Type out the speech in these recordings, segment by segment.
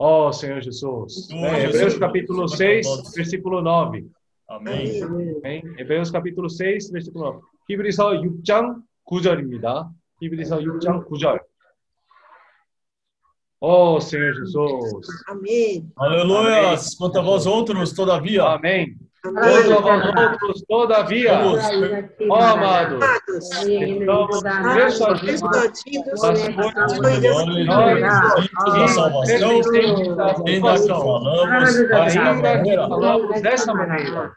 Ó Senhor Jesus. Sim. É, Hebreus capítulo 6, versículo 9. 아멘. Amém? Hebreus capítulo 6, versículo 9. 히브리서 6장 9절입니다. 히브리서 6장 9절. Ó Senhor Jesus. Amém. Aleluia. Quanto a vós outros, todavia, Amém. Outro vós todavia, ó amados, somos persuadidos das coisas salvação ainda falamos dessa maneira.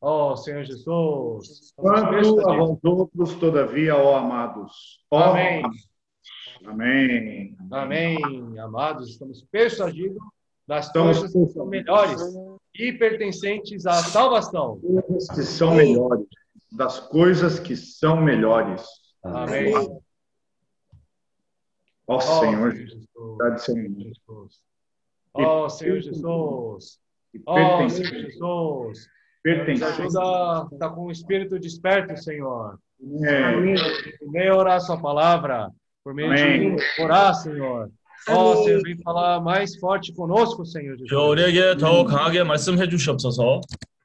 Ó oh, Senhor Jesus. Quanto a vós outros, todavia, ó amados. Amém. amados. Amém. Amém. Amados, estamos persuadidos das Estamos coisas que são melhores e pertencentes à salvação. Coisas que são melhores. Das coisas que são melhores. Amém. Ó Ó Senhor, Jesus. Jesus. Ó Senhor Jesus. Ó Senhor Jesus. Senhor, nos ajuda a estar com o espírito desperto, Senhor. Amém. Vem orar a sua palavra por meio Amém. de orar, Senhor. Ó Amém. Senhor, vem falar mais forte conosco, Senhor 주여 Jesus. 우리에게 더 강하게 말씀해 주시옵소서.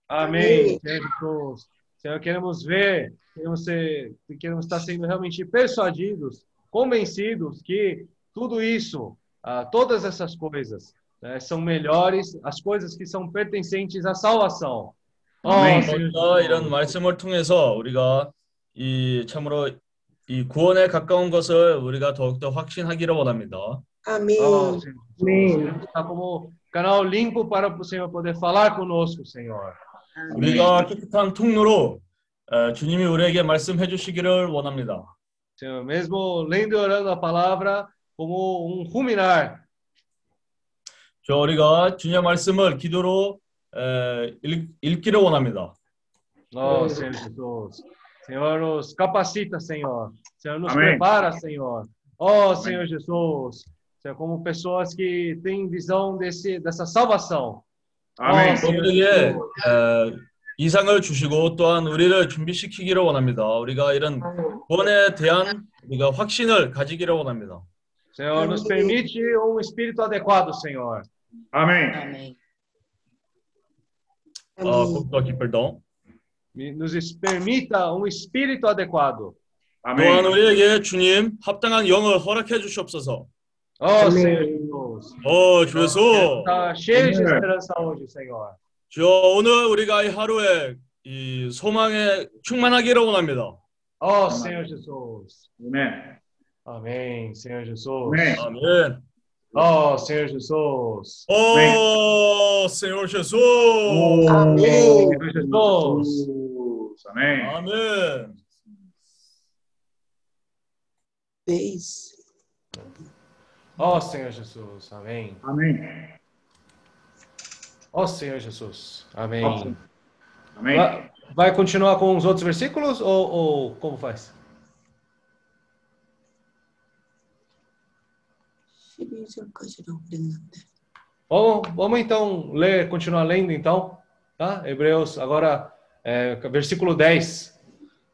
Amém, Senhor Jesus. Senhor, queremos ver, queremos, ser, queremos estar sendo realmente persuadidos, convencidos que tudo isso, ah, todas essas coisas, né, são melhores, as coisas que são pertencentes à salvação. Ó, Amém. Senhor 먼저 Jesus. 이런 말씀을 통해서 우리가 이 참으로 이 구원에 가까운 것을 우리가 더욱더 확신하기를 원합니다. Ó, Amém. Senhor Jesus. Amém. Queremos estar como canal limpo para o Senhor poder falar conosco, Senhor. 우리가 깨끗한 통로로 에, 주님이 우리에게 말씀해 주시기를 원합니다. Senhor, mesmo lendo e orando a palavra como um ruminar, 저 우리가 주님의 말씀을 기도로 에, 읽, 읽기를 원합니다. Ó, Senhor Jesus. Senhor, nos capacita, Senhor. Senhor, nos Amém. prepara, Senhor. Ó, Senhor Jesus. Senhor, como pessoas que têm visão desse, dessa salvação. Amém. Senhor 우리에게 Jesus. 에, 이상을 주시고 또한 우리를 준비시키기를 원합니다. 우리가 이런 구원에 대한 우리가 확신을 가지기를 원합니다. Senhor, nos permite um espírito adequado, Senhor. Amém. Amém. 어, Amém. 기쁠도 Me- Nos permita um espírito adequado. 또한 Amém. 우리에게 주님 합당한 영을 허락해 주시옵소서. Ó, Amém. Senhor Jesus. 어, 주여서 Está cheio de Amém. esperança hoje, Senhor. 주여 오늘 우리가 이 하루에 이 소망에 충만하기를 원합니다. Ó, Senhor Jesus. Amém. Amém, Senhor Jesus. Amém. 아멘. Ó, Senhor Jesus. 오, Senhor Jesus. Amém. Senhor Jesus. Jesus. Amém. Amém. Deis. Ó oh, Senhor Jesus, amém. Amém. Ó oh, Senhor Jesus, amém. Amém. Vai, vai, continuar com os outros versículos ou, ou como faz? Vamos, vamos então ler, continuar lendo então, tá? Hebreus agora é, versículo 10.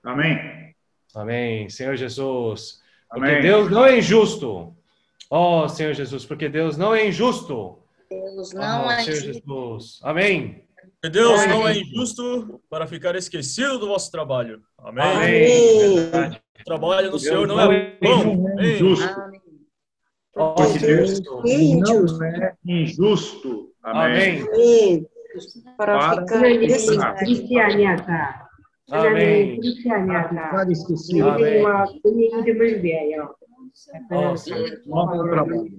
Amém. Amém, Senhor Jesus. Porque Amém. Deus não é injusto. Ó Senhor Jesus, porque Deus não é injusto. Deus não é Senhor injusto. Jesus, amém. Deus Amém. não é injusto para ficar esquecido do vosso trabalho. Amém. Amém. O trabalho do Senhor não não é é bom. É injusto. Amém. Porque Deus não é injusto. Amém. amém. para, para ficar cristianizar. 하나님 크리스찬이하다. 우리와 주님을 위하여. Nosso, nosso trabalho,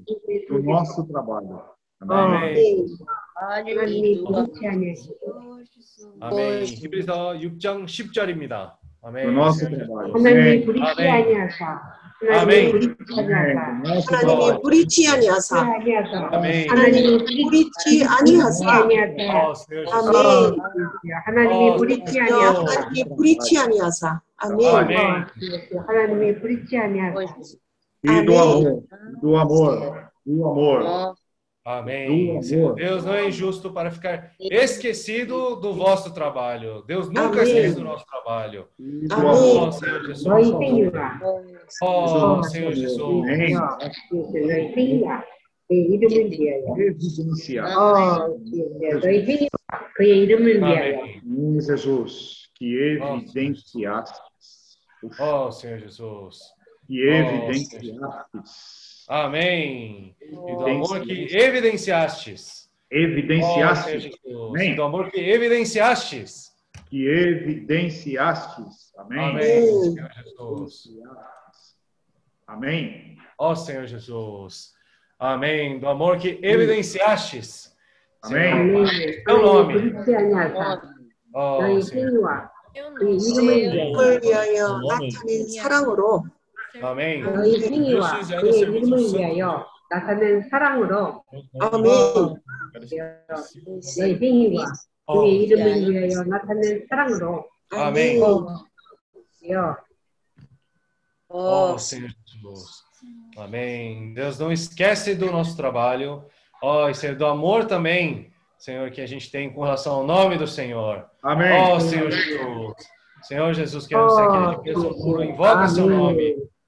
do nosso trabalho. Amém. 하나님 크리스찬이시고. 아멘. 히브리서 6장 10절입니다. 아멘. 하나님 크리스찬이하사. 하나님의 하나님이 무리치 아니하사 하나님이 무리치 아니하사 아멘. 하나님이 무리치 아니하사 하나님이 무리치 아니하사 아멘. 하나님이 무리치 아니하사 do amor, do amor. Amém. Deus não é injusto para ficar esquecido do vosso trabalho. Deus nunca esquece do nosso trabalho. Amém. Oh, Senhor Jesus. Oh, Senhor Jesus. Amém. Amém. Jesus, que evidenciastes. Oh, Senhor Jesus. Que evidenciastes Amém. E do amor que evidenciastes. Oh, Senhor Evidenciastes. Jesus. Amém. E do amor que evidenciastes. Que evidenciastes. Amém. Amém, Senhor Jesus. Amém. Ó Senhor Jesus. Amém. Do amor que evidenciastes. Amém. 아멘 teu nome. 그렇지 아니하사 Ó 너희 Senhor. 생일과 그의 이름을 위하여 그걸 위하여 나타낸 사랑으로 Amém. 너희 생일과 그의 이름을 위하여 나타낸 사랑으로 아멘. 너희 생일과 Ó, 그의 이름을 위하여 나타낸 사랑으로 Amém. 여 ó Senhor Jesus. Amém. Deus não esquece do nosso trabalho. Ó, e Senhor, do amor também, Senhor, que a gente tem com relação ao nome do Senhor. Amém. Ó Senhor Jesus. Senhor Jesus, queremos ser aquele que pelo puro invoca seu nome.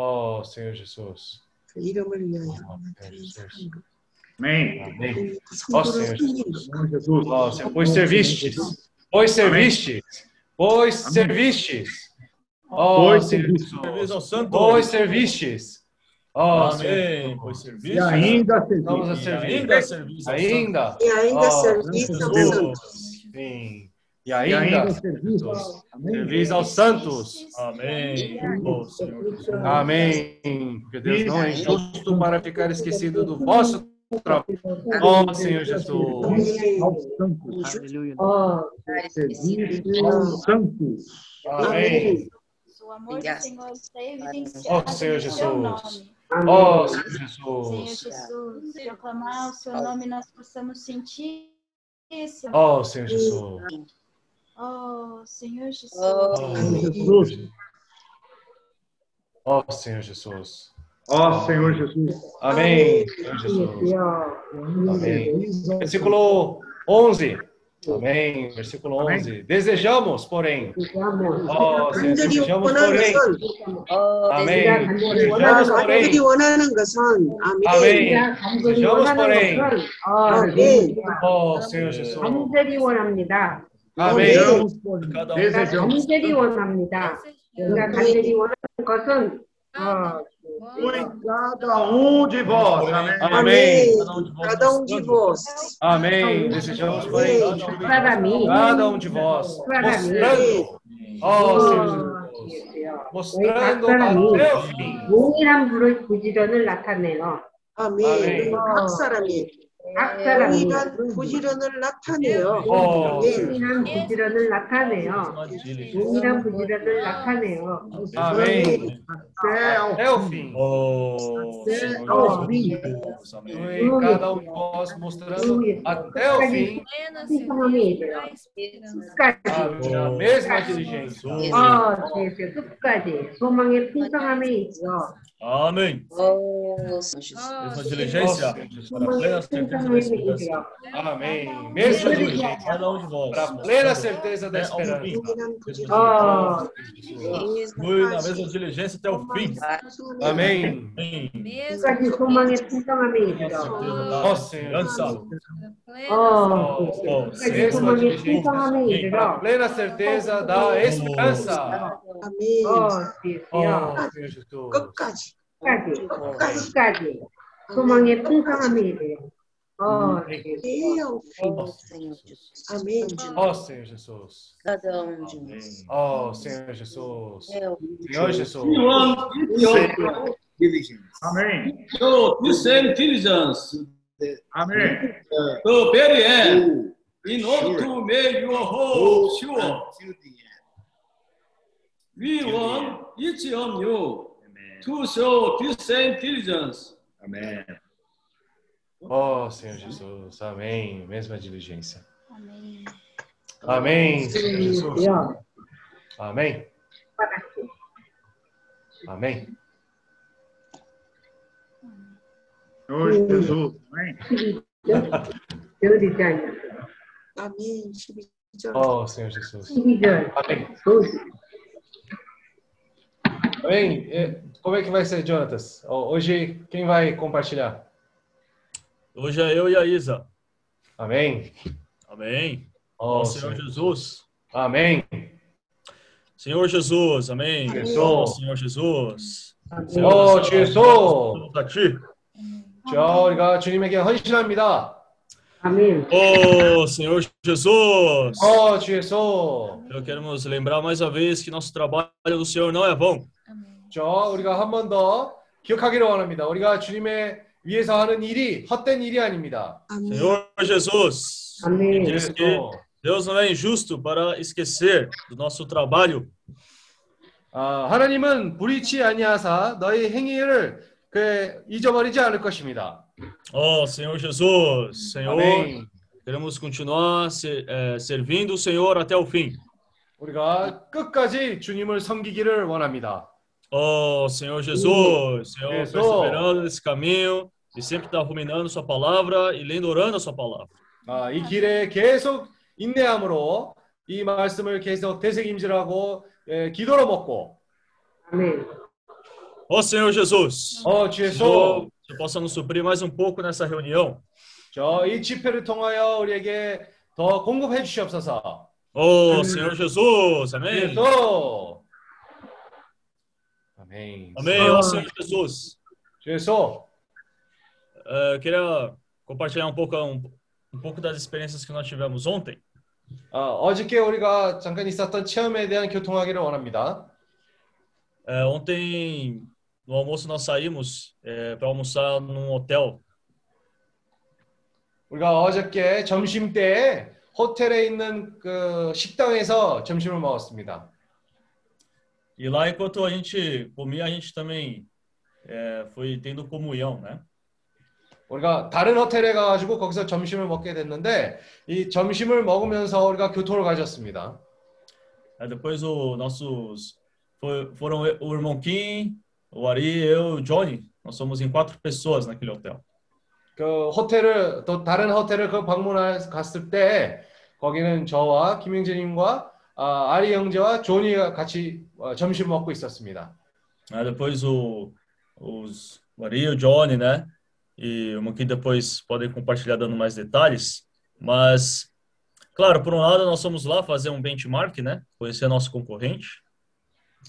Oh, Senhor Jesus. Filho Maria. Senhor Jesus. Amém. Amém. Ó oh, Senhor Jesus. Ó oh, Senhor, pois servistes. Pois servistes. Pois servistes. Ó oh, Senhor Jesus. Pois servistes. Ó oh, Amém. Pois. E ainda serviço. Vamos a servir. Ainda serviço. Ainda. E ainda oh, serviço. Sim e ainda, e ainda aos, santos. Amém. Amém. Porque Deus não é injusto para ficar esquecido do vosso trabalho. Oh, Senhor Jesus. Santos. Aleluia. Aos. Amém. O amor do Senhor Jesus. evidenciado oh, Senhor Jesus. Oh, Senhor Jesus. Senhor Jesus, proclamar o seu nome, nós possamos sentir isso. Oh, Senhor Jesus. Oh, Senhor Jesus. Oh, Senhor Jesus. Oh, Senhor Jesus. Ó oh, Senhor Jesus. Amém. Senhor Jesus. Amém. Versículo 11. Amém. Versículo 11. Desejamos, porém. Oh, Senhor, desejamos, porém. Amém. Desejamos, porém. Amém. Desejamos, porém. Oh, Senhor Jesus. 아멘. 간절히 네. 원합니다. 우리가 간절히 원하는 것은 어, cada um de vós. Amém. Amém. Cada um de vós. Amém. Desejamos, porém, para mim, cada um de vós, mostrando, ó Senhor, mostrando até o fim. Amém. Amém. 부지런, 부지런을 나타내요. 어. 동일한 부지런을 나타내요. 동일한 부지런을 나타내요. Amém. Até o fim. Oh, Senhor Jesus, amém. Cada um de nós mostrando até o fim. A mesma diligência. Oh, Jesus, 끝까지 소망의 풍성함에 있어. Amém. Mesma diligência. Para plena certeza da esperança. Amém. Mesma diligência. Cada um de vós. Para plena certeza da é, esperança. Fui na mesma diligência até o fim. Amém. Mesma tá. diligência. Para plena certeza da esperança. Amém. Oh, Senhor Jesus. Cadê? Carlos, cadê? Sumanhetunca amém. Oh, Deus, oh, Senhor Jesus. Amém. oh, Senhor Jesus. Cada um de nós. oh, Senhor Jesus. Senhor Jesus. Amém. You oh, diligence. Amém. To very end. In order to make your whole sure. We want each of you Tu show Tu sem diligence. Amém. Oh, Senhor Jesus, amém. Mesma diligência. Amém. Amém, Senhor Jesus. Amém. Amém. Senhor Jesus, amém. Amém. Oh, Senhor Jesus. Amém. Amém. É, É, Como é que vai ser, Jonatas? Ó, Hoje, quem vai compartilhar? Hoje é eu e a Isa. Amém. Amém. Oh, Ó Senhor Senhor. Jesus. Amém. Senhor Jesus, amém. Jesus. Ó Senhor Jesus. Oh, Jesus. Estamos a ti. 자, 우리가 주님에게 헌신합니다. 아멘 Ó Senhor Jesus. 어, 주 예수. Eu queremos lembrar mais uma vez que nosso trabalho do Senhor não é vão. 자, 우리가 한 번 더 기억하기를 원합니다. 우리가 주님의 위해서 하는 일이 헛된 일이 아닙니다. 아멘. Senhor Jesus. 아멘 Diz que 예수. Deus não é injusto para esquecer do nosso trabalho. 아, 하나님은 불의치 아니하사 너희 행위를 그 잊어버리지 않을 것입니다. Ó Senhor Jesus. Senhor, 아멘. queremos continuar se- eh, servindo o Senhor até o fim. 우리가 끝까지 주님을 섬기기를 원합니다. Ó Senhor Jesus. Senhor, Jesus. perseverando nesse caminho e sempre está ruminando Sua palavra e lendo, orando a Sua palavra. 아, 이 길에 계속 인내함으로 이 말씀을 계속 되새김질하고 예, 기도로 먹고 아멘 Ó Senhor Jesus. 어, 주 예수 Senhor, que possa nos suprir mais um pouco nessa reunião. 저이 집회를 통하여 우리에게 더 공급해 주시옵소서. Ó Senhor Jesus. 주 Amém. 예 수. 아멘. Amém. Ó Senhor Jesus. Eh, eu queria compartilhar um pouco, um, um pouco das experiências que nós tivemos ontem. 아, 어저께 우리가 잠깐 있었던 체험에 대한 교통하기를 원합니다. Eh, ontem, no almoço, nós saímos para almoçar num hotel. 우리가 어저께 점심 때 호텔에 있는 그 식당에서 점심을 먹었습니다. E lá, enquanto a gente comia, a gente também eh, foi tendo comunhão, né? 우리가 다른 호텔에 가가지고 거기서 점심을 먹게 됐는데 이 점심을 먹으면서 우리가 교토를 가졌습니다. Aí depois o nossos foi- foram o irmão Kim, o Ari, eu, o Johnny. Nós somos em quatro pessoas naquele hotel. 그 호텔을 또 다른 호텔을 그 방문할 갔을 때 거기는 저와 김영재님과 아, 아리 형제와 조니가 같이 어, 점심 먹고 있었습니다. Aí depois o, os, o Ari, o Johnny, né? E o Monkey depois podem compartilhar dando mais detalhes. Mas, claro, por um lado nós fomos lá fazer um benchmark, né? Conhecer nosso concorrente.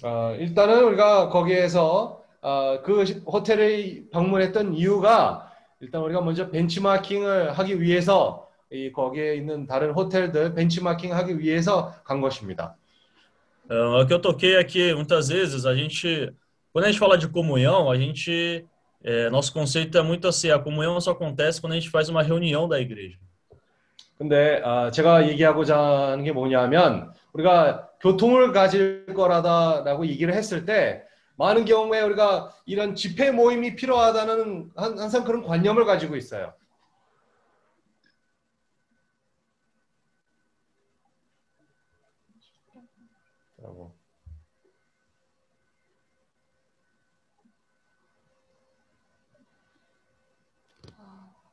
어, 일단은 우리가 거기에서 어, 그 호텔을 방문했던 이유가 일단 우리가 먼저 벤치마킹을 하기 위해서 이 거기에 있는 다른 호텔들 벤치마킹 하기 위해서 간 것입니다. Ah, o que eu toquei é que muitas vezes a gente, quando a gente fala de comunhão, a gente, eh, nosso conceito é muito assim, a comunhão só acontece quando a gente faz uma reunião da igreja. 근데 아, 제가 얘기하고자 하는 게 뭐냐면 우리가 교통을 가질 거라다라고 얘기를 했을 때 많은 경우에 우리가 이런 집회 모임이 필요하다는 한- 항상 그런 관념을 가지고 있어요.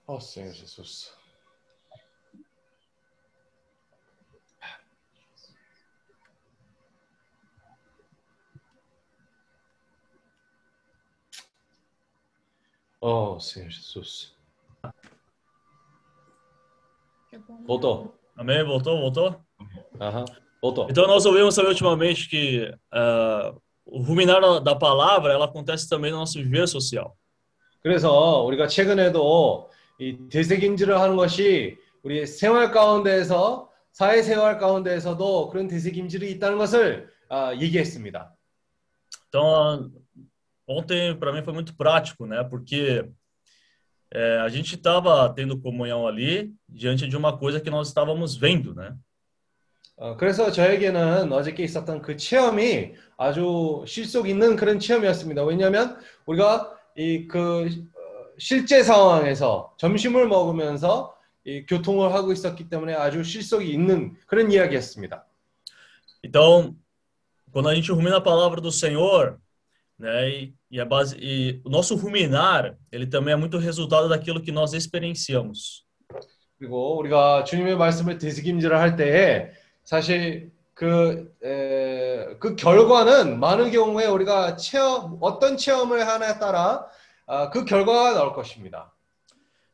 Oh, Senhor Jesus. Oh, Senhor Jesus. Voltou. Amém? Voltou? Voltou? Aham. Voltou. Então nós ouvimos também ultimamente que ah, o ruminar da- da palavra, ela acontece também no nosso viver social. 그래서 우리가 최근에도 이 되새김질을 하는 것이 우리 생활 가운데에서 사회 생활 가운데에서도 그런 되새김질이 있다는 것을 아, 얘기했습니다. Então, ontem para mim foi muito prático, né? Porque é, a gente estava tendo comunhão ali diante de uma coisa que nós estávamos vendo, né? 어, 그래서 저에게는 어저께 있었던 그 체험이 아주 실속 있는 그런 체험이었습니다. 왜냐하면 우리가 이그 실제 상황에서 점심을 먹으면서 이 교통을 하고 있었기 때문에 아주 실속이 있는 그런 이야기였습니다. Então, quando a gente rumina a palavra do Senhor, né, e, e, a base, e o nosso ruminar, ele também é muito resultado daquilo que nós experienciamos. 그리고 우리가 주님의 말씀을 되새김질을 할 때에 사실 그, 에, 그 결과는 많은 경우에 우리가 체험, 어떤 체험을 하나에 따라 아, 그 결과가 나올 것입니다.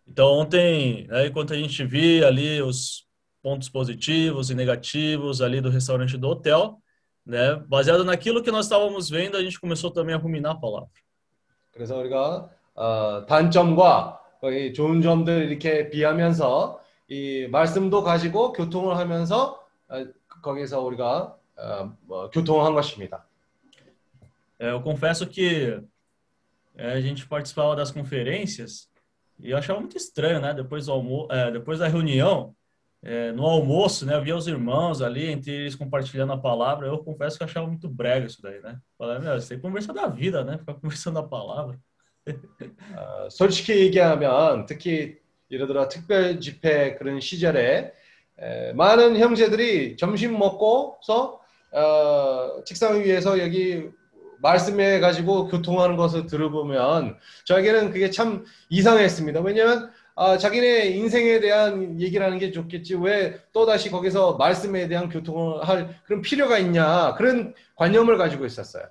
Então, ontem, né, enquanto a gente via ali os pontos positivos e negativos ali do restaurante do hotel, né, baseado naquilo que nós estávamos vendo, a gente começou também a ruminar a palavra. 그래서 우리가 어, 단점과 이 좋은 점들 이렇게 비하면서 이 말씀도 가지고 교통을 하면서 어, 거기서 우리가 어, 뭐, 교통을 한 것입니다. Eu confesso que a gente participava das conferências e eu achava muito estranho, né? Depois do almo é, depois da reunião, é, no almoço, né? Eu via os irmãos ali, entre eles compartilhando a palavra. Eu confesso que eu achava muito brega isso daí, né? Falei, meu, você tem que conversar da vida, né? Ficar conversando a palavra. 어, 솔직히 얘기하면 특히 예를 들어 특별 집회 그런 시절에 에, 많은 형제들이 점심 먹고서 어, 책상 위에서 여기 말씀해 가지고 교통하는 것을 들어보면 저에게는 그게 참 이상했습니다. 왜냐하면 아, 자기네 인생에 대한 얘기라는 게 좋겠지 왜 또다시 거기서 말씀에 대한 교통을 할 그런 필요가 있냐 그런 관념을 가지고 있었어요.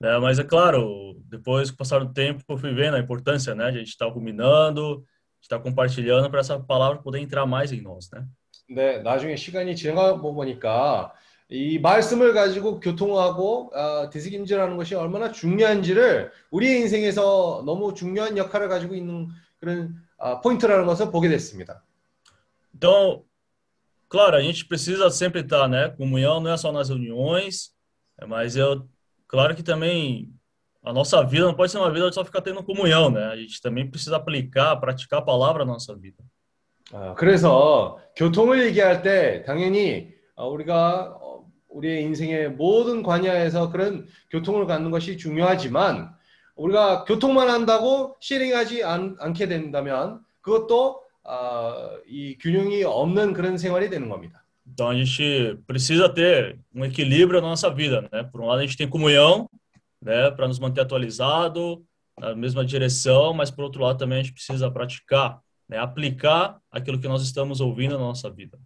Né? Mas é claro, depois o passar do tempo, eu fui vendo a importância, né? A gente estar ruminando, estar compartilhando para essa palavra poder entrar mais em nós, né? 네, 나중에 시간이 지나가 보니까 이 말씀을 가지고 교통하고 아, 되새김질하는 것이 얼마나 중요한지를 우리의 인생에서 너무 중요한 역할을 가지고 있는 그런 아, 포인트라는 것을 보게 됐습니다. Então, claro, a gente precisa sempre estar, né? Comunhão não é só nas reuniões, mas eu, claro que também a nossa vida não pode ser uma vida de só ficar tendo comunhão, né? A gente também precisa aplicar, praticar a palavra na nossa vida. 아, 그래서 교통을 얘기할 때 당연히 어, 우리가 어, 우리의 인생의 모든 관야에서 그런 교통을 갖는 것이 중요하지만 우리가 교통만 한다고 실행하지 않, 않게 된다면 그것도 아, 이 균형이 없는 그런 생활이 되는 겁니다. Então a gente precisa ter um equilíbrio na nossa vida, né? Por um lado a gente tem comunhão, né, para nos manter atualizado na mesma direção, mas por outro lado também a gente precisa praticar, né, aplicar aquilo que nós estamos ouvindo na nossa vida.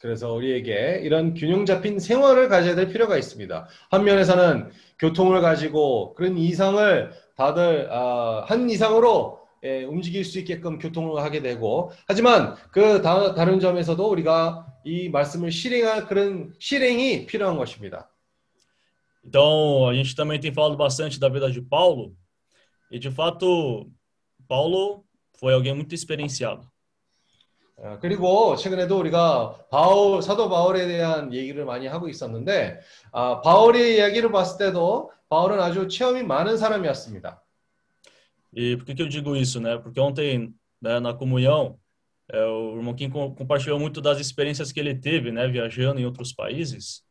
그래서 우리에게 이런 균형 잡힌 생활을 가져야 될 필요가 있습니다. 한 면에서는 교통을 가지고 그런 이상을 다들 아, 한 이상으로 예, 움직일 수 있게끔 교통을 하게 되고 하지만 그 다, 다른 점에서도 우리가 이 말씀을 실행할 그런 실행이 필요한 것입니다. Então, a gente também tem falado bastante da vida de Paulo, e de fato, Paulo foi alguém muito experienciado. 어, 그리고 최근에도 우리가 바울 사도 바울에 대한 얘기를 많이 하고 있었는데 아, 바울의 이야기를 봤을 때도 바울은 아주 체험이 많은 사람이었습니다. E por que, que eu digo isso, né? Porque ontem, né, na comunhão, é, o irmão Kim com- compartilhou muito das experiências que ele teve, né, viajando em outros países.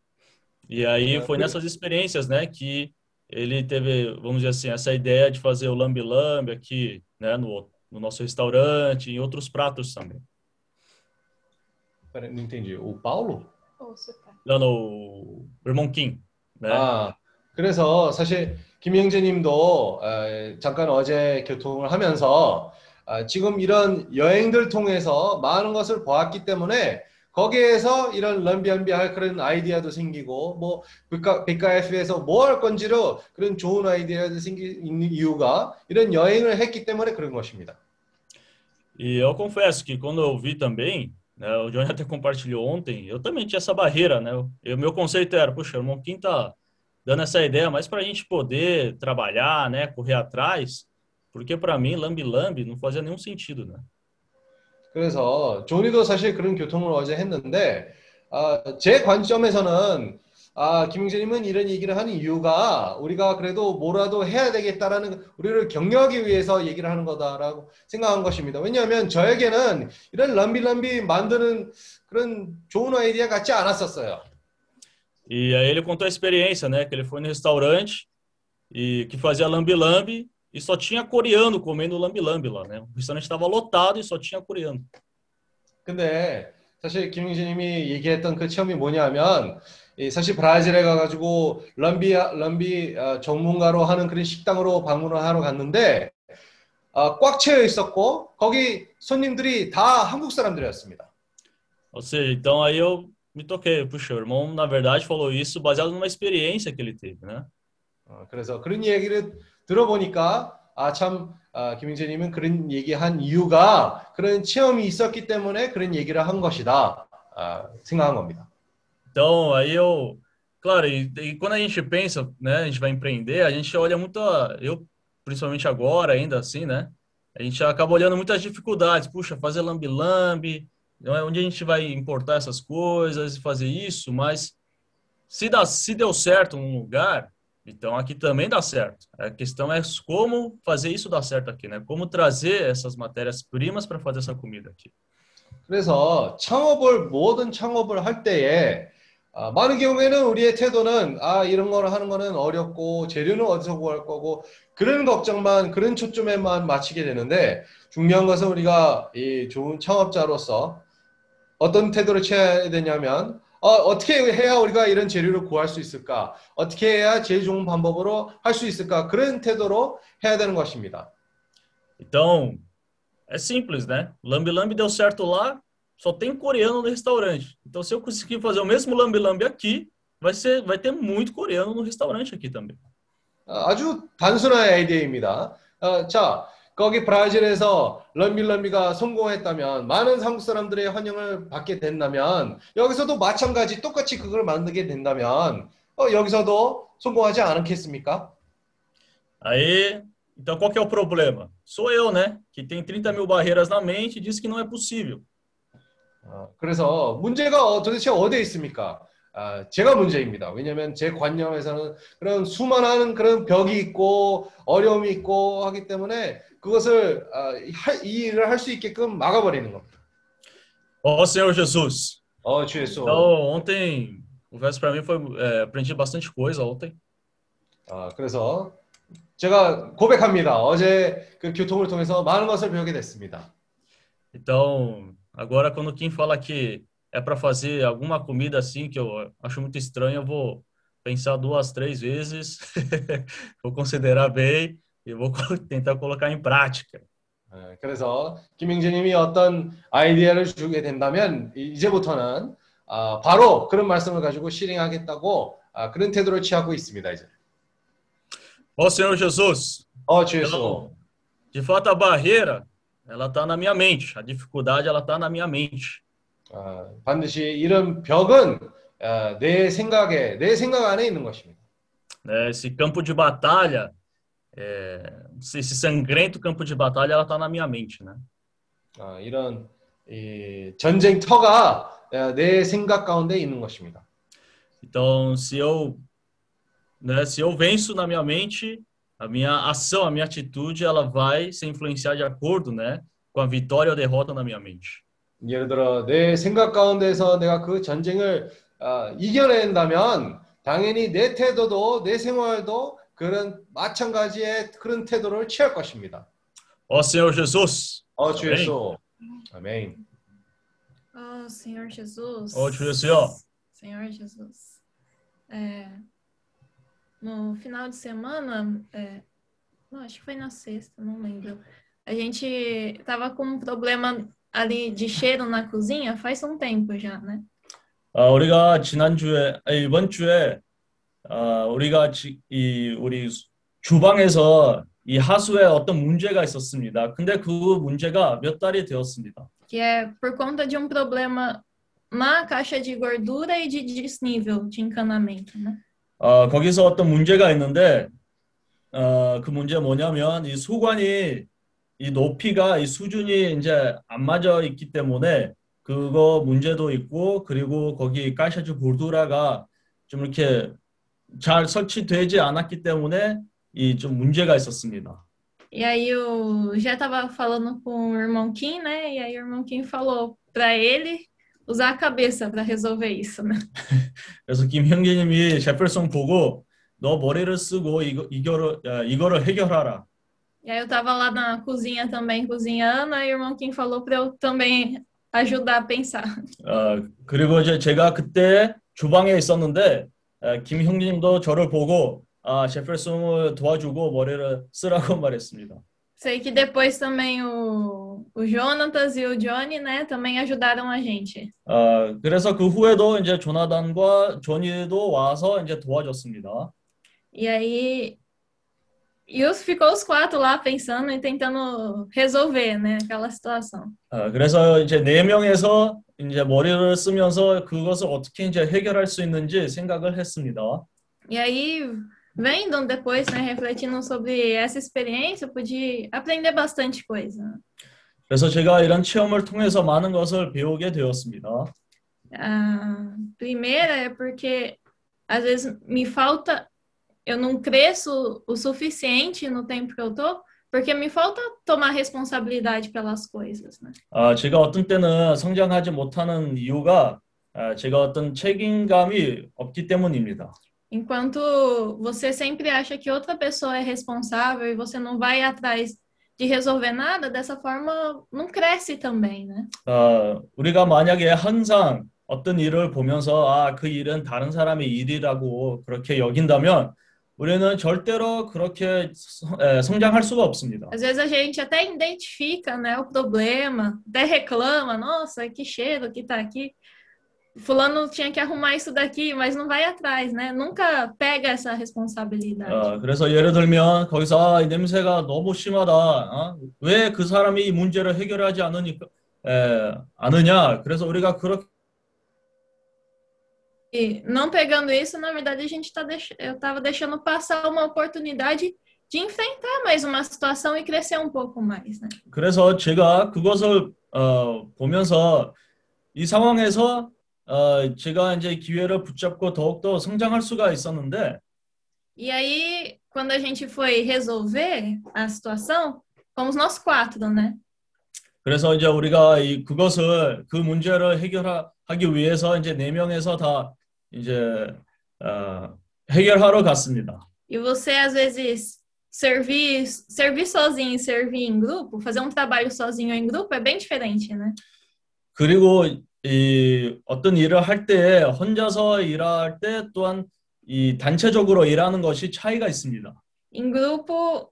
E aí foi nessas experiências, né, que ele teve, vamos dizer assim, essa ideia de fazer o lambe-lambe aqui, né, no, no nosso restaurante, e em outros pratos também. Peraí, não entendi. O Paulo? Não, no, irmão Kim, né? 아, 그래서 사실 김영재님도 에, 잠깐 어제 교통을 하면서 아, 지금 이런 여행들 통해서 많은 것을 보았기 때문에 거기에서 이런 런비언비 할 그런 아이디어도 생기고 뭐 백과F에서 뭐 할 건지로 그런 좋은 아이디어도 생기 있는 이유가 이런 여행을 했기 때문에 그런 것입니다. E eu confesso que quando eu vi também, o Johnny até compartilhou ontem, eu também tinha essa barreira, né? O meu conceito era, puxa, o irmão Kim tá dando essa ideia, mas para a gente poder trabalhar, né, correr atrás, porque para mim, lambi-lambi não fazia nenhum sentido, né? 그래서 조니도 사실 그런 교통을 어제 했는데 아, 제 관점에서는 아, 김용재님은 이런 얘기를 하는 이유가 우리가 그래도 뭐라도 해야 되겠다라는 우리를 격려하기 위해서 얘기를 하는 거다라고 생각한 것입니다. 왜냐하면 저에게는 이런 럼비럼비 만드는 그런 좋은 아이디어 같지 않았었어요. E aí ele contou a experiência, né? Que ele foi no restaurante e que fazia lambi-lambi e só tinha coreano comendo lambi-lambi lá, né? O restaurante estava lotado e só tinha coreano. 근데 사실 김용재님이 얘기했던 그 체험이 뭐냐면 이 사실 브라질에 가가지고 럼비 럼비 어, 전문가로 하는 그런 식당으로 방문을 하러 갔는데 어, 꽉 채워 있었고 거기 손님들이 다 한국 사람들이었습니다. Ou seja, então aí eu me toquei, puxa, o irmão na verdade falou isso baseado numa experiência que ele teve, né? 어, 그래서 그런 얘기를 들어보니까 아참 아, 김용재님은 그런 얘기한 이유가 그런 체험이 있었기 때문에 그런 얘기를 한 것이다 아, 생각한 겁니다. Então, aí eu, claro, e, e quando a gente pensa, né, a gente vai empreender, a gente olha muito, a- eu principalmente agora ainda assim, né, a gente acaba olhando muitas dificuldades, puxa, fazer lambi-lambi, não é onde a gente vai importar essas coisas e fazer isso, mas se dá, se deu certo num lugar, então aqui também dá certo. A questão é como fazer isso dar certo aqui, né? Como trazer essas matérias-primas para fazer essa comida aqui. 그래서 창업을 모든 창업을 할 때에 아, 많은 경우에는 우리의 태도는 아 이런 거를 하는 거는 어렵고 재료는 어디서 구할 거고 그런 걱정만 그런 초점에만 맞추게 되는데 중요한 것은 우리가 이 좋은 창업자로서 어떤 태도를 취해야 되냐면 어, 어떻게 해야 우리가 이런 재료를 구할 수 있을까? 어떻게 해야 제일 좋은 방법으로 할 수 있을까? 그런 태도로 해야 되는 것입니다. Então, é simples, né? Lambi-lambi deu certo lá, só tem coreano no restaurante. Então, se eu conseguir fazer o mesmo lambi-lambi aqui, vai ser, vai ter muito coreano no restaurante aqui também. 아, 아주 단순한 아이디어입니다. 어, 자, 거기 브라질에서 럼비럼비가 성공했다면 많은 한국 사람들의 환영을 받게 된다면 여기서도 마찬가지 똑같이 그걸 만들게 된다면 어, 여기서도 성공하지 않겠습니까? Aí, então qual que é o problema? Sou eu, né? Que tem 30 mil barreiras na mente e diz que não é possível. 어, 그래서 문제가 어- 도대체 어디에 있습니까? 아, 제가 문제입니다. 왜냐하면 제 관념에서는 그런 수많은 그런 벽이 있고 어려움이 있고 하기 때문에 그것을 아, 할- 이 일을 할 수 있게끔 막아버리는 겁니다. Ó Senhor Jesus. 어, 주 예수. Então, ontem, o verso para mim foi, é, aprendi bastante coisa ontem. 아, 그래서 제가 고백합니다. 어제 그 교통을 통해서 많은 것을 배우게 됐습니다. Então, agora quando o Kim fala que é para fazer alguma comida assim que eu acho muito estranho, eu vou pensar duas, três vezes, vou considerar bem e vou co- tentar colocar em prática. 아, 그래서 김영재님이 어떤 아이디어를 주게 된다면 이제부터는 아, 바로 그런 말씀을 가지고 실행하겠다고 아, 그런 태도를 취하고 있습니다. 이제. Ó Senhor Jesus, 어, 주 예수. então, de fato a barreira, ela tá na minha mente, a dificuldade ela tá na minha mente. 아, 반드시 이런 벽은 아, 내 생각에 내 생각 안에 있는 것입니다. né? Esse campo de batalha, é, esse sangrento campo de batalha, ela tá na minha mente, né? 아, 이런 이 전쟁터가 아, 내 생각 가운데 있는 것입니다. Então, se eu, né, se eu venço na minha mente, a minha ação, a minha atitude, ela vai ser influenciada de acordo, né, com a vitória ou derrota na minha mente. 예를 들어 내 생각 가운데서 내가 그 전쟁을 아, 이겨낸다면 당연히 내 태도도 내 생활도 그런 마찬가지의 그런 태도를 취할 것입니다. Ó Senhor Jesus, 어, 주 아멘. 예수. 아멘. Oh, Senhor Jesus. ó Senhor Jesus, Senhor Jesus. É, no final de semana, é, não, acho que foi na sexta, não lembro. A gente tava com um problema ali de cheiro na cozinha faz um tempo já, né? 아, 우리가 지난주에, 아니, 이번 주에, 아, 우리가 지, 이, 우리 주방에서 이 하수에 어떤 문제가 있었습니다. 근데 그 문제가 몇 달이 되었습니다. Que é por conta de um problema na caixa de gordura e de desnível de encanamento, né? 어, 거기서 어떤 문제가 있는데, 어, 그 문제 뭐냐면, 이 수관이, 이 높이가, 이 수준이 이제 안 맞아 있기 때문에, 그거 문제도 있고, 그리고 거기 까샤주 볼두라가, 좀 이렇게 잘 설치되지 않았기 때문에 이 좀 문제가 있었습니다. E aí o já estava falando com o irmão Kim, né? E aí o irmão Kim falou para ele usar a cabeça para resolver isso, né? 그래서 김 형제님이 제펠슨 보고 너 머리를 쓰고 이거 이거를 야, 이거를 해결하라. E aí eu estava lá na cozinha também cozinhando, aí o irmão Kim falou para eu também ajudar a pensar. 어, 그리고 이제 제가 그때 주방에 있었는데 어, 김 형제님도 저를 보고 아 제펠슨을 도와주고 머리를 쓰라고 말했습니다. Sei que depois também o, o Jonatas e o Johnny, né, também ajudaram a gente. 어, 그래서 그 후에도 이제 조나단과 조니도 와서 이제 도와줬습니다. E aí e os, ficou os quatro lá pensando e tentando resolver, né, aquela situação. 어, 그래서 이제 네 명에서 이제 머리를 쓰면서 그것을 어떻게 이제 해결할 수 있는지 생각을 했습니다. E aí, vendo depois, né, refletindo sobre essa experiência, eu pude aprender bastante coisa. 그래서 제가 이런 체험을 통해서 많은 것을 배우게 되었습니다. A primeira é porque às vezes me falta, eu não cresço o suficiente no tempo que eu tô, porque me falta tomar responsabilidade pelas coisas, né? 아, 제가 어떤 때는 성장하지 못하는 이유가 아, 제가 어떤 책임감이 없기 때문입니다. Enquanto você sempre acha que outra pessoa é responsável e você não vai atrás de resolver nada, dessa forma não cresce também, né? 어, 우리가 만약에 항상 어떤 일을 보면서 아, 그 일은 다른 사람의 일이라고 그렇게 여긴다면 우리는 절대로 그렇게 성- 에, 성장할 수가 없습니다. Às vezes a gente até identifica, né, o problema, até reclama, nossa, que cheiro que tá aqui. Fulano tinha que arrumar isso daqui, mas não vai atrás, né? Nunca pega essa responsabilidade. 어, 그래서 예를 들면 거기서 아, 이 냄새가 너무 심하다. 어? 왜 그 사람이 이 문제를 해결하지 않으니까 에, 않으냐? 그래서 우리가 그렇게 E não pegando isso, na verdade, a gente tá deix... eu tava deixando passar uma oportunidade de enfrentar mais uma situação e crescer um pouco mais, né? 그래서 제가 그것을 어, 보면서 이 상황에서 어, 제가 이제 기회를 붙잡고 더욱더 성장할 수가 있었는데 E aí, quando a gente foi resolver a situação, fomos nós quatro, né? 그래서 이제 우리가 이 그것을 그 문제를 해결하기 위해서 이제 네 명에서 다 이제 어, 해결하러 갔습니다. E você, às vezes, servir, servir sozinho e servir em grupo, fazer um trabalho sozinho ou em grupo é bem diferente, né? 그리고 이 어떤 일을 할 때 혼자서 일할 때 또한 이 단체적으로 일하는 것이 차이가 있습니다. Em grupo,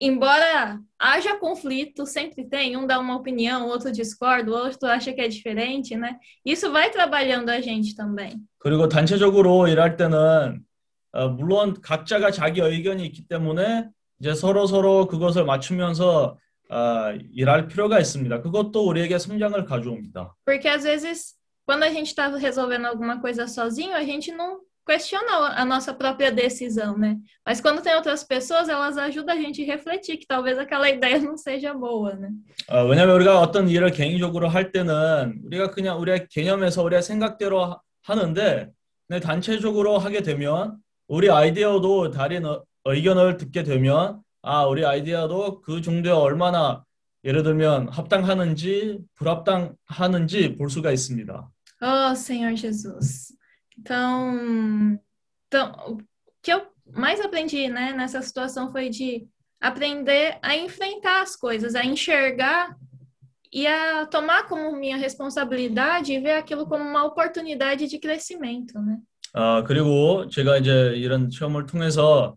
embora haja conflito, sempre tem, um dá uma opinião, outro discorda, outro acha que é diferente, né? Isso vai trabalhando a gente também. 그리고 단체적으로 일할 때는 어, 물론 각자가 자기 의견이 있기 때문에 이제 서로 서로 그것을 맞추면서 어, 일할 필요가 있습니다. 그것도 우리에게 성장을 가져옵니다. Porque às vezes, quando a gente está resolvendo alguma coisa sozinho, a gente não questiona a nossa própria decisão, né? Mas quando tem outras pessoas, elas ajudam a gente a refletir que talvez aquela ideia não seja boa, né? 어, 왜냐하면 우리가 어떤 일을 개인적으로 할 때는 우리가 그냥 우리의 개념에서 우리의 생각대로 하- 하는데 근데 단체적으로 하게 되면 우리 아이디어도 다른 어- 의견을 듣게 되면 아 우리 아이디어도 그 정도에 얼마나 예를 들면 합당하는지 불합당하는지 볼 수가 있습니다. Oh, Senhor Jesus. Então, então, o que eu mais aprendi, né, nessa situação foi de aprender a enfrentar as coisas, a enxergar e a tomar como minha responsabilidade e ver aquilo como uma oportunidade de crescimento, né? 아, 그리고 제가 이제 이런 체험을 통해서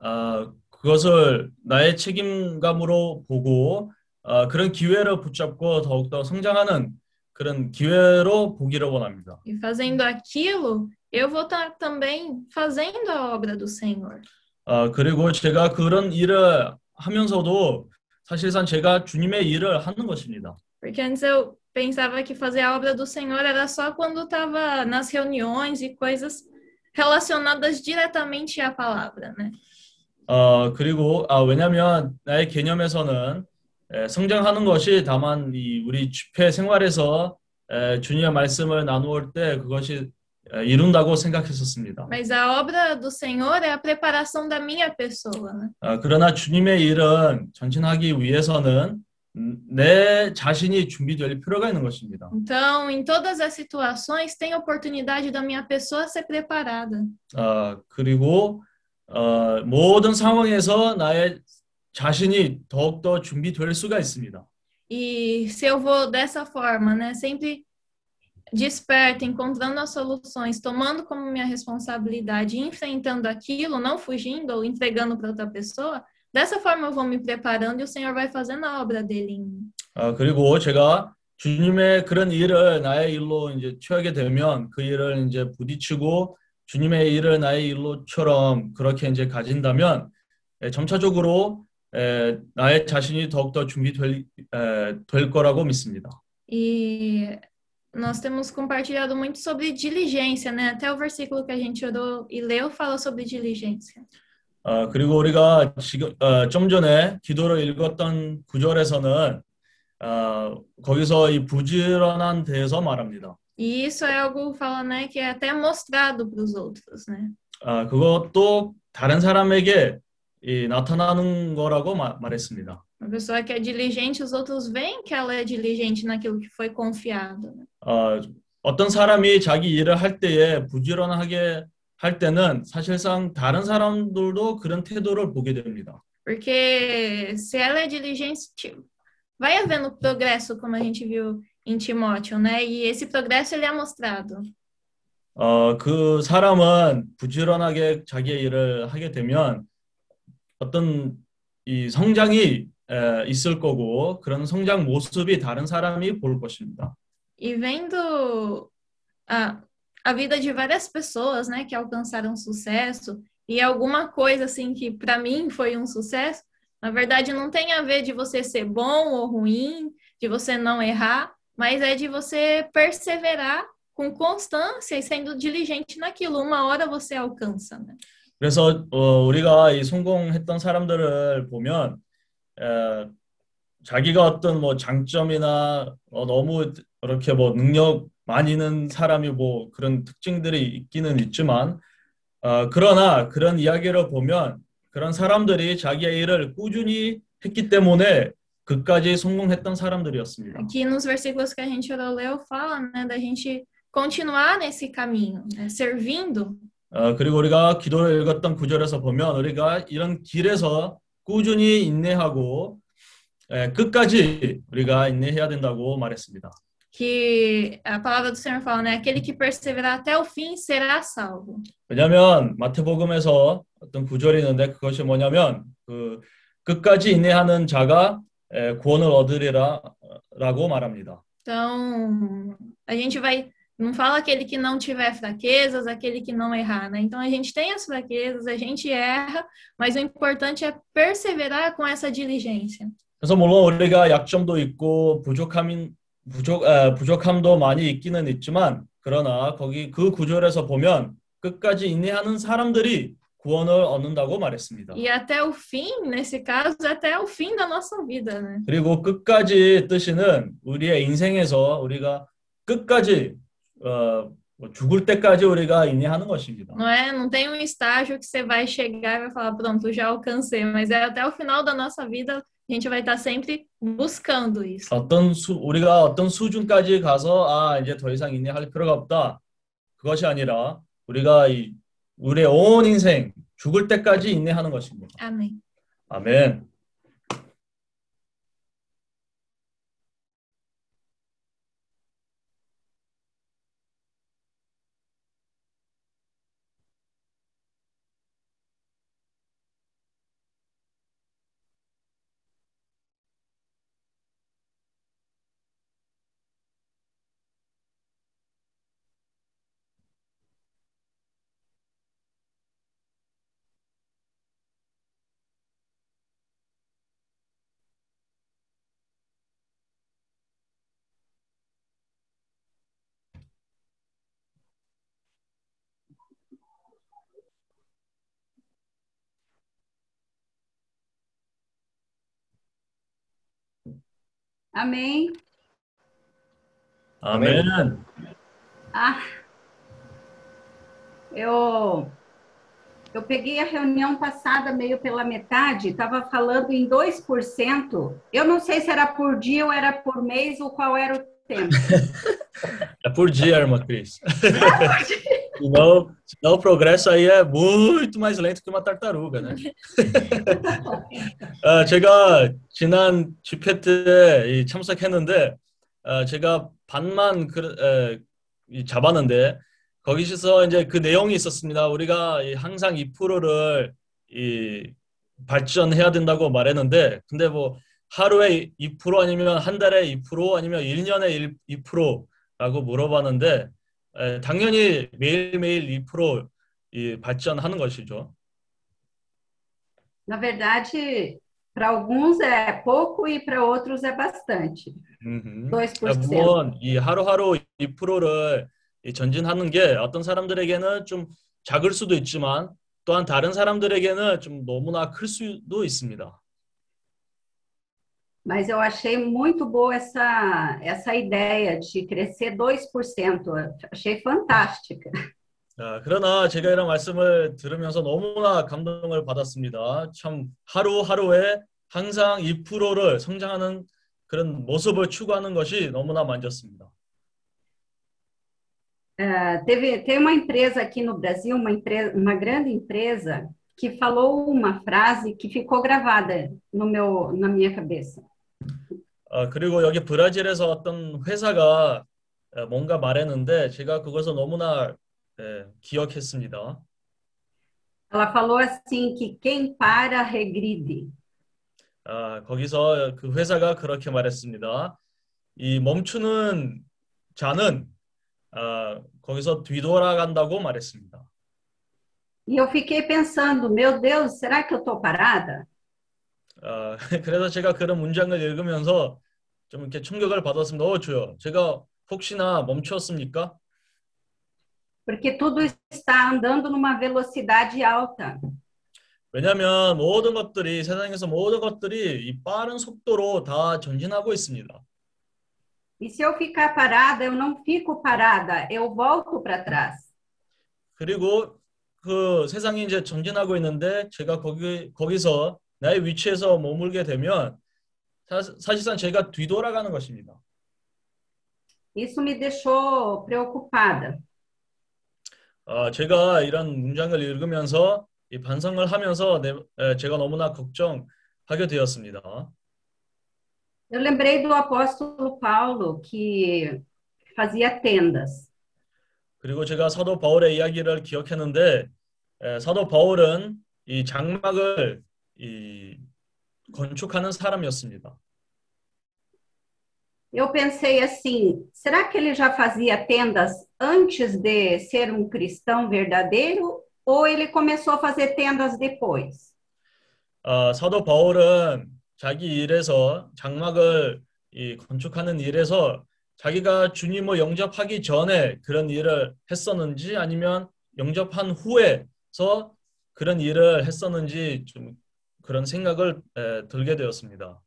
아, 그것을 나의 책임감으로 보고 아, 그런 기회를 붙잡고 더욱더 성장하는 그런 기회로 보기를 원합니다. E fazendo aquilo, eu vou estar também fazendo a obra do Senhor. 아, 그리고 제가 그런 일을 하면서도 사실상 제가 주님의 일을 하는 것입니다. Porque antes eu pensava que fazer a obra do Senhor era só quando estava nas reuniões e coisas relacionadas diretamente à palavra, né? 어, 그리고 아, 왜냐하면 나의 개념에서는 에, 성장하는 것이 다만 이 우리 집회 생활에서 에, 주님의 말씀을 나누을 때 그것이 에, 이룬다고 생각했었습니다. Mas a obra do Senhor é a preparação da minha pessoa, né? 아, 그러나 주님의 일은 전진하기 위해서는 음, 내 자신이 준비될 필요가 있는 것입니다. Então, em todas as situações, tem oportunidade da minha pessoa ser preparada. 아, 그리고 어, 모든 상황에서 나의 자신이 더욱더 준비될 수가 있습니다. E se eu vou dessa forma, né, sempre desperta, encontrando as soluções, tomando como minha responsabilidade, enfrentando aquilo, não fugindo ou entregando para outra pessoa, dessa forma eu vou me preparando e o Senhor vai fazendo a obra dele em mim. 아, 그리고 제가 주님의 그런 일을 나의 일로 이제 취하게 되면 그 일을 이제 부딪히고 주님의 일을 나의 일로처럼 그렇게 이제 가진다면 에, 점차적으로 에, 나의 자신이 더욱더 준비될 에, 될 거라고 믿습니다. E nós temos compartilhado muito sobre diligência, né? Até o versículo que a gente orou e leu fala sobre diligência. 아, 그리고 우리가 지금 어, 좀 전에 기도를 읽었던 구절에서는 아, 거기서 이 부지런한 대해서 말합니다. E isso é algo, fala, né, que é até mostrado para os outros, né? 아, 그것도 다른 사람에게 이, 나타나는 거라고 마- 말했습니다. Uma pessoa que é diligente, os outros veem que ela é diligente naquilo que foi confiado. né? 어, 어떤 사람이 자기 일을 할 때에 부지런하게 할 때는 사실상 다른 사람들도 그런 태도를 보게 됩니다. Porque se ela é diligente, tipo, vai havendo progresso, como a gente viu em Timóteo, né? E esse progresso ele é mostrado. 어, 그 사람은 부지런하게 자기의 일을 하게 되면 어떤 이 성장이 에, 있을 거고 그런 성장 모습이 다른 사람이 볼 것입니다. E vendo a, a vida de várias pessoas, né, que alcançaram sucesso, e alguma coisa assim que para mim foi um sucesso, na verdade não tem a ver de você ser bom ou ruim, de você não errar, mas é de você perseverar com constância e sendo diligente naquilo. Uma hora você alcança, né? 그래서 어, 우리가 이 성공했던 사람들을 보면 에, 자기가 어떤 뭐 장점이나 어, 너무 이렇게 뭐 능력 많이 있는 사람이 뭐 그런 특징들이 있기는 있지만 어, 그러나 그런 이야기를 보면 그런 사람들이 자기의 일을 꾸준히 했기 때문에 그까지 성공했던 사람들이었습니다. Aqui nos versículos que a gente leu, fala, né, da gente continuar nesse caminho, né, servindo 어, 그리고 우리가 기도를 읽었던 구절에서 보면 우리가 이런 길에서 꾸준히 인내하고 에, 끝까지 우리가 인내해야 된다고 말했습니다. que a palavra do Senhor fala, né? Aquele que perseverar até o fim será salvo. 왜냐하면 마태복음에서 어떤 구절이 있는데 그것이 뭐냐면 그 끝까지 인내하는 자가 에, 구원을 얻으리라라고 말합니다. Então, a gente vai. Não fala aquele que não tiver fraquezas, aquele que não errar, né? Então, a gente tem as fraquezas, a gente erra, mas o importante é perseverar com essa diligência. 그래서 물론 우리가 약점도 있고 부족함인 부족 에, 부족함도 많이 있기는 있지만 그러나 거기 그 구절에서 보면 끝까지 인내하는 사람들이 구원을 얻는다고 말했습니다. E até o fim, nesse caso, até o fim da nossa vida, né? 그리고 끝까지 뜻이는 우리의 인생에서 우리가 끝까지 어, 뭐 죽을 때까지 우리가 인내하는 것입니다. Não é? Não tem um estágio que você vai chegar e vai falar, pronto, já alcancei, mas é até o final da nossa vida, a gente vai estar sempre buscando isso. 어떤 수, 우리가 어떤 수준까지 가서 아 이제 더 이상 인내할 필요가 없다. 그것이 아니라 우리가 이 우리의 온 인생 죽을 때까지 인내하는 것입니다. Amém. 아멘. Amém. 아멘. Ah, Eu, eu peguei a reunião passada meio pela metade, estava falando em 2%. Eu não sei se era por dia ou era por mês ou qual era o tempo. É por dia, irmã Cris. Senão, senão o progresso aí é muito mais lento que uma tartaruga, né? 아, 제가 지난 집회 때이 참석했는데 아, 제가 반만 그, 에, 이 잡았는데 거기서 이제 그 내용이 있었습니다. 우리가 이 항상 2%를 이 발전해야 된다고 말했는데 근데 뭐 하루에 2% 아니면 한 달에 2% 아니면 1년에 1, 2%라고 물어봤는데 에, 당연히 매일매일 2%이 발전하는 것이죠. Na verdade, para alguns é pouco e para outros é bastante. 음흠. 2%. 물론 이 하루하루 2%를 이 전진하는 게 어떤 사람들에게는 좀 작을 수도 있지만 또한 다른 사람들에게는 좀 너무나 클 수도 있습니다. Mas eu achei muito boa essa, essa ideia de crescer 2%. Eu Achei fantástica. 자, 그러나 제가 이런 말씀을 들으면서 너무나 감동을 받았습니다. 참 하루하루에 항상 2%를 성장하는 그런 모습을 추구하는 것이 너무나 만졌습니다. É, teve, tem uma empresa aqui no Brasil, uma, empresa, uma grande empresa, que falou uma frase que ficou gravada no meu, na minha cabeça. 아, 그리고 여기 브라질에서 어떤 회사가 에, 뭔가 말했는데 제가 그것을 너무나 에, 기억했습니다. Ela falou assim que quem para regride. 아, 거기서 그 회사가 그렇게 말했습니다. 이 멈추는 자는 아, 거기서 뒤돌아간다고 말했습니다. E eu fiquei pensando, meu Deus, será que eu estou parada? 아, 그래서 제가 그런 문장을 읽으면서 좀 이렇게 충격을 받았습니다. 어, 주요. 제가 혹시나 멈추었습니까? Porque tudo está andando numa velocidade alta. 왜냐하면 모든 것들이 세상에서 모든 것들이 이 빠른 속도로 다 전진하고 있습니다. E se eu ficar parada, eu não fico parada, eu volto para trás. 그리고 그 세상이 이제 전진하고 있는데 제가 거기 거기서 나의 위치에서 머물게 되면 사, 사실상 제가 뒤돌아가는 것입니다. Isso me deixou preocupada. 아, 제가 이런 문장을 읽으면서 이 반성을 하면서 내, 에, 제가 너무나 걱정하게 되었습니다. Eu lembrei do apóstolo Paulo, que fazia tendas. 그리고 제가 사도 바울의 이야기를 기억했는데 에, 사도 바울은 이 장막을 이 건축하는 사람이었습니다. Eu pensei assim: será que ele já fazia tendas antes de ser um cristão verdadeiro? Ou ele começou a fazer tendas depois? 아, 사도 바울은 자기 일에서 장막을 이 건축하는 일에서 자기가 주님을 영접하기 전에 그런 일을 했었는지 아니면 영접한 후에서 그런 일을 했었는지 좀 그런 생각을 에, 들게 되었습니다.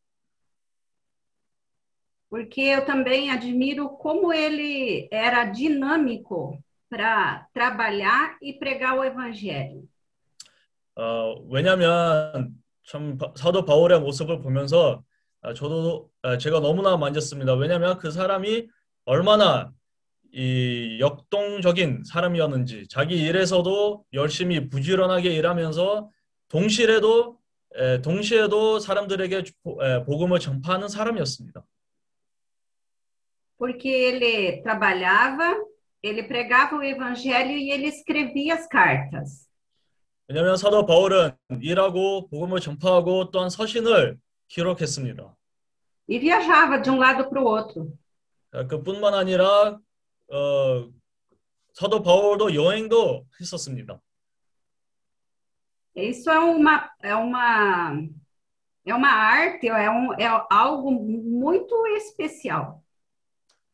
Porque eu também admiro como ele era dinâmico para trabalhar e pregar o evangelho. 어, 왜냐하면 참 바- 사도 바울의 모습을 보면서 아, 저도 아, 제가 너무나 만졌습니다. 왜냐하면 그 사람이 얼마나 이 역동적인 사람이었는지 자기 일에서도 열심히 부지런하게 일하면서 동시에도 에, 동시에도 사람들에게 주- 보- 에, 복음을 전파하는 사람이었습니다. Porque ele trabalhava, ele pregava o evangelho e ele escrevia as cartas. 왜냐하면 사도 바울은 일하고 복음을 전파하고 또한 서신을 기록했습니다. E viajava de um lado para o outro. 아, 그뿐만 아니라 어, 사도 바울도 여행도 했었습니다. Isso é uma, é uma, é uma arte, é, um, é algo muito especial.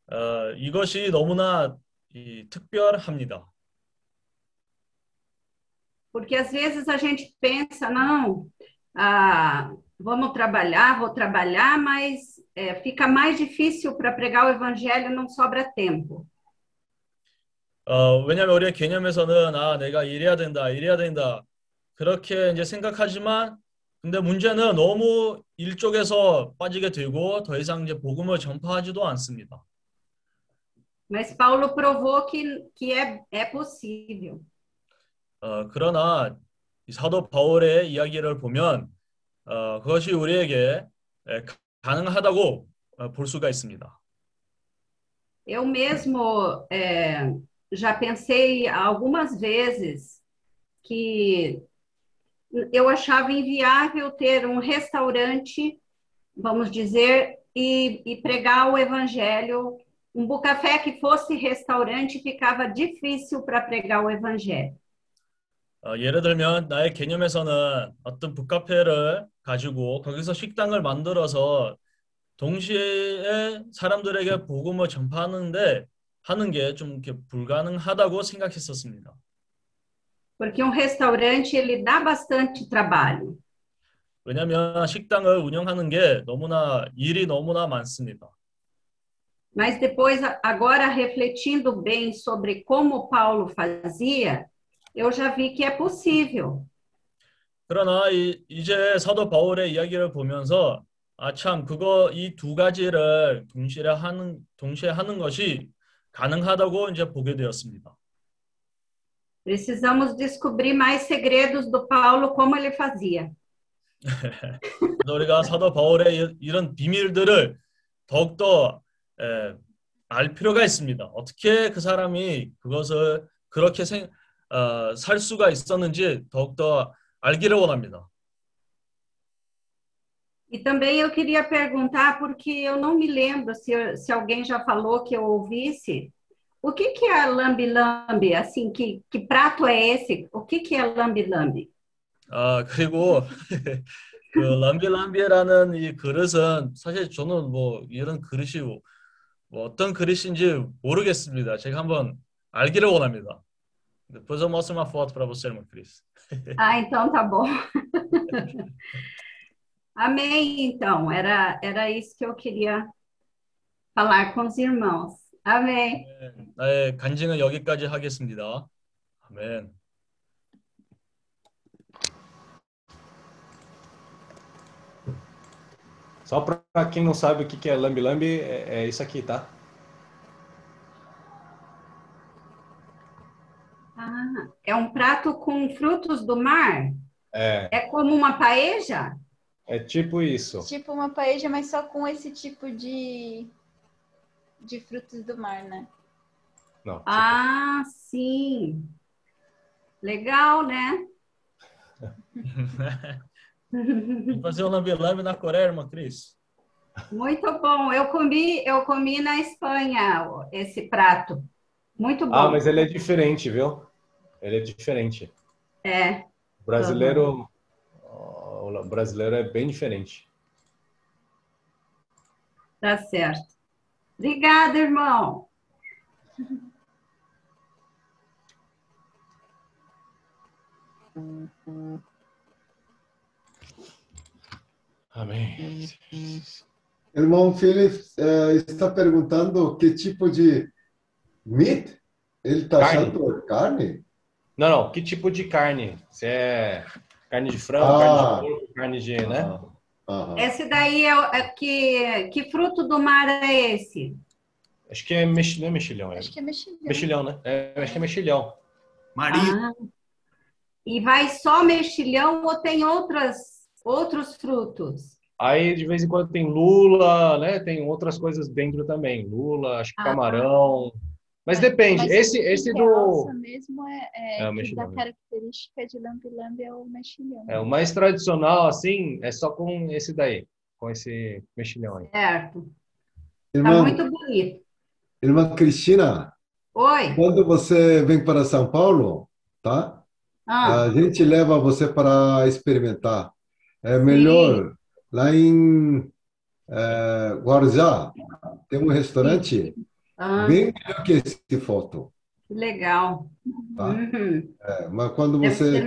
어, 이것이 너무나 이, 특별합니다. Porque às vezes a gente pensa, não, ah, vamos trabalhar, vou trabalhar, mas é, fica mais difícil para pregar o evangelho, não sobra tempo. 어, 왜냐면 우리의 개념에서는 아, 내가 이래야 된다, 이래야 된다. 그렇게 이제 생각하지만 근데 문제는 너무 일쪽에서 빠지게 되고 더 이상 이제 복음을 전파하지도 않습니다. Mas Paulo provou que, que é, é possível. 어, 그러나 이 사도 바울의 이야기를 보면 어, 그것이 우리에게 에, 가능하다고 어, 볼 수가 있습니다. Eu mesmo é, já pensei algumas vezes que eu achava inviável ter um restaurante, vamos dizer, e, e pregar o evangelho. Um bucafé que fosse restaurante ficava difícil para pregar o evangelho. 어, 예를 들면 나의 개념에서는 어떤 북카페를 가지고 거기서 식당을 만들어서 동시에 사람들에게 복음을 전파하는데 하는 게 좀 불가능하다고 생각했었습니다. Porque um restaurante ele dá bastante trabalho. 왜냐하면 식당을 운영하는 게 너무나 일이 너무나 많습니다. Mas depois, agora refletindo bem sobre como Paulo fazia, eu já vi que é possível. 그러나 이, 이제 사도 바울의 이야기를 보면서 아 참 그거 이 두 가지를 동시에 하는 동시에 하는 것이 가능하다고 이제 보게 되었습니다. Precisamos descobrir mais segredos do Paulo, como ele fazia. 그래서 우리가 사도 바울의 이- 이런 비밀들을 더욱더 에, 알 필요가 있습니다. 어떻게 그 사람이 그것을 그렇게 생, 어, 살 수가 있었는지 더욱더 알기를 원합니다. E também eu queria perguntar, porque eu não me lembro se, se alguém já falou que eu ouvisse, o que, que é lambe-lambe? Assim, que, que prato é esse? O que, que é lambe-lambe? 아 그리고 그 람비람비라는 이 그릇은 사실 저는 뭐 이런 그릇이 뭐 어떤 그릇인지 모르겠습니다. 제가 한번 알기를 원합니다. Depois eu mostro uma foto para você, irmã Cris. Ah, então tá bom. Amém, então. Era, era isso que eu queria falar com os irmãos. Amém. 나의 간증은 여기까지 하겠습니다. 아멘. Só para quem não sabe o que que é lambe-lambe, é, é isso aqui, tá? Ah, é um prato com frutos do mar? É, É como uma paeja? é tipo isso. Tipo uma paella, mas só com esse tipo de, de frutos do mar, né? Não. Ah, sim. Legal, né? Fazer um lambe-lambe na Coreia, irmã Cris. Muito bom. Eu comi, eu comi na Espanha esse prato. Muito bom. Ah, mas ele é diferente, viu? Ele é diferente. É. O brasileiro, o brasileiro é bem diferente. Tá certo. Obrigada, irmão. Amém. Irmão Philip eh, está perguntando que tipo de meat ele está Carne. achando carne? Não, não. Que tipo de carne? Se é carne de frango, Ah. carne de porco, carne de, né? Aham. Esse daí é, o- é que que fruto do mar é esse? Acho que é mex... não é mexilhão, é Acho que é mexilhão. mexilhão, né? É, acho que é mexilhão. Ah. E vai só mexilhão ou tem outras outros frutos? Aí de vez em quando tem lula, né? Tem outras coisas dentro também. Lula, acho que Ah. camarão. Mas depende. Mas Esse, esse do. mesmo é, é, É o mexilhão, da né? característica de lambe-lambe é o mexilhão. É, o mais tradicional, assim, é só com esse daí. Com esse mexilhão aí. Certo. Tá Irmã, muito bonito. irmã Cristina, Oi. quando você vem para São Paulo, tá? Ah, A gente leva você para experimentar. É melhor lá em eh, Guarujá tem um restaurante ah, bem melhor que esse foto, que legal. tá? Uhum. É, mas quando você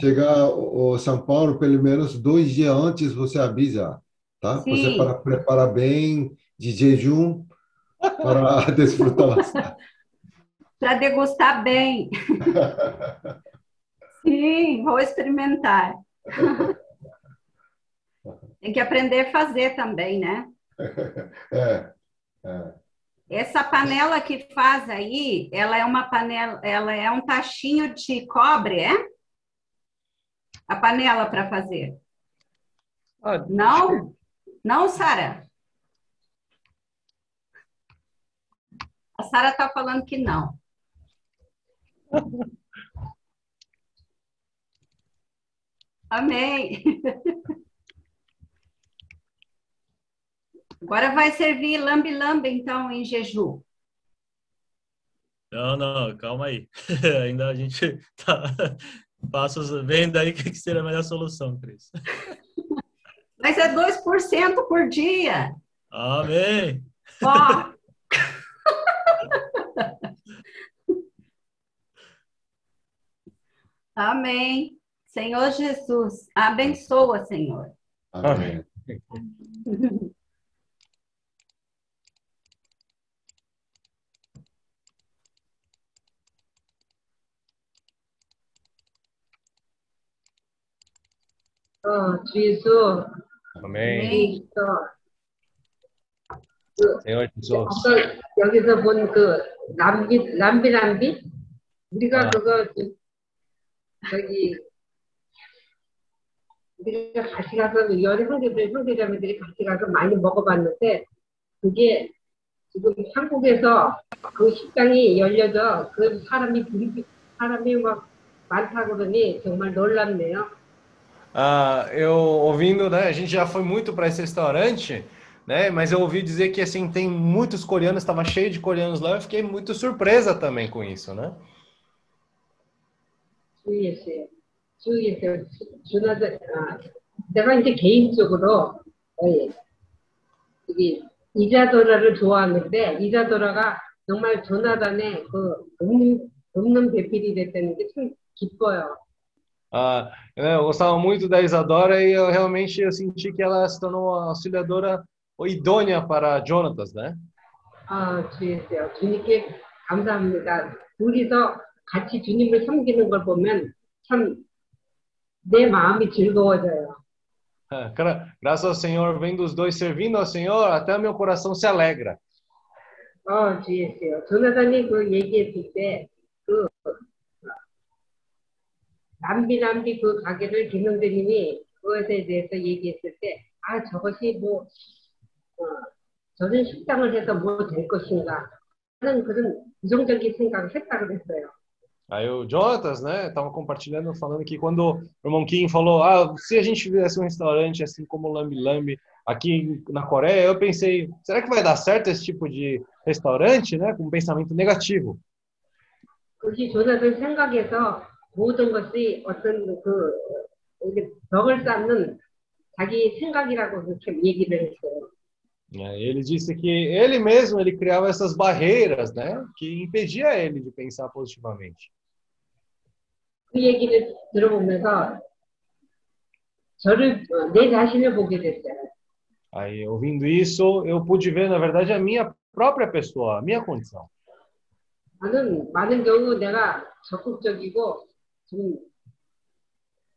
chegar ao São Paulo, pelo menos dois dias antes você avisa, tá? Sim. Você para preparar bem de jejum para desfrutar para degustar bem. Sim, vou experimentar. Tem que aprender a fazer também, né? É, é. Essa panela que faz aí, ela é uma panela, ela é um tachinho de cobre, é? A panela para fazer. Ah, Não? Não, Sara? A Sara está falando que não. Amém. Agora vai servir lambe-lambe, então, em jejum. Não, não, calma aí. Ainda a gente tá passos vendo aí o que que seria a melhor solução, Cris. Mas é 2% por dia. Amém. Ó. Amém. Senhor Jesus, abençoa, Senhor. Amém. 어, 주 예수, Amém. 그리스도. Senhor Jesus. 아까 여기서 본그 남비, 남비, 남비? 우리가 아. 그거 저- 저기 우리가 같이 가서 여러 형제들, 형제자매들이 같이 가서 많이 먹어봤는데 그게 지금 한국에서 그 식당이 열려서 그 사람이 사람이 막 많다고 그러니 정말 놀랍네요. Ah, eu ouvindo, né? A gente já foi muito para esse restaurante, né? Mas eu ouvi dizer que assim tem muitos coreanos, estava cheio de coreanos lá. Eu fiquei muito surpresa também com isso, né? 주의했어요. 주의했어요. 준하들, 아, 내가 이제 개인적으로, 예, 이게 이자도라를 좋아하는데, 이자도라가 정말 조나단의 그 없는, 없는 배필이 됐다는 게 참 기뻐요. Ah, né, eu gostava muito da Isadora e eu realmente eu senti que ela se tornou uma auxiliadora idônea para Jonatas, né? 아, 주의했어요. 주님께 감사합니다. 둘이서 같이 주님을 섬기는 걸 보면 참 내 마음이 즐거워져요. Ah, gra- Graças ao Senhor, vendo os dois servindo ao Senhor, até meu coração se alegra. 어, 주의했어요. 조나단이 그 얘기했을 때, 그, 남비, 남비 그 가게를 김영대님이 그것에 대해서 얘기했을 때, 아, 저것이 뭐, 어, 저런 식당을 해서 뭐 될 것인가. 하는 그런 부정적인 생각을 했다 그랬어요. Aí o Jonatas, né, tava compartilhando, falando que quando o irmão Kim falou, ah, se a gente fizesse um restaurante assim como o Lambi Lambi aqui na Coreia, eu pensei, será que vai dar certo esse tipo de restaurante, né, com um pensamento negativo? 그것이 조나단 생각에서 모든 것이 어떤 그, 이게 벽을 쌓는 자기 생각이라고 그렇게 얘기를 했어요. É, Ele disse que ele mesmo ele criava essas barreiras, né, que impedia ele de pensar positivamente. 그 얘기를 들어보면서 저를, 어, 내 자신을 보게 됐어요. Aí, ouvindo isso, eu pude ver, na verdade, a minha própria pessoa, a minha condição. 나는 많은 경우 내가 적극적이고 좀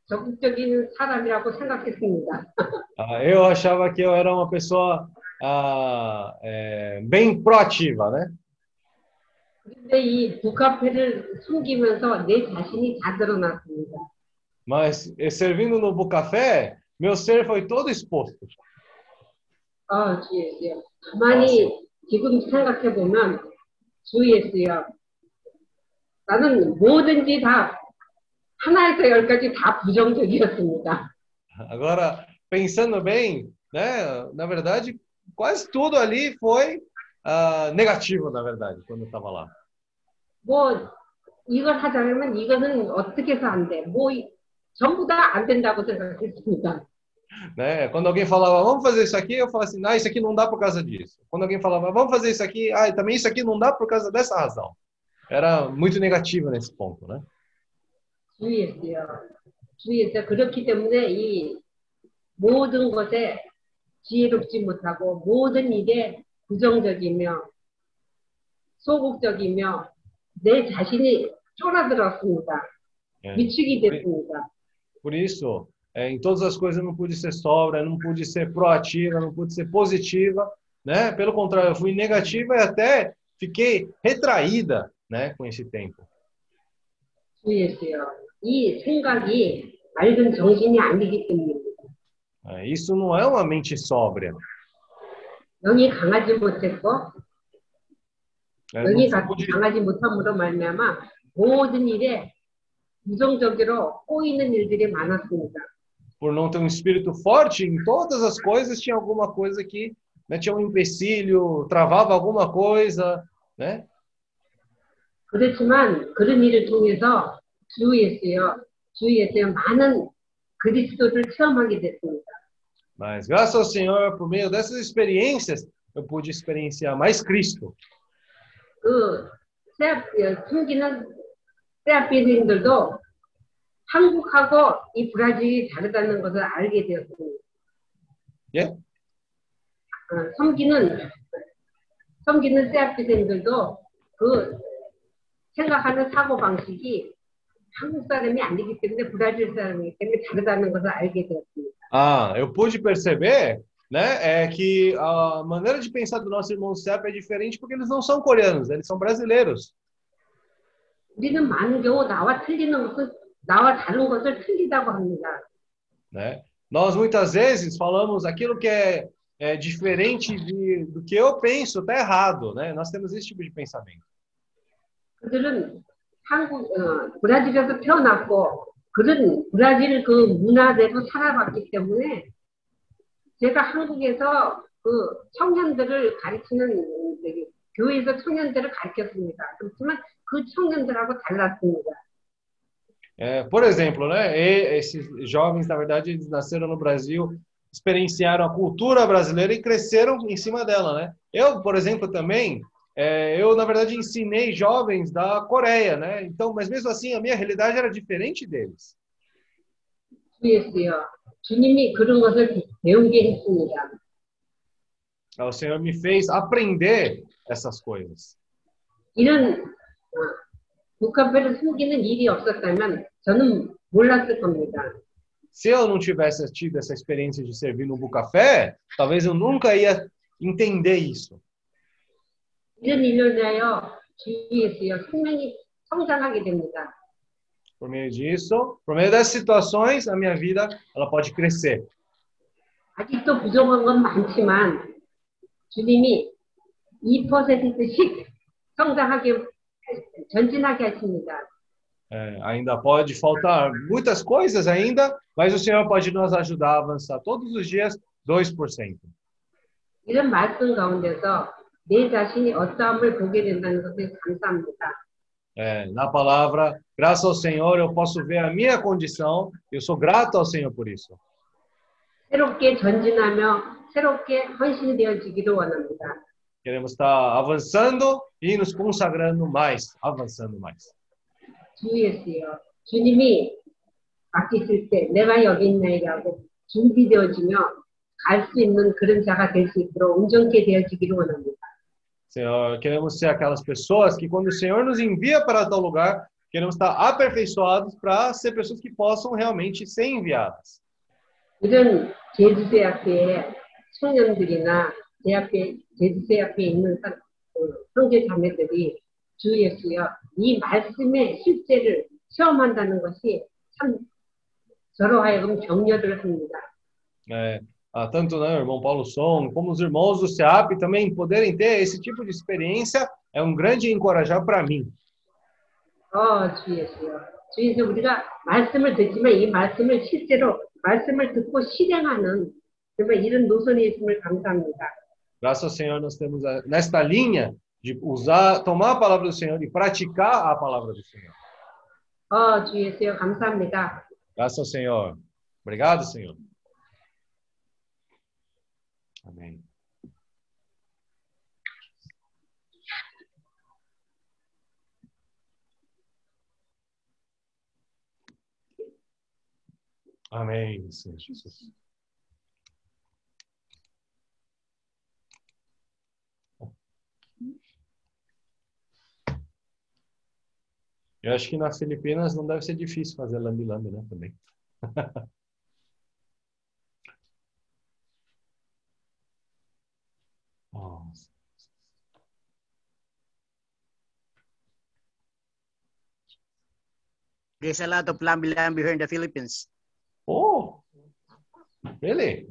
적극적인 사람이라고 생각했습니다. Ah, eu achava que eu era uma pessoa ah, é, bem proativa, né? 근데 이 북카페를 숨기면서 내 자신이 다 드러났습니다. Mas eh, servindo no Bucafé, meu ser foi todo exposto. 아, 주 예수요. 가만히 지금 생각해 보면 주 예수요. 나는 뭐든지 다 하나에서 열까지 다 부정적이었습니다. Agora, pensando bem, né? Na verdade, quase tudo ali foi ah, negativo, na verdade, quando eu estava lá. 뭐 이걸 하자면 이거는 어떻게 해서 안 돼. 뭐 이- 전부 다 안 된다고 생각했습니다. Né? Quando alguém falava, vamos fazer isso aqui, eu falava assim, ah, isso aqui não dá por causa disso. Quando alguém falava, vamos fazer isso aqui, ah, também isso aqui não dá por causa dessa razão. Era muito negativo nesse ponto, né? 주의했어요. 주의했어요. 그렇기 때문에 이 모든 것에 지혜롭지 못하고 모든 일에 부정적이며 소극적이며 내 자신이 쫄아들었습니다. É. 미치게 됐습니다. Por isso, é, em todas as coisas eu não pude ser sóbria, não pude ser proativa, não pude ser positiva, né? Pelo contrário, eu fui negativa e até fiquei retraída, né, com esse tempo. 주의했어요. 이 생각이 맑은 정신이 아니기 때문입니다. É, isso não é uma mente sóbria. 영이 강하지 못했고 É, 영이 não 가- pude- 강하지 못함으로 말미암아 모든 일에 부정적으로 꼬이는 일들이 많았습니다. por não ter um espírito forte em todas as coisas, tinha alguma coisa que né, tinha um empecilho, travava alguma coisa, né? 그렇지만 그런 일을 통해서 주위에서요, 주위에서 많은 그리스도를 체험하게 됐습니다. Mas graças ao Senhor, por meio dessas experiências, eu pude experienciar mais Cristo. 그 어, 숨기는 세합비들도 한국하고 이 브라질이 다르다는 것을 알게 되었습니다. 예? 어, 섬기는 섬기는 세합비들도 그 생각하는 사고 방식이 한국 사람이 아니기 때문에 브라질 사람이기 때문에 다르다는 것을 알게 되었습니다. Ah, eu pude perceber, né, é que a maneira de pensar do nosso irmão Sepp é diferente porque eles não são coreanos, eles são brasileiros. 우리는 많은 경우 나와 틀리는 것을 나와 다른 것을 틀리다고 합니다. né? Nós muitas vezes falamos aquilo que é, é diferente de, do que eu penso, está errado, né? Nós temos esse tipo de pensamento. 그들은 한국 어, 브라질에서 태어났고 그런 브라질 그 문화대로 살아봤기 때문에 제가 한국에서 그 청년들을 저기, 교회에서 청년들을 가르쳤습니다. 그렇지만 그 청년들하고 달랐습니다. É, por exemplo, né? e- esses jovens, na verdade, eles nasceram no Brasil, experienciaram a cultura brasileira e cresceram em cima dela, né? Eu, por exemplo, também, é, eu na verdade ensinei jovens da Coreia, né? Então, mas mesmo assim, a minha realidade era diferente deles. 주였어요. 주님이 그런 것을 배우게 했습니다. O Senhor me fez aprender essas coisas. 이런 어, 북한패를 숨기는 일이 없었다면 저는 몰랐을 겁니다. Se eu não tivesse tido essa experiência de servir no Bucafé, talvez eu nunca ia entender isso. 이런 일로 인하여 주위에서요 생명이 성장하게 됩니다. Por meio disso, por meio dessas situações, a minha vida ela pode crescer. 아직도 부족한 건 많지만 주님이 2%씩 성장하게 전진하게 하십니다. É, ainda pode faltar muitas coisas ainda, mas o Senhor pode nos ajudar a avançar todos os dias 2%. 이런 말씀 가운데서 내 자신이 어떠함을 보게 된다는 것에 감사합니다. É, na palavra, graças ao Senhor, eu posso ver a minha condição. Eu sou grato ao Senhor por isso. 새롭게 전진하며 새롭게 헌신되어지기를 원합니다. Queremos estar avançando e nos consagrando mais, avançando mais. 주의했어요. 주님이 맡기실 때 내가 여기 있나이라고 준비되어지며 갈 수 있는 그런 자가 될 수 있도록 온전케 되어지기를 원합니다. Senhor, queremos ser aquelas pessoas que, quando o Senhor nos envia para tal lugar, queremos estar aperfeiçoados para ser pessoas que possam realmente ser enviadas. 이런 제주대 앞에 청년들이나 제 앞에 제주대 앞에 있는 사- 어, 형제 자매들이 주의했어요. 이 말씀의 실제를 체험한다는 것이 참 저로 하여금 격려를 합니다. É, ah, tanto né, o irmão Paulo Som, como os irmãos do SEAP também poderem ter esse tipo de experiência é um grande encorajar para mim. 어, 주의했어요. 주의해서 우리가 말씀을 듣지만 이 말씀을 실제로 말씀을 듣고 실행하는 정말 이런 노선이 있음을 감사합니다. Graças ao Senhor, nós temos a- nesta linha de usar, tomar a palavra do Senhor e praticar a palavra do Senhor. 어, 주의했어요. 감사합니다. Graças ao Senhor. Obrigado, Senhor. Amém. Amém, Senhor Jesus. Eu acho que nas Filipinas não deve ser difícil fazer lambi-lambi, né? Também. Oh, There's a lot of lambi-lambi here in the Philippines. Oh, really?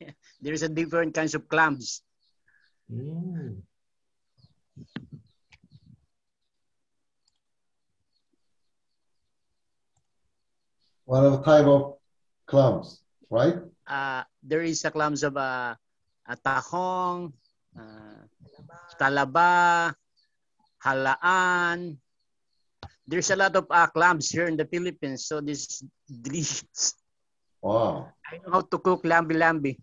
There's a different kinds of clams. Mm. One of type of clams, right? Uh, there is a clams of uh, a tahong, uh, talaba, halaan. There's a lot of uh, clams here in the Philippines, so this is delicious. Wow. I know how to cook lambi-lambi.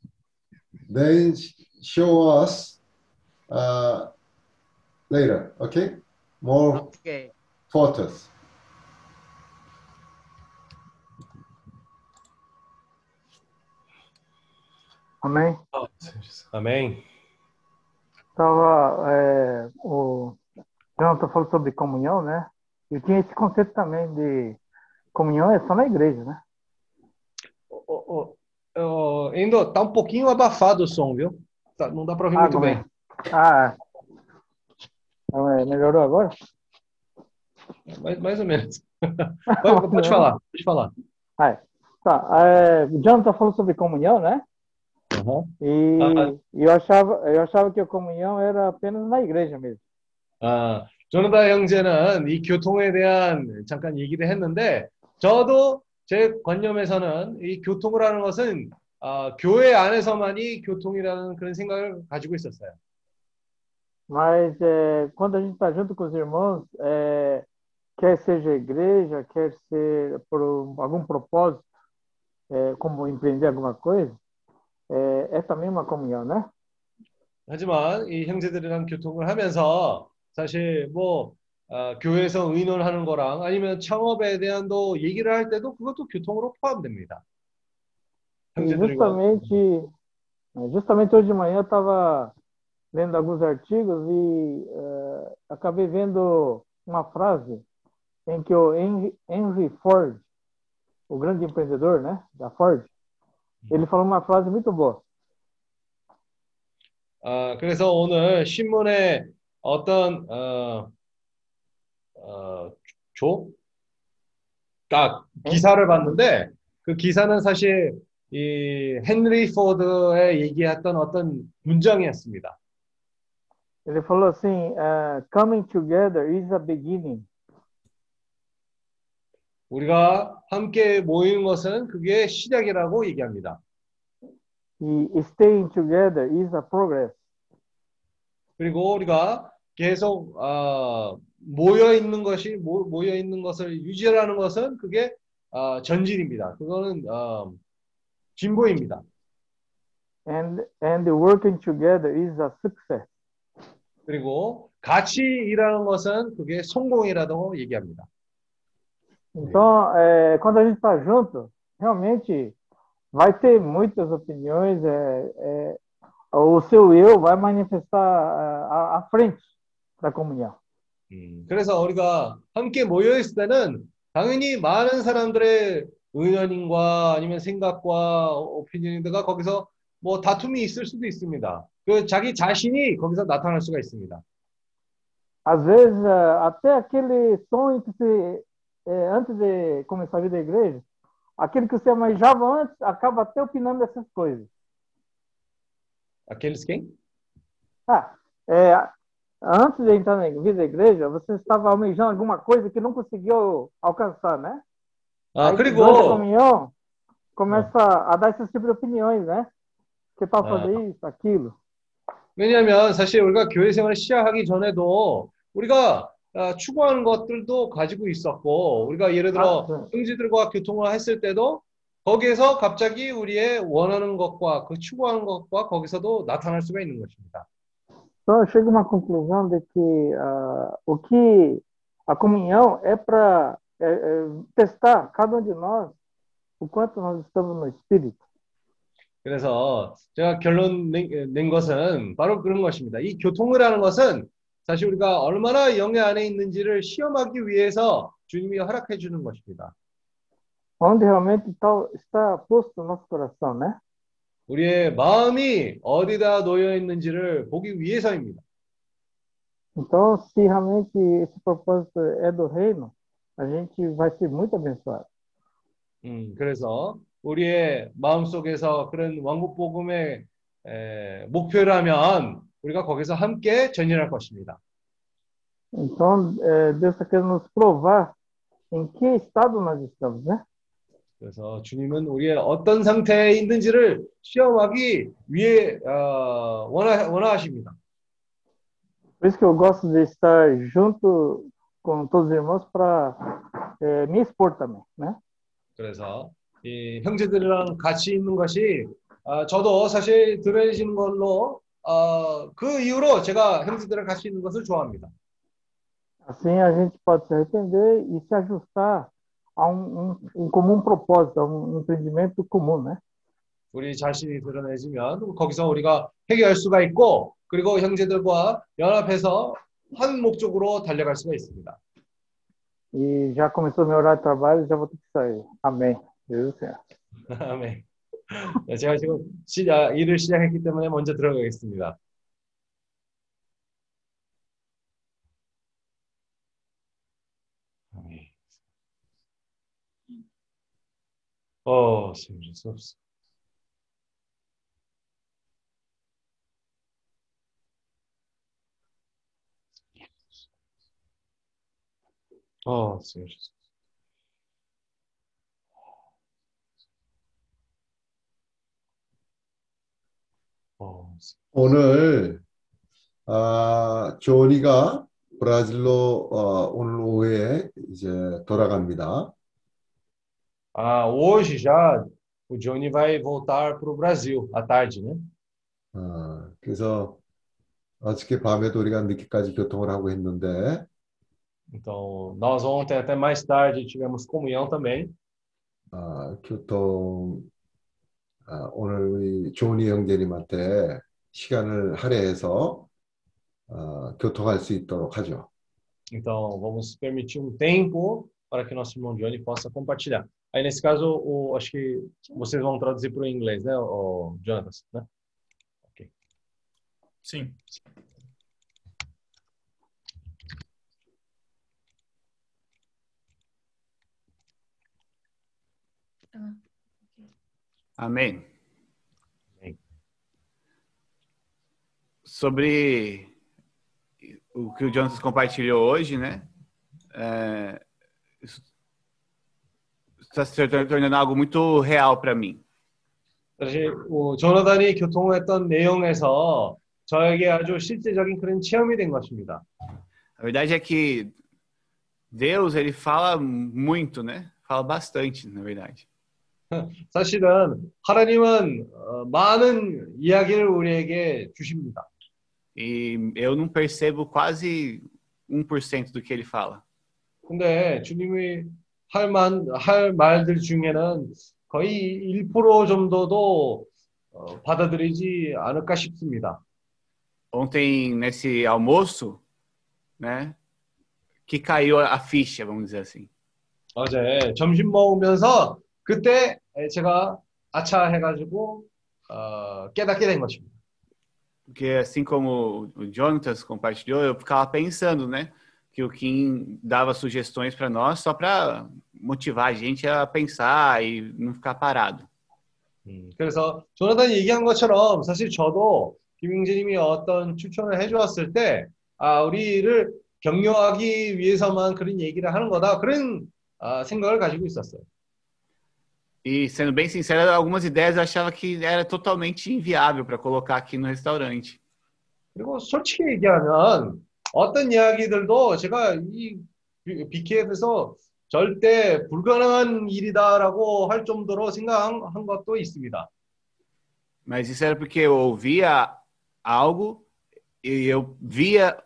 Then show us uh, later, okay? More Okay. photos. Amém? Amém. Tava, é, o Jonathan falou sobre comunhão, né? E tinha esse conceito também de comunhão é só na igreja, né? Ô, ô, ô, Endo, tá um pouquinho abafado o som, viu? Tá- não dá para ouvir Ah, muito como é? bem. Ah, então, é, melhorou agora? Mais, mais ou menos. pode, pode falar, pode falar. Ah, tá. É, o Jonathan falou sobre comunhão, né? Uhum. E, e eu achava, eu achava que a comunhão era apenas na igreja mesmo. 아, 조나다 형제는 이 교통에 대한 잠깐 얘기를 했는데, 저도 제 관념에서는 이 교통을 하는 것은 아, 교회 안에서만이 교통이라는 그런 생각을 가지고 있었어요. Mas é, quando a gente está junto com os irmãos, é, quer seja igreja, quer ser por um- algum propósito, é, como empreender alguma coisa, é, também uma comunhão, né? 하지만 이 형제들이랑 교통을 하면서 사실 뭐 아, 교회에서 의논하는 거랑 아니면 창업에 대한도 얘기를 할 때도 그것도 교통으로 포함됩니다. E 형제들과 justamente, justamente hoje de manhã eu estava lendo alguns artigos e eh, acabei vendo uma frase em que o Henry, Henry Ford, o grande empreendedor, né, da Ford, ele falou uma frase muito boa. 아, 그래서 오늘 신문에 어떤 어, 어, 조? 아, 기사를 봤는데 그 기사는 사실 이 헨리 포드의 얘기했던 어떤 문장이었습니다. Ele falou assim: eh, coming together is a beginning. 우리가 함께 모이는 것은 그게 시작이라고 얘기합니다. Staying together is a progress. 그리고 우리가 계속 어, 모여 있는 것이 모, 모여 있는 것을 유지하는 것은 그게 어, 전진입니다. 그거는 어, 진보입니다. And, and working together is a success. 그리고 같이 일하는 것은 그게 성공이라고 얘기합니다. Então, eh, quando a gente está junto, realmente vai ter muitas opiniões, é, é, o seu eu vai manifestar à, à frente da comunhão. 그래서 우리가 함께 모여 있을 때는 당연히 많은 사람들의 의견인과 아니면 생각과 오피니언들가 거기서 뭐 다툼이 있을 수도 있습니다. 그 자기 자신이 거기서 나타날 수가 있습니다. Às vezes, eh, até aquele sonho que você, eh, antes de começar a vida da igreja, aquele que você almejava antes, acaba até opinando essas coisas. Aqueles quem? Ah, é, antes de entrar na vida da igreja, você estava almejando alguma coisa que não conseguiu alcançar, né? 아 Aí, 그리고 durante a comunhão, começa a dar esse tipo de opiniões, né? Que tal Ah. fazer isso, aquilo. 왜냐하면 사실 우리가 교회 생활을 시작하기 전에도 우리가 아, 추구하는 것들도 가지고 있었고 우리가 예를 들어 형제들과 교통을 했을 때도 거기에서 갑자기 우리의 원하는 것과 그 추구하는 것과 거기서도 나타날 수가 있는 것입니다. Então, eu chego a uma conclusão de que ah, o que a comunhão é para testar cada um de nós o quanto nós estamos no espírito. 그래서 제가 결론 낸, 낸 것은 바로 그런 것입니다. 이 교통을 하는 것은 사실 우리가 얼마나 영의 안에 있는지를 시험하기 위해서 주님이 허락해 주는 것입니다. Onde realmente tá, está posto nosso coração, né? 우리의 마음이 어디다 놓여 있는지를 보기 위해서입니다. Então, se realmente esse propósito é do reino, a gente vai ser muito abençoado. 음, 그래서 우리의 마음 속에서 그런 왕국 복음의 에, 목표라면 우리가 거기서 함께 전진할 것입니다. Então, eh, Deus está querendo nos provar em que estado nós estamos, né? 그래서 주님은 우리의 어떤 상태에 있는지를 시험하기 위해 어, 원하, 원하십니다. Por isso que eu gosto de estar junto com todos os irmãos para me expor também, né? 그래서 이 형제들이랑 같이 있는 것이 어, 저도 사실 드러내지는 걸로 어, 그 이후로 제가 형제들이랑 같이 있는 것을 좋아합니다. Assim a gente pode se arrepender e se ajustar a um, um, um comum propósito, a um entendimento comum, né? 우리 자신이 드러내지면 거기서 우리가 해결할 수가 있고 그리고 형제들과 연합해서 한 목적으로 달려갈 수가 있습니다. E já começou meu horário de trabalho, já vou ter que sair. Amém. Jesus Senhor. 네, 네, 제가 지금 시작, 일을 시작했기 때문에 먼저 들어가겠습니다. 아, 예. 어, 세우실 수 없어. 어, 세우실 수 오늘 아, 조니가 브라질로 어, 오늘 오후에 이제 돌아갑니다. Hoje já o Johnny vai voltar para o Brasil à tarde, né? 아, 그래서 어저께 밤에도 우리가 늦게까지 교통을 하고 했는데 Então, nós ontem até mais tarde tivemos comunhão também. 아, 교통 아, 오늘 우리 조니 형제님한테 시간을 할애해서 어, 교통할 수 있도록 하죠. Então, vamos permitir um tempo para que nosso irmão Johnny possa compartilhar. Aí, nesse caso, o, acho que vocês vão traduzir para o inglês, né, o Jonas? Né? Ok. Sim. Amém. Amém. Sobre o que o Jonas compartilhou hoje, né? É, isso está se tornando algo muito real para mim. 사실 어, 조나단이 교통했던 내용에서 저에게 아주 실제적인 그런 체험이 된 것입니다. A verdade é que Deus, ele fala muito, né? Fala bastante, na verdade. 사실은 하나님은 어, 많은 이야기를 우리에게 주십니다. E eu não percebo quase 1% do que ele fala. 근데 주님이 할, 만, 할 말들 중에는 거의 1% 정도도 어, 받아들이지 않을까 싶습니다. Ontem, nesse almoço, né? Que caiu a ficha, vamos dizer assim. 어제 점심 먹으면서 그때 제가 아차 해가지고 어, 깨닫게 된 것입니다. Porque assim como o Jonatas compartilhou, eu ficava pensando, né? Que o Kim dava sugestões para nós só para motivar a gente a pensar e não ficar parado. 음, 그래서 조나단이 얘기한 것처럼 사실 저도 김용진님이 어떤 추천을 해주었을 때 아, 우리를 격려하기 위해서만 그런 얘기를 하는 거다 그런 아, 생각을 가지고 있었어요. E sendo bem sincero, algumas ideias eu achava que era totalmente inviável para colocar aqui no restaurante. 그리고 솔직히 얘기하면 어떤 이야기들도 제가 이 BKF에서 절대 불가능한 일이다라고 할 정도로 생각한 것도 있습니다. Mas isso era porque eu ouvia algo e eu via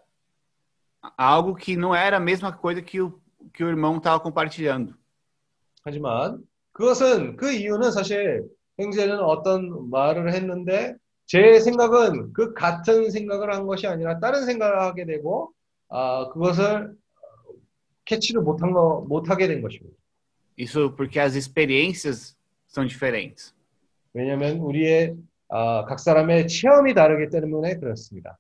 algo que não era a mesma coisa que o, que o irmão estava compartilhando. 하지만 그것은 그 이유는 사실 형제는 어떤 말을 했는데 제 생각은 그 같은 생각을 한 것이 아니라 다른 생각을 하게 되고 아, 그것을 캐치를 못한 거 못하게 된 것입니다. Isso porque as experiências são diferentes. 왜냐하면 우리의 아, 각 사람의 체험이 다르기 때문에 그렇습니다.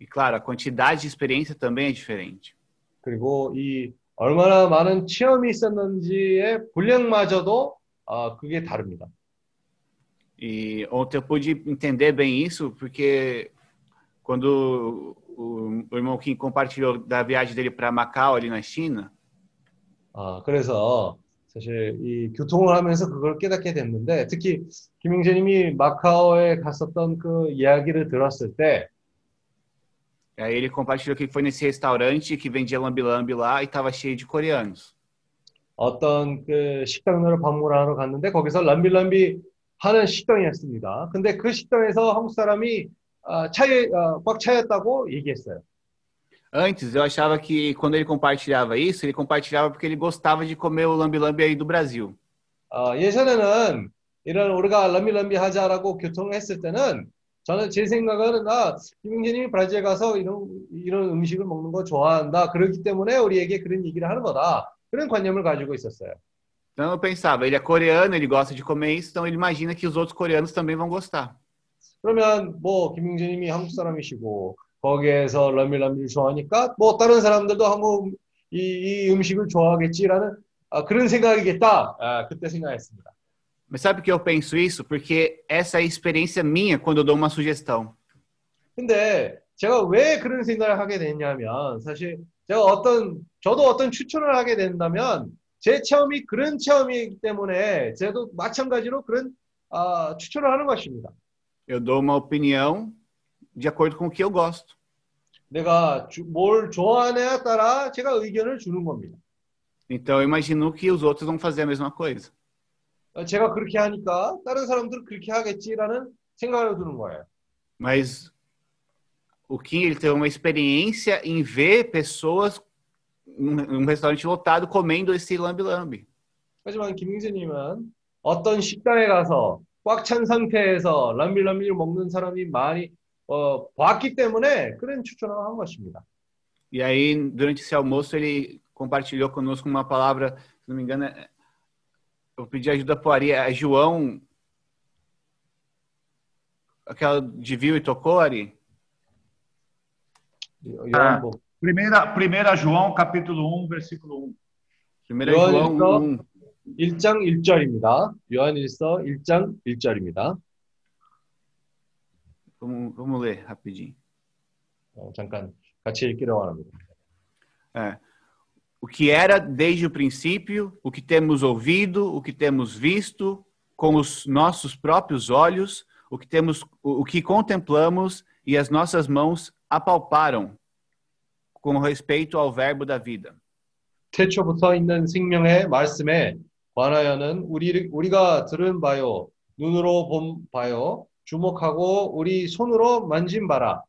E claro, a quantidade de experiência também é diferente. 그리고 이 얼마나 많은 체험이 있었는지의 분량마저도 아, 그게 다릅니다. E ontem eu pude entender bem isso, porque quando o, o irmão Kim compartilhou da viagem dele para Macau, ali na China, 아, 그래서 사실 이 교통을 하면서 그걸 깨닫게 됐는데 특히 김영재님이 마카오에 갔었던 그 이야기를 들었을 때 aí ele compartilhou que ele foi nesse restaurante que vendia lambi-lambi lá e estava cheio de coreanos. 어떤 그 식당을 방문하러 갔는데 거기서 람비람비 하는 식당이었습니다. 근데 그 식당에서 한국 사람이 아, 차에 아, 꽉 차였다고 얘기했어요. Antes, eu achava que quando ele compartilhava isso, ele compartilhava porque ele gostava de comer o lambi-lambi aí do Brasil. 아, 예전에는 이런 우리가 람비람비 하자라고 교통했을 때는 저는 제 생각은 아, 김용진이 브라질 가서 이런 이런 음식을 먹는 거 좋아한다. 그렇기 때문에 우리에게 그런 얘기를 하는 거다. 그런 관념을 가지고 있었어요. Então eu pensava, ele é coreano, ele gosta de comer isso, então ele imagina que os outros coreanos também vão gostar. 그러면 뭐 김용진님이 한국 사람이시고 거기에서 람비람비를 좋아하니까 뭐 다른 사람들도 한국 이, 이 음식을 좋아하겠지라는 아, 그런 생각이겠다. 아, 그때 생각했습니다. Mas sabe por que eu penso isso? Porque essa é a experiência minha quando eu dou uma sugestão. 근데 제가 왜 그런 생각을 하게 됐냐면 사실 제가 어떤 저도 어떤 추천을 하게 된다면 제 체험이 그런 체험이기 때문에 저도 마찬가지로 그런 아, 추천을 하는 것입니다. Eu dou uma opinião de acordo com o que eu gosto. 내가 주- 뭘 좋아하냐에 따라 제가 의견을 주는 겁니다. Então eu imagino que os outros vão fazer a mesma coisa. 어, 제가 그렇게 하니까 다른 사람들은 그렇게 하겠지라는 생각을 드는 거예요. Mas o Kim ele teve uma experiência em ver pessoas num, num restaurante lotado comendo esse lambi-lambi. 하지만 김ing수님은 어떤 식당에 가서 꽉 찬 상태에서 람빌람비를 먹는 사람이 많이 어, 봤기 때문에 그런 추천을 한 것입니다. E aí, durante esse almoço, ele compartilhou conosco uma palavra, se não me engano, é- eu pedi ajuda para o Ari, é João, aquela de viu e tocou, Ari? Ah, primeira, primeira João, capítulo 1, versículo 1. Primeira João 요한일서 1장 1절입니다. 요한일서 1장 1절입니다. Vamos, vamos ler rapidinho. 어, 잠깐 같이 읽기를 원합니다. É. O que era desde o princípio, o que temos ouvido, o que temos visto com os nossos próprios olhos, o que temos, o o que contemplamos e as nossas mãos apalparam com respeito ao verbo da vida. 태초부터 있는 생명의 말씀에 관하여는 우리, 우리가 들은 바요, 눈으로 본 바요, 주목하고 우리 손으로 만진 바라.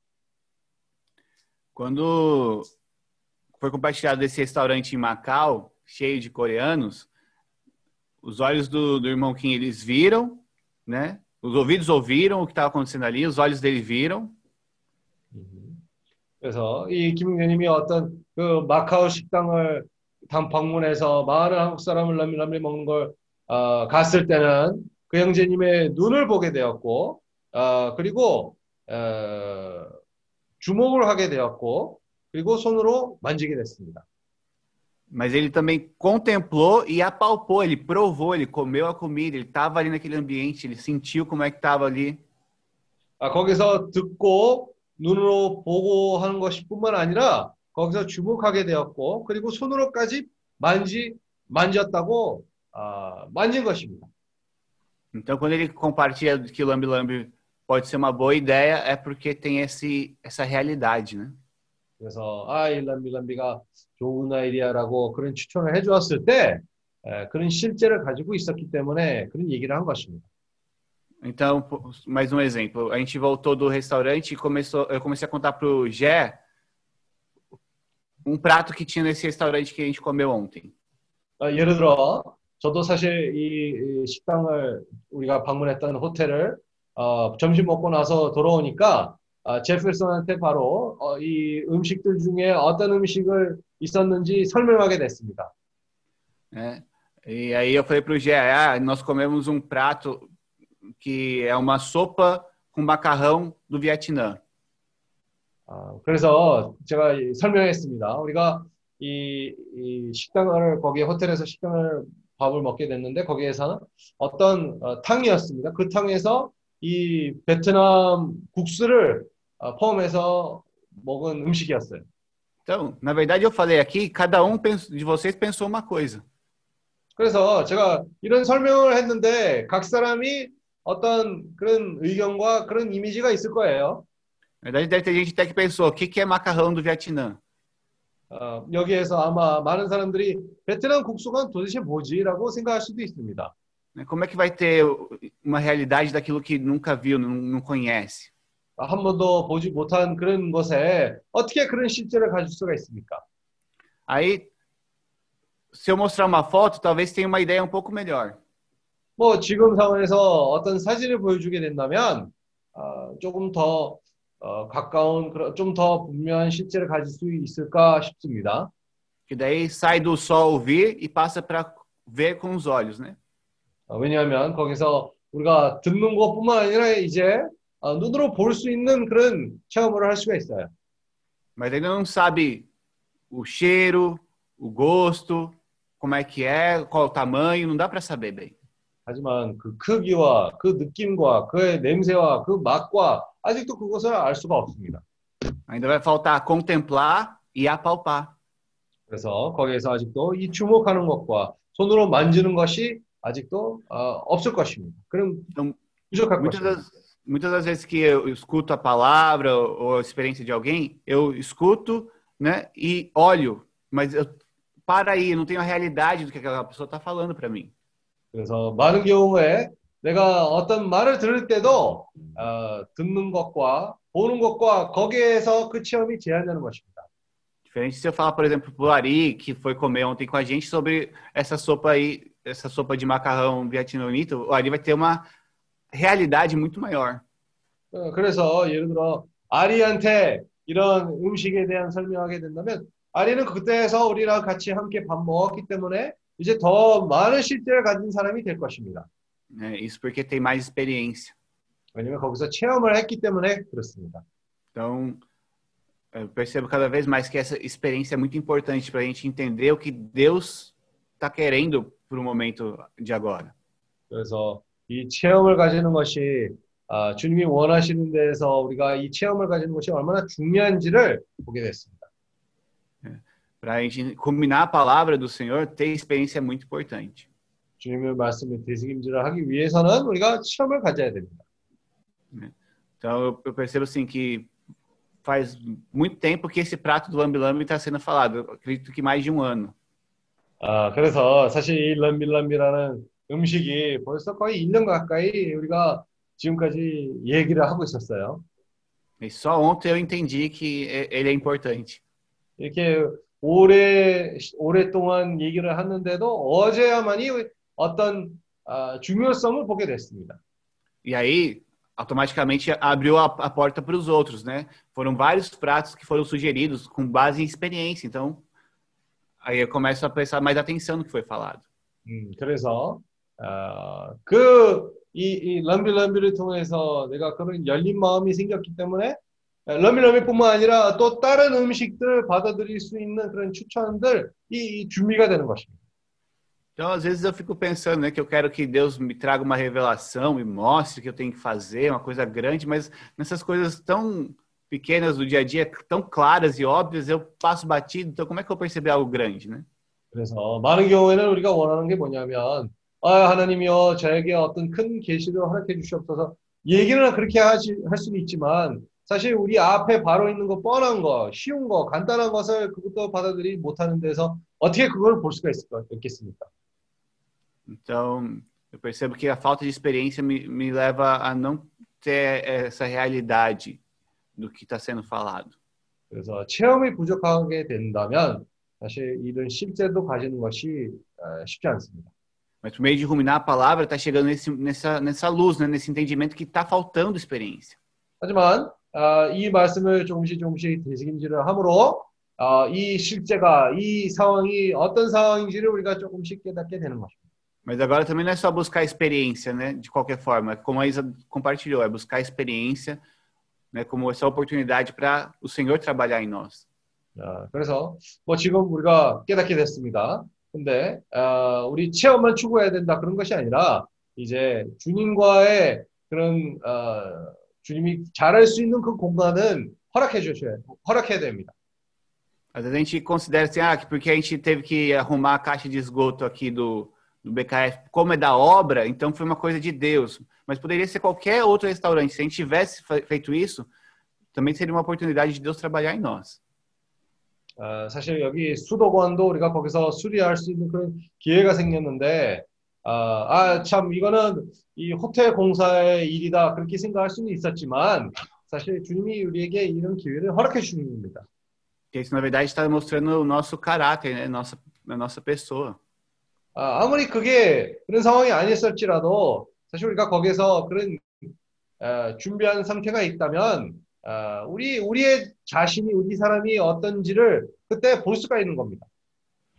Quando foi compartilhado esse restaurante em Macau, cheio de coreanos, os olhos do, do irmão Kim eles viram, né? Os ouvidos ouviram o que estava acontecendo ali, os olhos dele viram, 그래서 이 김용재님이 어떤 그 마카오 식당을 단 방문해서 많은 한국 사람을 람밀람밀 먹는 걸 어, 갔을 때는 그 형제님의 눈을 보게 되었고 어, 그리고 어, 주목을 하게 되었고 그리고 손으로 만지게 됐습니다. Mas ele também contemplou e apalpou, ele provou, ele comeu a comida, ele estava ali naquele ambiente, ele sentiu como é que estava ali. 아, 거기서 듣고 눈으로 보고 하는 것뿐만 아니라 거기서 주목하게 되었고 그리고 손으로까지 만지 만졌다고 아, 만진 것입니다. Então, quando ele compartilha que o Lambi Lambi pode ser uma boa ideia, é porque tem esse, essa realidade, né? 그래서 아, 이 람비람비가 좋은 아이디어라고 그런 추천을 해주었을 때 에, 그런 실제를 가지고 있었기 때문에 그런 얘기를 한 것입니다. Então, mais um exemplo. A gente voltou do restaurante e começou, eu comecei a contar pro Gé um prato que tinha nesse restaurante que a gente comeu ontem. 아, 예를 들어 저도 사실 이, 이 식당을 우리가 방문했던 호텔을 어, 점심 먹고 나서 돌아오니까 어, 제필슨한테 바로 어, 이 음식들 중에 어떤 음식을 있었는지 설명하게 됐습니다. né? E aí eu falei pro Gé, ah, nós comemos um prato que é uma sopa com macarrão do Vietnã. 어, 그래서 제가 이- 설명했습니다. 우리가 이, 이 식당을 거기 호텔에서 식당을 밥을 먹게 됐는데 거기에서는 어떤 어, 탕이었습니다. 그 탕에서 이 베트남 국수를 어, 포함해서 먹은 음식이었어요. Então, na verdade, eu falei aqui, cada um pens- de vocês pensou uma coisa. 그래서 제가 이런 설명을 했는데 각 사람이 어떤 그런 의견과 그런 이미지가 있을 거예요. Na verdade, deve ter gente até que pensou, o que, que é macarrão do Vietnã? 어, 여기에서 아마 많은 사람들이 베트남 국수가 도대체 뭐지라고 생각할 수도 있습니다. Né? Como é que vai ter uma realidade daquilo que nunca viu, não, não conhece? 한 번도 보지 못한 그런 것에 어떻게 그런 실제를 가질 수가 있습니까? Aí, se eu mostrar uma foto, talvez tenha uma ideia um pouco melhor. 뭐 지금 상황에서 어떤 사진을 보여주게 된다면 어, 조금 더 어, 가까운 좀 더 분명한 실제를 가질 수 있을까 싶습니다. Que daí sai do só ouvir e passa para ver com os olhos, né? 어, 왜냐하면 거기서 우리가 듣는 것뿐만 아니라 이제 어, 눈으로 볼 수 있는 그런 체험을 할 수가 있어요. Mas ainda não sabe o cheiro, o gosto, como é que é, qual o tamanho, não dá para saber bem. 하지만 그 크기와 그 느낌과 그의 냄새와 그 맛과 아직도 그것을 알 수가 없습니다. Ainda vai faltar contemplar e apalpar. 그래서 거기에서 아직도 이 주목하는 것과 손으로 만지는 것이 아직도 어, 없을 것입니다. 그럼 부족할 것입니다. das, muitas das vezes que eu escuto a palavra ou ou a experiência de alguém, eu escuto, né, e olho, mas eu para aí, eu não tenho a realidade do que aquela pessoa está falando para mim. 그래서 많은 경우에 내가 어떤 말을 들을 때도 어, 듣는 것과 보는 것과 거기에서 그 체험이 제한되는 것입니다. Diferente se eu falar, por exemplo, pro Ari, que foi comer ontem com a gente sobre essa sopa aí, essa sopa de macarrão vietnamita, o Ari vai ter uma realidade muito maior. 어, 그래서 예를 들어 아리한테 이런 음식에 대한 설명하게 된다면 아리는 그때에서 우리랑 같이 함께 밥 먹었기 때문에 이제 더 많은 실제를 가진 사람이 될 것입니다. né? Isso porque tem mais experiência. 왜냐면 거기서 체험을 했기 때문에 그렇습니다. Então, eu percebo cada vez mais que essa experiência é muito importante para a gente entender o que Deus está querendo para o momento de agora. 그래서 이 체험을 가지는 것이 아, 주님이 원하시는 데에서 우리가 이 체험을 가지는 것이 얼마나 중요한지를 보게 됐습니다. Para a gente combinar a palavra do Senhor, ter experiência é muito importante. 주님의 말씀을 되새김질을 하기 위해서는 우리가 체험을 가져야 됩니다. Então, eu, percebo assim que faz muito tempo que esse prato do lambi-lambi está sendo falado. Eu acredito que mais de um ano. 아, 그래서 사실 이 람빌람비라는 음식이 벌써 거의 1년 가까이 우리가 지금까지 얘기를 하고 있었어요. E só ontem eu entendi que e- ele é importante. 이렇게 오래 오랫동안 얘기를 하는데도 어제야만이 어떤 아, 중요성을 보게 됐습니다. E aí, automaticamente abriu a, a porta para os outros, né? Foram vários pratos que foram sugeridos com base em experiência. Então, aí eu começo a prestar mais atenção no que foi falado. 음, 그래서 아, 그이 이 람빌람비를 통해서 내가 그런 열린 마음이 생겼기 때문에 람빌람비뿐만 아니라 또 다른 음식들 받아들일 수 있는 그런 추천들 이, 이 준비가 되는 것입니다. Então, às vezes eu fico pensando, né, que eu quero que Deus me traga uma revelação, me mostre o que eu tenho que fazer, uma coisa grande, mas nessas coisas tão pequenas do dia a dia, tão claras e óbvias, eu passo batido. Então, como é que eu vou perceber algo grande, né? 그래서 많은 경우에는 우리가 원하는 게 뭐냐면 아 하나님이여 저에게 어떤 큰 계시를 허락해 주시옵소서 얘기는 그렇게 하시, 할 수는 있지만 사실 우리 앞에 바로 있는 거 뻔한 거 쉬운 거 간단한 것을 그것도 받아들이지 못하는 데서 어떻게 그걸 볼 수가 있을까 있겠습니까? Então, eu percebo que a falta de experiência me, me leva a não ter essa realidade do que está sendo falado. 그래서 체험이 부족하게 된다면 사실 이런 실제도 가지는 것이 어, 쉽지 않습니다. Mas por meio de ruminar a palavra, está chegando nesse, nessa, nessa luz, né? nesse entendimento que está faltando experiência. 하지만 아, 이 말씀을 조금씩 조금씩 되새김질을 함으로 아, 이 실제가 이 상황이 어떤 상황인지를 우리가 조금씩 깨닫게 되는 것입니다. Mas agora também não é só buscar experiência, né? De qualquer forma, como a Isa compartilhou, é buscar experiência, né? Como essa oportunidade para o Senhor trabalhar em nós. 아, 그래서 뭐 지금 우리가 깨닫게 됐습니다. 근데 아, 우리 체험만 추구해야 된다 그런 것이 아니라 이제 주님과의 그런 아, 주님이 잘할 수 있는 그 공간은 허락해 주셔야 허락해야 됩니다. Às vezes a gente considera assim, ah, que porque a gente teve que arrumar a caixa de esgoto aqui do, do BKF, como é da obra, então foi uma coisa de Deus. Mas poderia ser qualquer outro restaurante. Se a gente tivesse fe- feito isso, também seria uma oportunidade de Deus trabalhar em nós. 아, 사실 여기 수도관도 우리가 거기서 수리할 수 있는 그런 기회가 생겼는데, 아, 아, 참, 이거는 이 호텔 공사의 일이다. 그렇게 생각할 수는 있었지만, 사실 주님이 우리에게 이런 기회를 허락해 주는 겁니다. Isso, na verdade, está mostrando o nosso caráter, né? Nossa, a nossa pessoa. 아, 아무리 그게 그런 상황이 아니었을지라도, 사실 우리가 거기서 그런 어, 준비한 상태가 있다면, 어, 우리, 우리의 자신이, 우리 사람이 어떤지를 그때 볼 수가 있는 겁니다.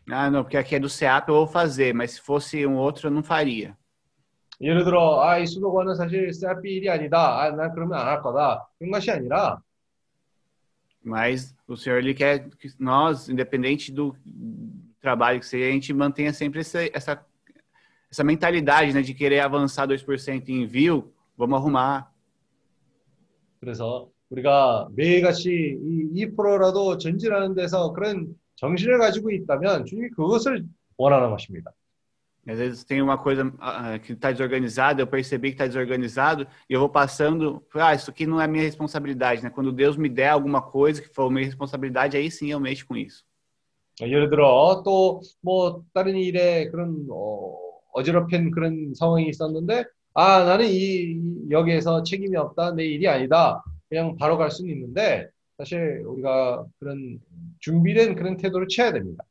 Ah, não, porque aqui é do SEAP eu vou fazer, mas se fosse um outro eu não faria. 예를 들어, 아, 이 수도관은 사실 셀피 일이 아니다. 아, 난 그러면 안 할 거다. 그런 것이 아니라, Mas o Senhor ele quer que nós, independente do trabalho que seja, a gente mantenha sempre essa, essa, essa mentalidade né, de querer avançar 2% em envio, vamos arrumar. 그래서 우리가 매일같이 이 2%라도 전진하는 데서 그런 정신을 가지고 있다면 주님이 그것을 원하는 것입니다. Às vezes tem uma coisa ah, que está desorganizada, eu percebi que está desorganizado, e eu vou passando, ah, isso aqui não é minha responsabilidade, né? Quando Deus me der alguma coisa que for minha responsabilidade, aí sim eu mexo com isso. 예를 들어 또 뭐 다른 일에 그런 어, 어지럽힌 그런 상황이 있었는데 아 나는 이 이- 여기에서 책임이 없다 내 일이 아니다 그냥 바로 갈 수는 있는데 사실 우리가 그런 준비된 그런 태도를 취해야 됩니다.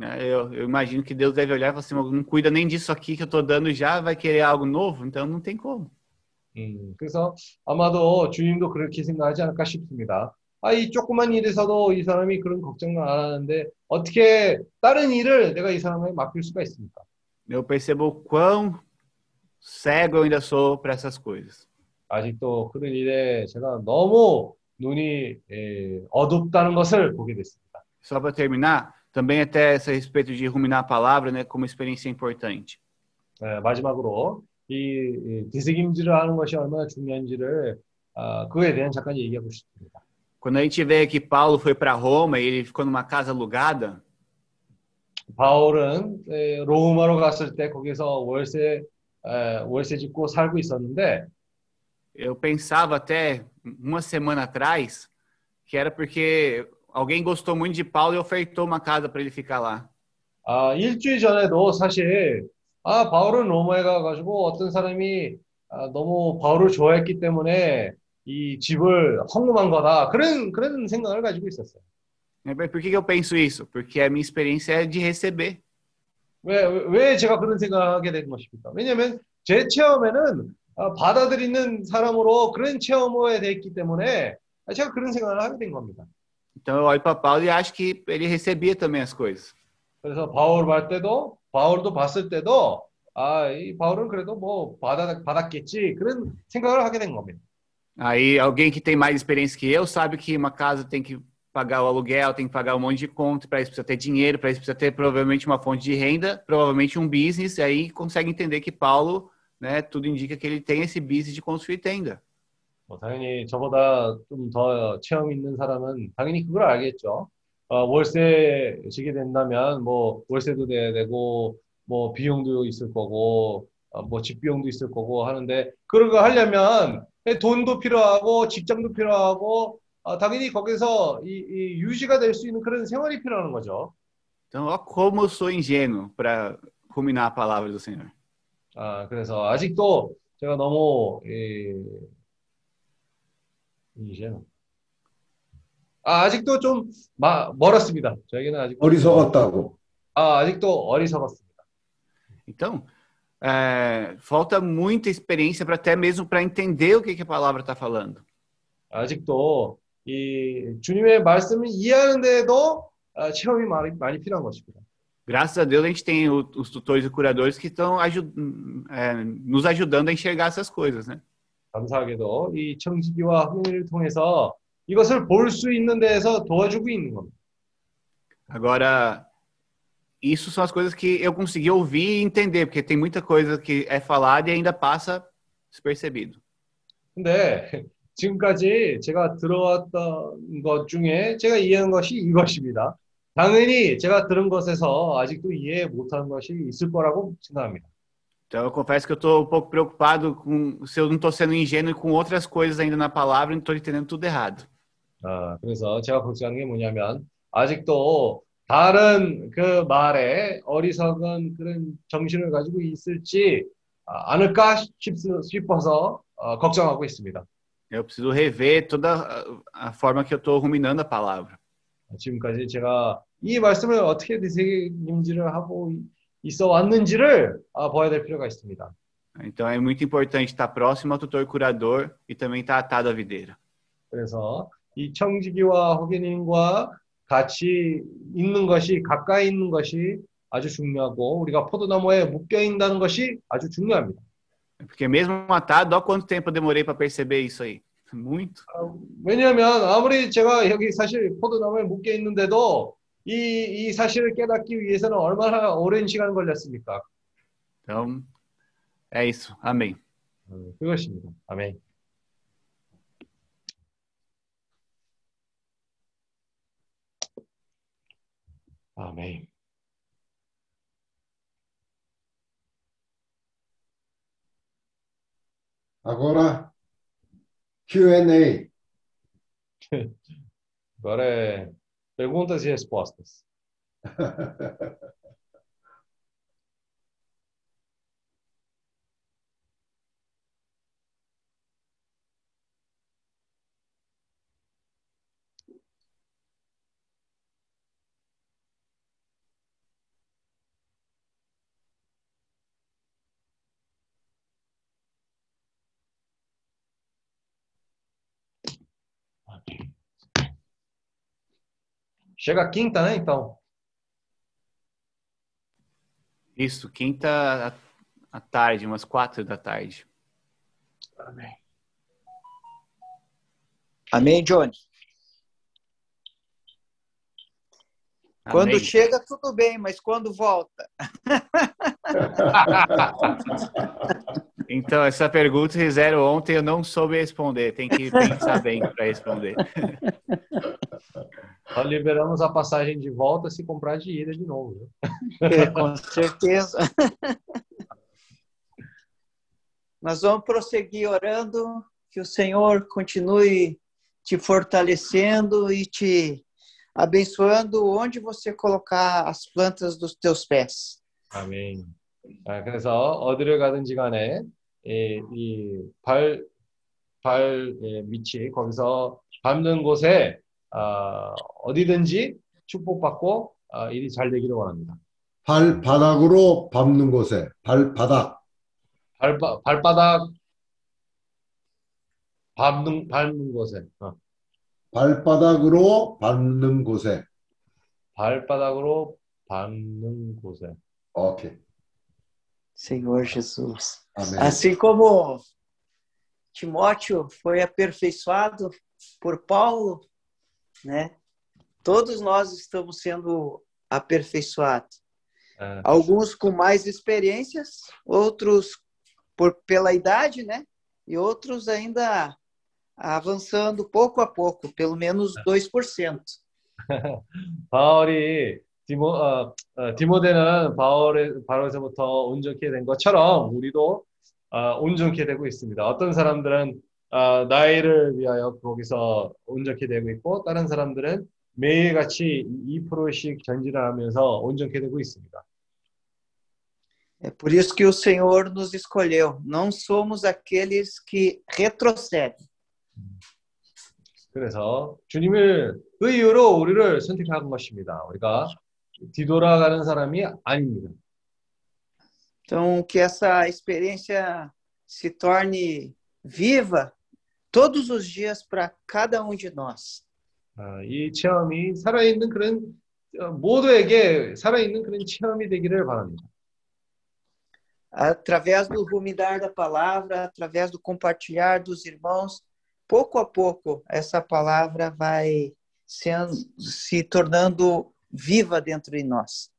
Eu, eu imagino que Deus deve olhar e falar assim, não cuida nem disso aqui que eu estou dando já, vai querer algo novo? Então não tem como. 음, 그래서 아마도 주님도 그렇게 생각하지 않을까 싶습니다. 아, 이 조그만 일에서도 이 사람이 그런 걱정을 안 하는데 어떻게 다른 일을 내가 이 사람에게 맡길 수가 있습니까? Eu percebo o quão cego eu ainda sou para essas coisas. 아직도 그런 일에 제가 너무 눈이 예, 어둡다는 것을 보게 됐습니다. Só para terminar, também até esse respeito de ruminar a palavra, né, como experiência importante. 예, 마지막으로 이, 이 되새김질을 하는 것이 얼마나 중요한지를 아, 그거에 대한 잠깐 얘기하고 싶습니다. Quando a gente vê que Paulo foi para Roma e ele ficou numa casa alugada, 바울은 에, 로마로 갔을 때 거기서 월세 에, 월세 짓고 살고 있었는데 eu pensava até uma semana atrás que era porque alguém gostou muito de Paulo e ofertou uma casa para ele ficar lá. 아, 일주일 전에도 사실 아, 바울은 로마에 가가지고 어떤 사람이 아, 너무 바울을 좋아했기 때문에 이 집을 헌금한 거다. 그런 그런 생각을 가지고 있었어요. Né, Por que, que eu penso isso? Porque a minha experiência é de receber. 왜, 왜 제가 그런 생각을 하게 된 것입니까? 왜냐하면 제 체험에는 아, 받아들이는 사람으로 그런 체험에 됐기 때문에 제가 그런 생각을 하게 된 겁니다. Então eu olho para Paulo e acho que ele recebia também as coisas. 그래서 바울 볼 때도 바울도 봤을 때도 아, 이 바울은 그래도 뭐 받아, 받았겠지 그런 생각을 하게 된 겁니다. Aí alguém que tem mais experiência que eu sabe que uma casa tem que pagar o aluguel, tem que pagar um monte de conta, para isso precisa ter dinheiro, para isso precisa ter provavelmente uma fonte de renda, provavelmente um business, e aí consegue entender que Paulo, né, tudo indica que ele tem esse business de construir tenda. 뭐 당연히 저보다 좀 더 체험 있는 사람은 당연히 그걸 알겠죠. 어, 월세 지게 된다면 뭐 월세도 내야 되고 뭐 비용도 있을 거고 어, 뭐 집 비용도 있을 거고 하는데 그런 거 하려면 돈도 필요하고 직장도 필요하고 어, 당연히 거기서 이, 이 유지가 될 수 있는 그런 생활이 필요한 거죠. Então, ó como sou ingênuo para ruminar a palavra do Senhor. 아, 그래서 아직도 제가 너무 예, 이제 아, 아직도 좀 마, 멀었습니다. 저에게는 아직 어리석었다고. 아, 아직도 어리석었습니다. Então, é, falta muita experiência para até mesmo para entender o que, que a palavra está falando. 아직도 이 주님의 말씀을 이해하는 데에도 아, 체험이 많이, 많이 필요한 것입니다. Graças a Deus a gente tem o- os tutores e curadores que estão aju- é, nos ajudando a enxergar essas coisas, né? 감사하게도 이 청지기와 흥미를 통해서 이것을 볼 수 있는 데에서 도와주고 있는 겁니다. Agora, isso são as coisas que eu consegui ouvir e entender, porque tem muita coisa que é falada e ainda passa despercebido. 근데 지금까지 제가 들어왔던 것 중에 제가 이해한 것이 이것입니다. 당연히 제가 들은 것에서 아직도 이해 못하는 것이 있을 거라고 생각합니다. Então, eu confesso que eu estou um pouco preocupado com se eu não estou sendo ingênuo com outras coisas ainda na palavra e não estou entendendo tudo errado. 아, 그래서 제가 걱정하는 게 뭐냐면 아직도 다른 그 말에 어리석은 그런 정신을 가지고 있을지 아, 않을까 싶, 싶어서 어, 걱정하고 있습니다. Eu preciso rever toda a, a forma que eu estou ruminando a palavra. 지금까지 제가 이 말씀을 어떻게 되새김질을 하고 있어 왔는지를 아, 봐야 될 필요가 있습니다. Então, é muito importante estar próximo ao tutor curador e também estar atado à videira. 그래서 이 청지기와 호기님과 같이 있는 것이 가까이 있는 것이 아주 중요하고 우리가 포도나무에 묶여 있다는 것이 아주 중요합니다. Porque mesmo atado, olha quanto tempo eu demorei para perceber isso aí. Muito. 왜냐하면 아무리 제가 여기 사실 포도나무에 묶여 있는데도 이, 이 사실을 깨닫기 위해서는 얼마나 오랜 시간 걸렸습니까? Então, é isso. Amém. 음, 그것입니다. 아멘. 아멘. Agora, Q&A. Agora é perguntas e respostas. Chega a quinta, né, então? Isso, quinta à- tarde, umas quatro da tarde. Amém. Amém, Johnny? Quando Amém. chega, tudo bem, mas quando volta? Então, essa pergunta que fizeram ontem eu não soube responder. Tem que pensar bem para responder. Nós liberamos a passagem de volta se comprar de ida de novo. É, com certeza. Nós vamos prosseguir orando, que o Senhor continue te fortalecendo e te abençoando onde você colocar as plantas dos teus pés. 아멘. 아, 그래서 어디를 가든지 간에 이, 이 발, 발 예, 밑이 거기서 밟는 곳에 아, 어디든지 축복받고 아, 일이 잘 되기를 원합니다. 발바닥으로 밟는 곳에 발바닥. 발바, 발바닥 밟는, 밟는 곳에. 어, 발바닥으로 밟는 곳에. 발바닥으로 밟는 곳에. 오케이. Senhor Jesus. Amém. Assim como Timóteo foi aperfeiçoado por Paulo, né? Todos nós estamos sendo aperfeiçoados. É. Alguns com mais experiências, outros por pela idade, né? E outros ainda avançando pouco a pouco, pelo menos é. 2%. Pauli, 디모, 어, 어, 디모데는 바울의, 바울에서부터 온전케 된 것처럼 우리도 어, 온전케 되고 있습니다. 어떤 사람들은 어, 나이를 위하여 거기서 온전케 되고 있고 다른 사람들은 매일같이 2%씩 전진을 하면서 온전케 되고 있습니다. É por isso que o Senhor nos escolheu. Não somos aqueles que retrocedem. 그래서 주님을 그 이유로 우리를 선택한 것입니다. 우리가 뒤돌아가는 사람이 아닙니다. Então, que essa experiência se torne viva todos os dias para cada um de nós. 아, 이 체험이 살아있는 그런 어, 모두에게 살아있는 그런 체험이 되기를 바랍니다. Através do ruminar da palavra, através do compartilhar dos irmãos, pouco a pouco essa palavra vai sendo, se tornando viva dentro de nós.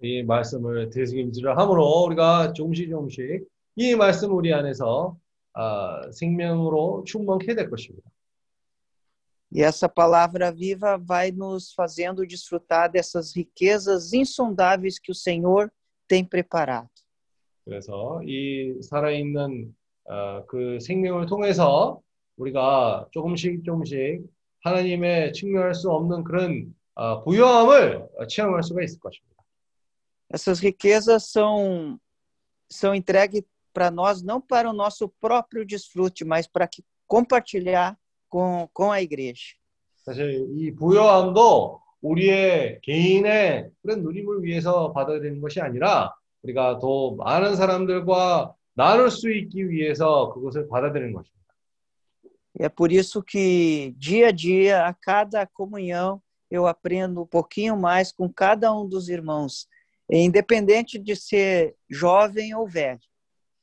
이 말씀을 되새김질을 함으로 우리가 조금씩 조금씩 이 말씀 우리 안에서 아, 생명으로 충만케 될 것입니다. E essa palavra viva vai nos fazendo desfrutar dessas riquezas insondáveis que o Senhor tem preparado. 그래서 이 살아있는 어, 그 생명을 통해서 우리가 조금씩 조금씩 하나님의 측면할 수 없는 그런 어, 부유함을 체험할 수가 있을 것입니다. Essas riquezas são, são entregues para nós, não para o nosso próprio desfrute, mas para que compartilhar com, com a igreja. 사실 이 부유함도 우리의 개인의 그런 누림을 위해서 받아야 되는 것이 아니라 우리가 더 많은 사람들과 나눌 수 있기 위해서 그것을 받아들이는 것입니다. E é por isso que dia a dia, a cada comunhão, eu aprendo um pouquinho mais com cada um dos irmãos, independente de ser jovem ou velho.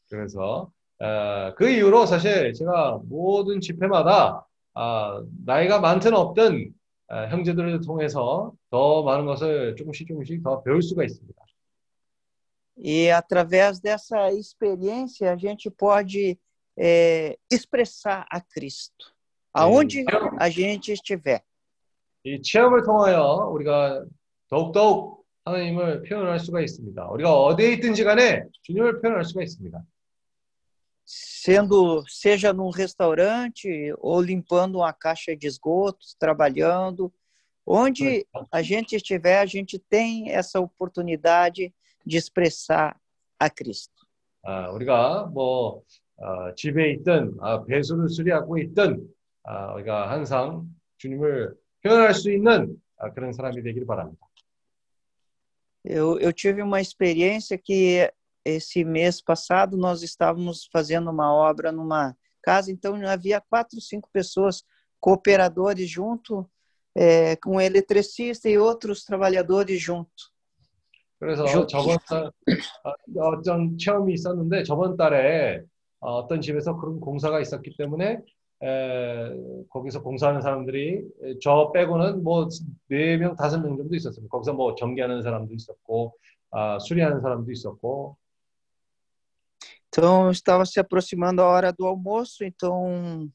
그래서 어, 그 이후로 사실 제가 모든 집회마다 아, 나이가 많든 없든 어, 형제들을 통해서 더 많은 것을 조금씩 조금씩 더 배울 수가 있습니다. E através dessa experiência, a gente pode é, expressar a Cristo, aonde a gente estiver. 이 체험을 통하여 우리가 더욱더욱 하나님을 표현할 수가 있습니다. 우리가 어디에 있든지 간에 주님을 표현할 수가 있습니다. Sendo, seja num restaurante ou limpando uma caixa de esgotos, trabalhando, onde a gente estiver, a gente tem essa oportunidade de expressar a Cristo. 아, 우리가 뭐 어, 집에 있든 아, 배수를 수리하고 있든 아, 우리가 항상 주님을 표현할 수 있는 아, 그런 사람이 되기를 바랍니다. Eu, eu tive uma experiência que esse mês passado nós estávamos fazendo uma obra numa casa, então havia quatro, cinco pessoas, cooperadores junto, é, com um eletricista e outros trabalhadores junto. 그래서 주- 저번 달 아, 어떤 체험이 있었는데 저번 달에 어, 어떤 집에서 그런 공사가 있었기 때문에 에, 거기서 공사하는 사람들이 에, 저 빼고는 뭐 네 명 다섯 명 정도 있었습니다. 거기서 뭐 전기하는 사람도 있었고 아, 수리하는 사람도 있었고 Então estava se aproximando a hora do almoço, então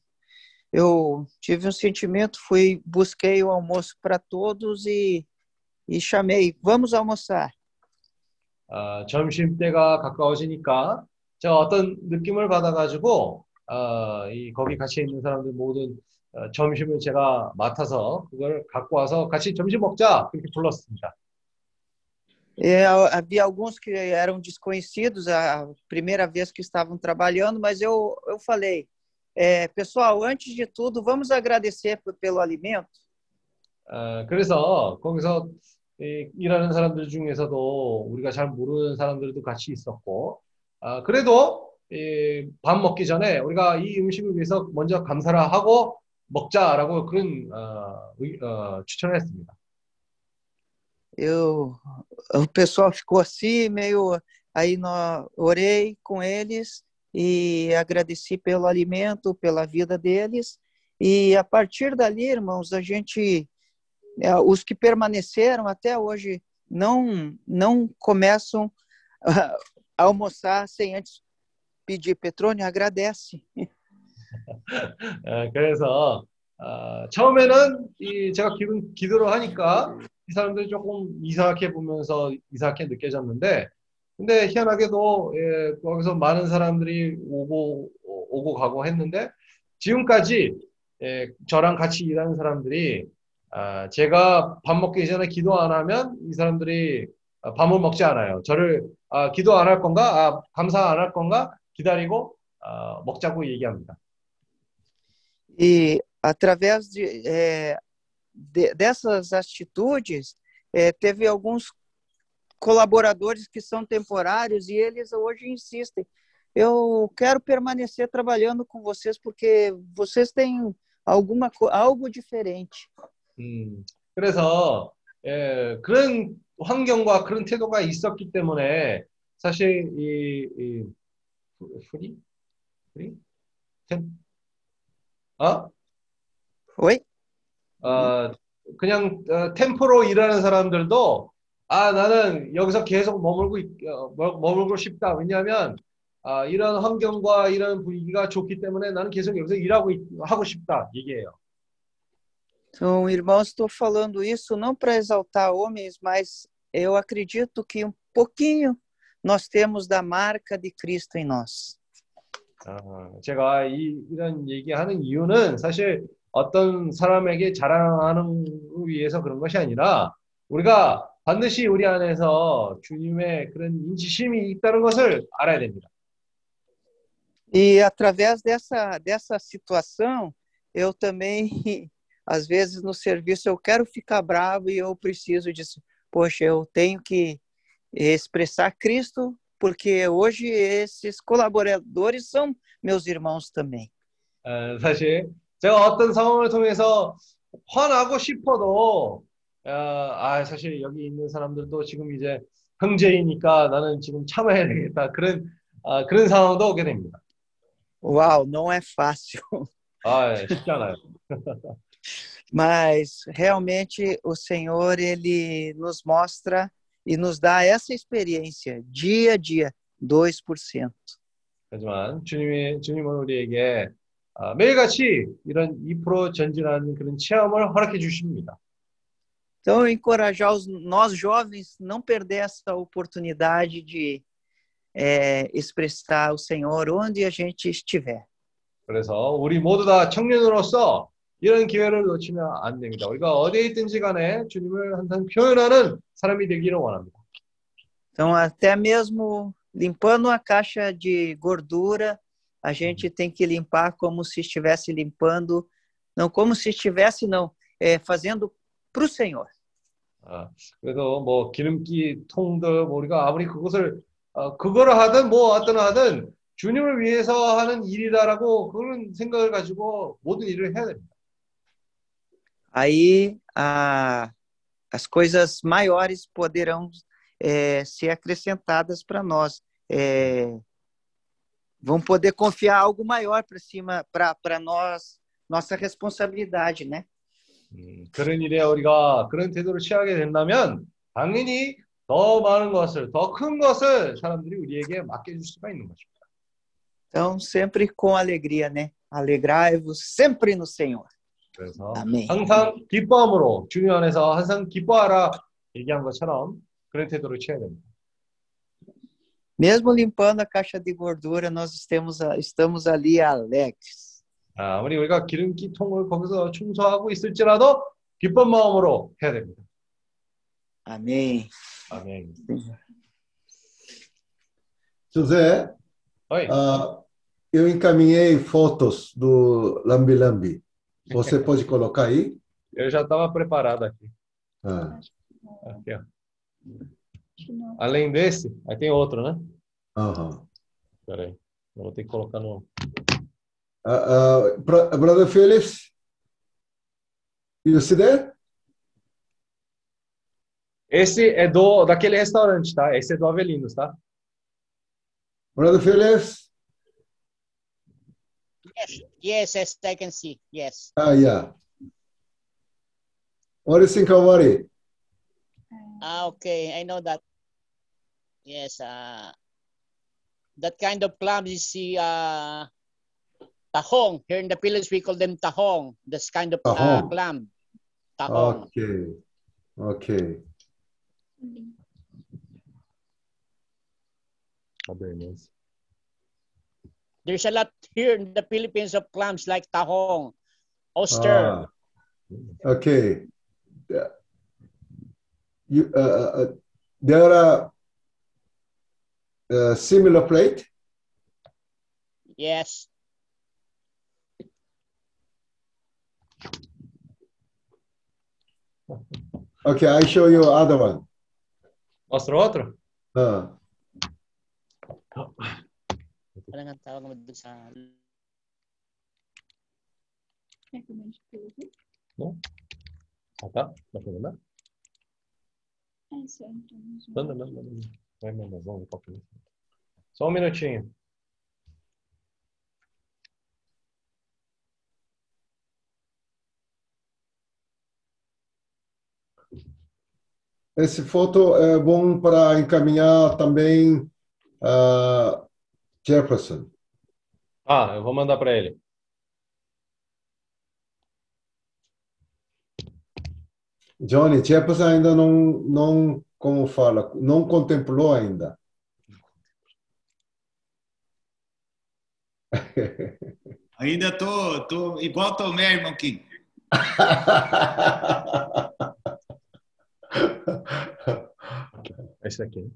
eu tive um sentimento, fui busquei o almoço para todos e, e chamei, vamos almoçar. 아, 점심 때가 가까워지니까 제가 어떤 느낌을 받아가지고 아, 이 거기 같이 있는 사람들 모든 어, 점심을 제가 맡아서 그걸 갖고 와서 같이 점심 먹자 그렇게 불렀습니다. É, havia alguns que eram desconhecidos a primeira vez que estavam trabalhando, mas eu, eu falei, é, pessoal, antes de tudo, vamos agradecer pelo alimento. 아, 그래서 거기서 이, 일하는 사람들 중에서도 우리가 잘 모르는 사람들도 같이 있었고 아, 그래도 이, 밥 먹기 전에 우리가 이 음식을 위해서 먼저 감사를 하고 먹자라고 그런 어, 의- 어, 추천을 했습니다. Eu, o pessoal ficou assim, meio. Aí nós, orei com eles e agradeci pelo alimento, pela vida deles. E a partir dali, irmãos, a gente, é, os que permaneceram até hoje, não, não começam a almoçar sem antes pedir. Petrônio, agradece. 에, 그래서 아, 처음에는 이 제가 기도, 기도를 하니까 이 사람들이 조금 이상하게 보면서 이상하게 느껴졌는데 근데 희한하게도 예, 거기서 많은 사람들이 오고 오고 가고 했는데 지금까지 예, 저랑 같이 일하는 사람들이 아, 제가 밥 먹기 전에 기도 안 하면 이 사람들이 아, 밥을 먹지 않아요. 저를 아, 기도 안 할 건가? 아, 감사 안 할 건가? 기다리고 아, 먹자고 얘기합니다. E através de, é, de- dessas atitudes, é, teve alguns colaboradores que são temporários e eles hoje insistem. Eu quero permanecer trabalhando com vocês porque vocês têm alguma co- algo diferente. 음, 그래서 예, 그런 환경과 그런 태도가 있었기 때문에 사실 이, 이 프리 프리 템 어? 왜? 어, 그냥 어, 템포로 일하는 사람들도 아 나는 여기서 계속 머물고 있- 어, 머- 머물고 싶다. 왜냐하면 아, 이런 환경과 이런 분위기가 좋기 때문에 나는 계속 여기서 일하고 있- 하고 싶다. 얘기해요. Então, irmãos, estou falando isso não para exaltar homens, mas eu acredito que um pouquinho nós temos da marca de Cristo em nós. 아, 제가 이, 이런 얘기하는 이유는 사실 어떤 사람에게 자랑하는 위해서 그런 것이 아니라 우리가 반드시 우리 안에서 주님의 그런 인지심이 있다는 것을 알아야 됩니다. E através dessa, dessa situação, eu também, às vezes no serviço, eu quero ficar bravo e eu preciso disso. Poxa, eu tenho que expressar Cristo, porque hoje esses colaboradores são meus irmãos também. 어, 사실 제가 어떤 상황을 통해서 화나고 싶어도 어, 아, 사실 여기 있는 사람들도 지금 이제 형제이니까 나는 지금 참아야 되겠다. 그런 아, 그런 상황도 오게 됩니다. Uau, não é fácil. 아, 예, 쉽지 않아요. Mas realmente o Senhor ele nos mostra e nos dá essa experiência dia a dia, 2%. 하지만 주님이 주님은 우리에게 아, 매일같이 이런 2% 전진하는 그런 체험을 허락해 주십니다. Então, eu encorajar os, nós jovens não perder essa oportunidade de é, expressar o Senhor onde a gente estiver. 그래서 우리 모두 다 청년으로서 이런 기회를 놓치면 안 됩니다. 우리가 어디에 있든지 간에 주님을 항상 표현하는 사람이 되기를 원합니다. Então, até mesmo limpando a caixa de gordura, a gente tem que limpar como se estivesse limpando, não como se estivesse, não, é, fazendo para o Senhor. 아, 그래서 뭐 기름기 통들 뭐 우리가 아무리 그것을 어, 그거를 하든 뭐 어떤 하든 주님을 위해서 하는 일이다라고 그런 생각을 가지고 모든 일을 해야 됩니다. Aí a, as coisas maiores poderão é, ser acrescentadas para nós. É, vão poder confiar algo maior para cima, para nós, nossa responsabilidade, né? 음, 그런 일에 우리가 그런 태도를 취하게 된다면 당연히 더 많은 것을 더 큰 것을 사람들이 우리에게 맡겨줄 수가 있는 것입니다. Então, sempre com alegria, né? Alegrai-vos sempre no Senhor. 그래서 아멘. 항상 기뻐함으로 주님 안에서 항상 기뻐하라 얘기한 것처럼 그런 태도를 취해야 됩니다. Mesmo limpando a caixa de gordura, nós estamos, estamos ali alegres. 아, 아무리 우리가 기름기 통을 거기서 청소하고 있을지라도 기쁜 마음으로 해야 됩니다. Amém. 아멘. José, Oi. ah, eu encaminhei fotos do Lambi Lambi. Você pode colocar aí? Eu já estava preparado aqui. Ah, Aqui, ó. Além desse, aí tem outro, né? aham. Espera aí. Eu vou ter que colocar no. Ah, ah, Bro- Brother Phillips, you see there? Esse é do daquele restaurante, tá? Esse é do Avelinos, tá? Brother Phillips? Yes, yes, yes, I can see. Yes. Ah, yeah. What do you think about it? Ah, okay, I know that. Yes, uh, that kind of clams is the uh, tahong. Here in the Philippines, we call them tahong. This kind of uh, Tahong. clam. Tahong. Okay. Okay. Avelinos. There's a lot here in the Philippines of clams like tahong, oyster. Ah, okay. You, uh, uh, uh, there are uh, similar plate. Yes. Okay, I show you other one. Mostra outro? Ah, Ano nga tawag mo doon sa... Não? Ah, tá? Dá pra mandar? Manda, manda, manda. Vai, manda, vamos ver qual que é. Só um minutinho. esse foto é bom para encaminhar também a Jefferson. Ah, eu vou mandar para ele. Johnny, Jefferson ainda não, não, como fala, não contemplou ainda. Ainda tô, tô igual Tomé, irmão Kim. Esse daqui.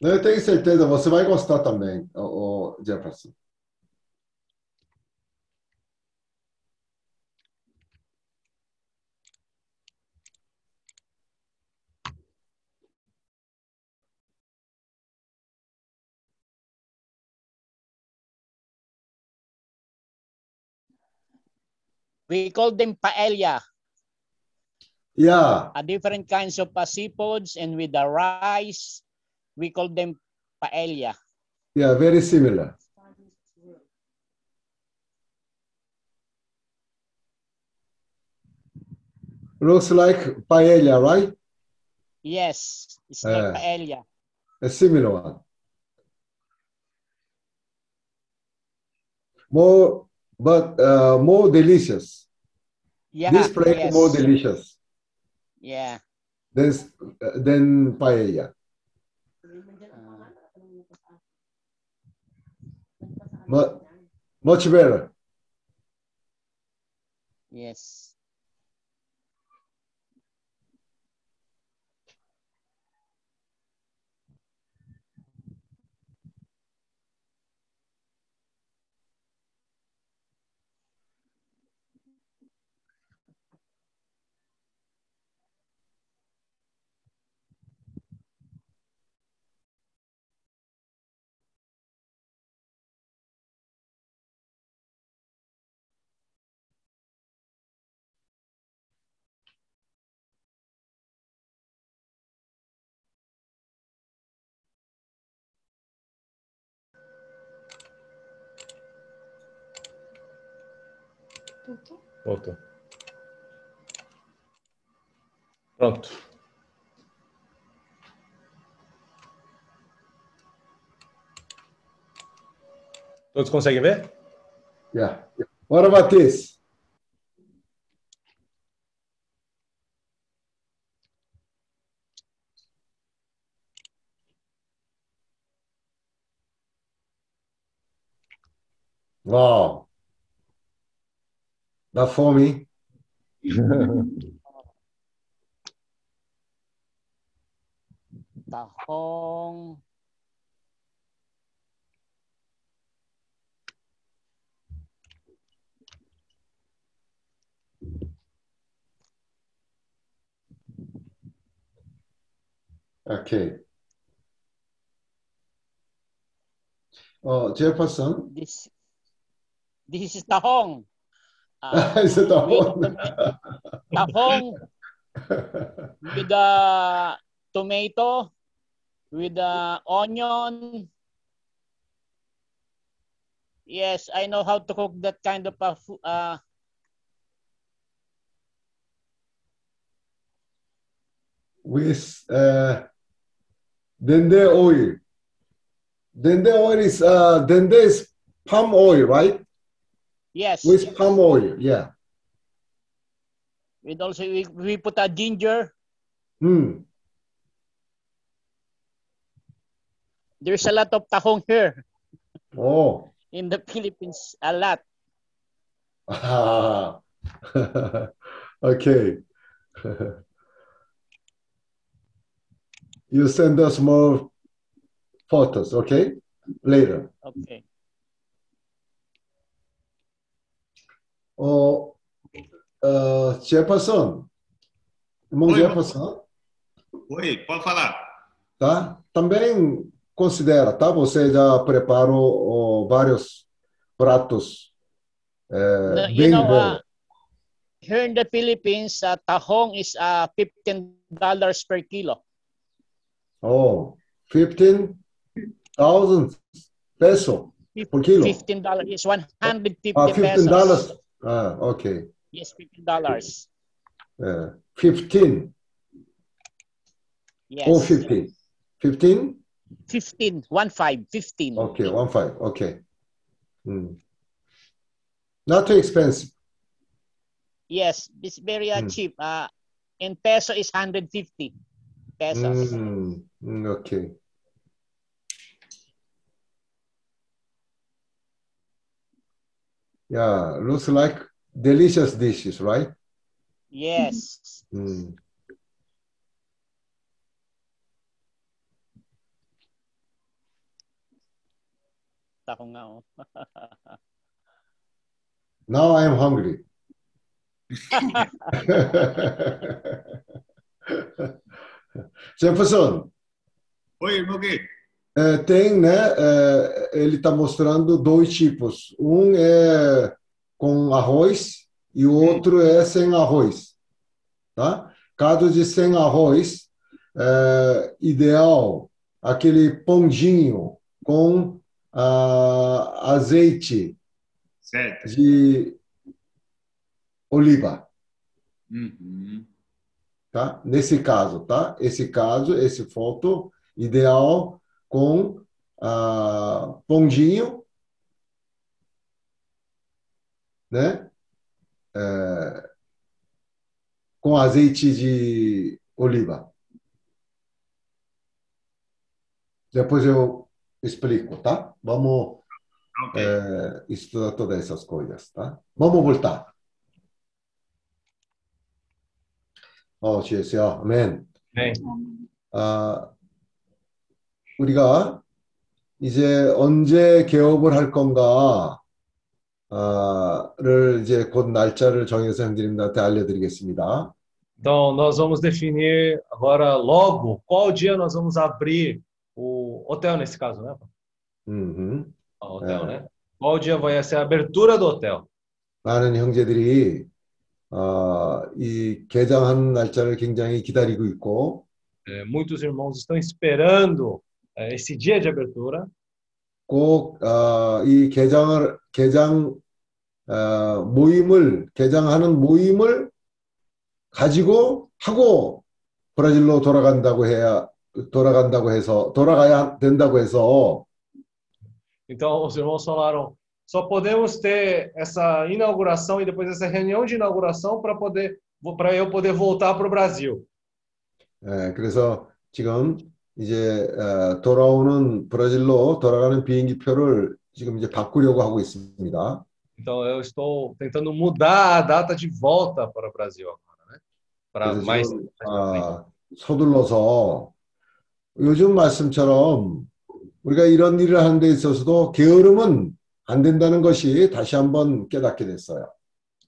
Eu tenho certeza, você vai gostar também, o, Jefferson. We call them paella. Yeah, A different kinds of uh, seafoods and with the rice, we call them paella. yeah, very similar. Looks like paella, right? Yes, it's Eh. like paella. A similar one. More, but uh, more delicious. Yeah, this plate yes. more delicious Yeah. than than paella. But much better. Yes. Pronto. Todos conseguem ver? Yeah. What about this? Wow. Dá fome, hein? Tahong. Okay. Oh, Jefferson. This this is tahong. Is it tahong? tahong with the tomato, with the onion. Yes, I know how to cook that kind of a uh, with uh, dende oil. Dende oil is uh, dende is palm oil, right? yes. With palm oil, yeah. With also we, we put a ginger. Hmm. There's a lot of tahong here Oh. in the Philippines. A lot. Ah. okay. you send us more photos, okay? Later. Okay. Oh, uh, Jefferson, irmão Oi, Jefferson, Oi, pode falar. tá? Também considera, tá? Você já preparou oh, vários pratos eh, bem know, uh, here in the Philippines, uh, tahong is uh, $15 per kilo. Oh, 15,000 peso por kilo. $15 is 150 Ah, 15 pesos. dollars. Ah, okay. Yes, $15. Eh, 15 Yes. or 15. 15? 15, 1 5, 15. Okay, one five. Okay. Hmm. Not too expensive. Yes, it's very uh, Mm. cheap. Uh, in peso is 150 pesos. Mm, mm, okay. Yeah, looks like delicious dishes, right? Yes. Mm. Ako nga, oh. Now I'm hungry. Jefferson, Oi, Gui. eh, tem, né? eh, ele está mostrando dois tipos. Um é com arroz e o outro é sem arroz, tá? Caso de sem arroz, é ideal aquele pãozinho com ah, azeite Certo. de oliva, Uhum. tá? Nesse caso, tá? Esse caso, esse foto ideal com ah, pãozinho, né? É, com azeite de oliva. Depois eu explico, tá? Vamos é, estudar todas essas coisas, tá? Vamos voltar. 어, 주였어요. 아멘. 네. 아, 우리가 이제 언제 개업을 할 건가, 를 이제 곧 날짜를 정해서 형제님들한테 알려드리겠습니다. Então, nós vamos definir agora logo qual dia nós vamos abrir hotel, nesse caso, né? 음, O hotel, É. né? Qual dia vai ser a abertura do hotel? 많은 형제들이 어, 이 개장하는 날짜를 굉장히 기다리고 있고, É, muitos irmãos estão esperando é, esse dia de abertura. 꼭, 어, 이 개장을, 개장, 어, 모임을, 개장하는 모임을 가지고 하고 브라질로 돌아간다고 해야, 돌아간다고 해서, 돌아가야 된다고 해서, Então, os irmãos falaram: só podemos ter essa inauguração e depois essa reunião de inauguração para poder, para eu poder voltar para o Brasil. 예, 그래서 지금 이제 어, 돌아오는 브라질로 돌아가는 비행기 표를 지금 이제 바꾸려고 하고 있습니다. Então, eu estou tentando mudar a data de volta para o Brasil agora, né? Para 그래서 mais. 지금 아, 서둘러서 요즘 말씀처럼 우리가 이런 일을 하는 데 있어서도 게으름은 안 된다는 것이 다시 한번 깨닫게 됐어요.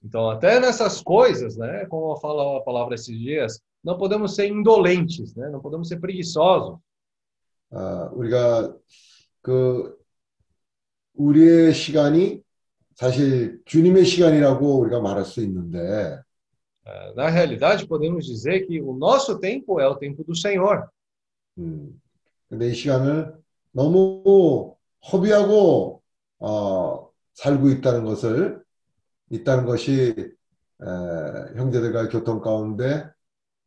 Então, até nessas coisas, né? Como eu falo a palavra esses dias, não podemos ser indolentes, né? Não podemos ser preguiçosos. 아, 우리가 그 우리의 시간이 사실 주님의 시간이라고 우리가 말할 수 있는데 É, Na realidade, podemos dizer que o nosso tempo é o tempo do Senhor. 음, 근데 이 시간을 너무 허비하고 어, 살고 있다는 것을 있다는 것이 에, 형제들과 교통 가운데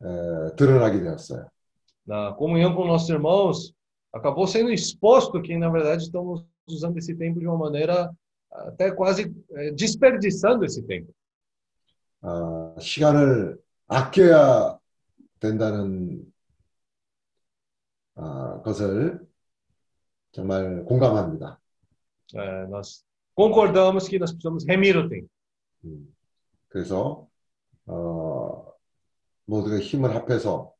에, 드러나게 되었어요. Na comunhão com nossos irmãos, acabou sendo exposto que, na verdade, estamos usando esse tempo de uma maneira até quase desperdiçando esse tempo. 어, 시간을 아껴야 된다는 어, 것을 정말 공감합니다. É, nós concordamos que nós precisamos remir o tempo. 그래서 어, 모두가 힘을 합해서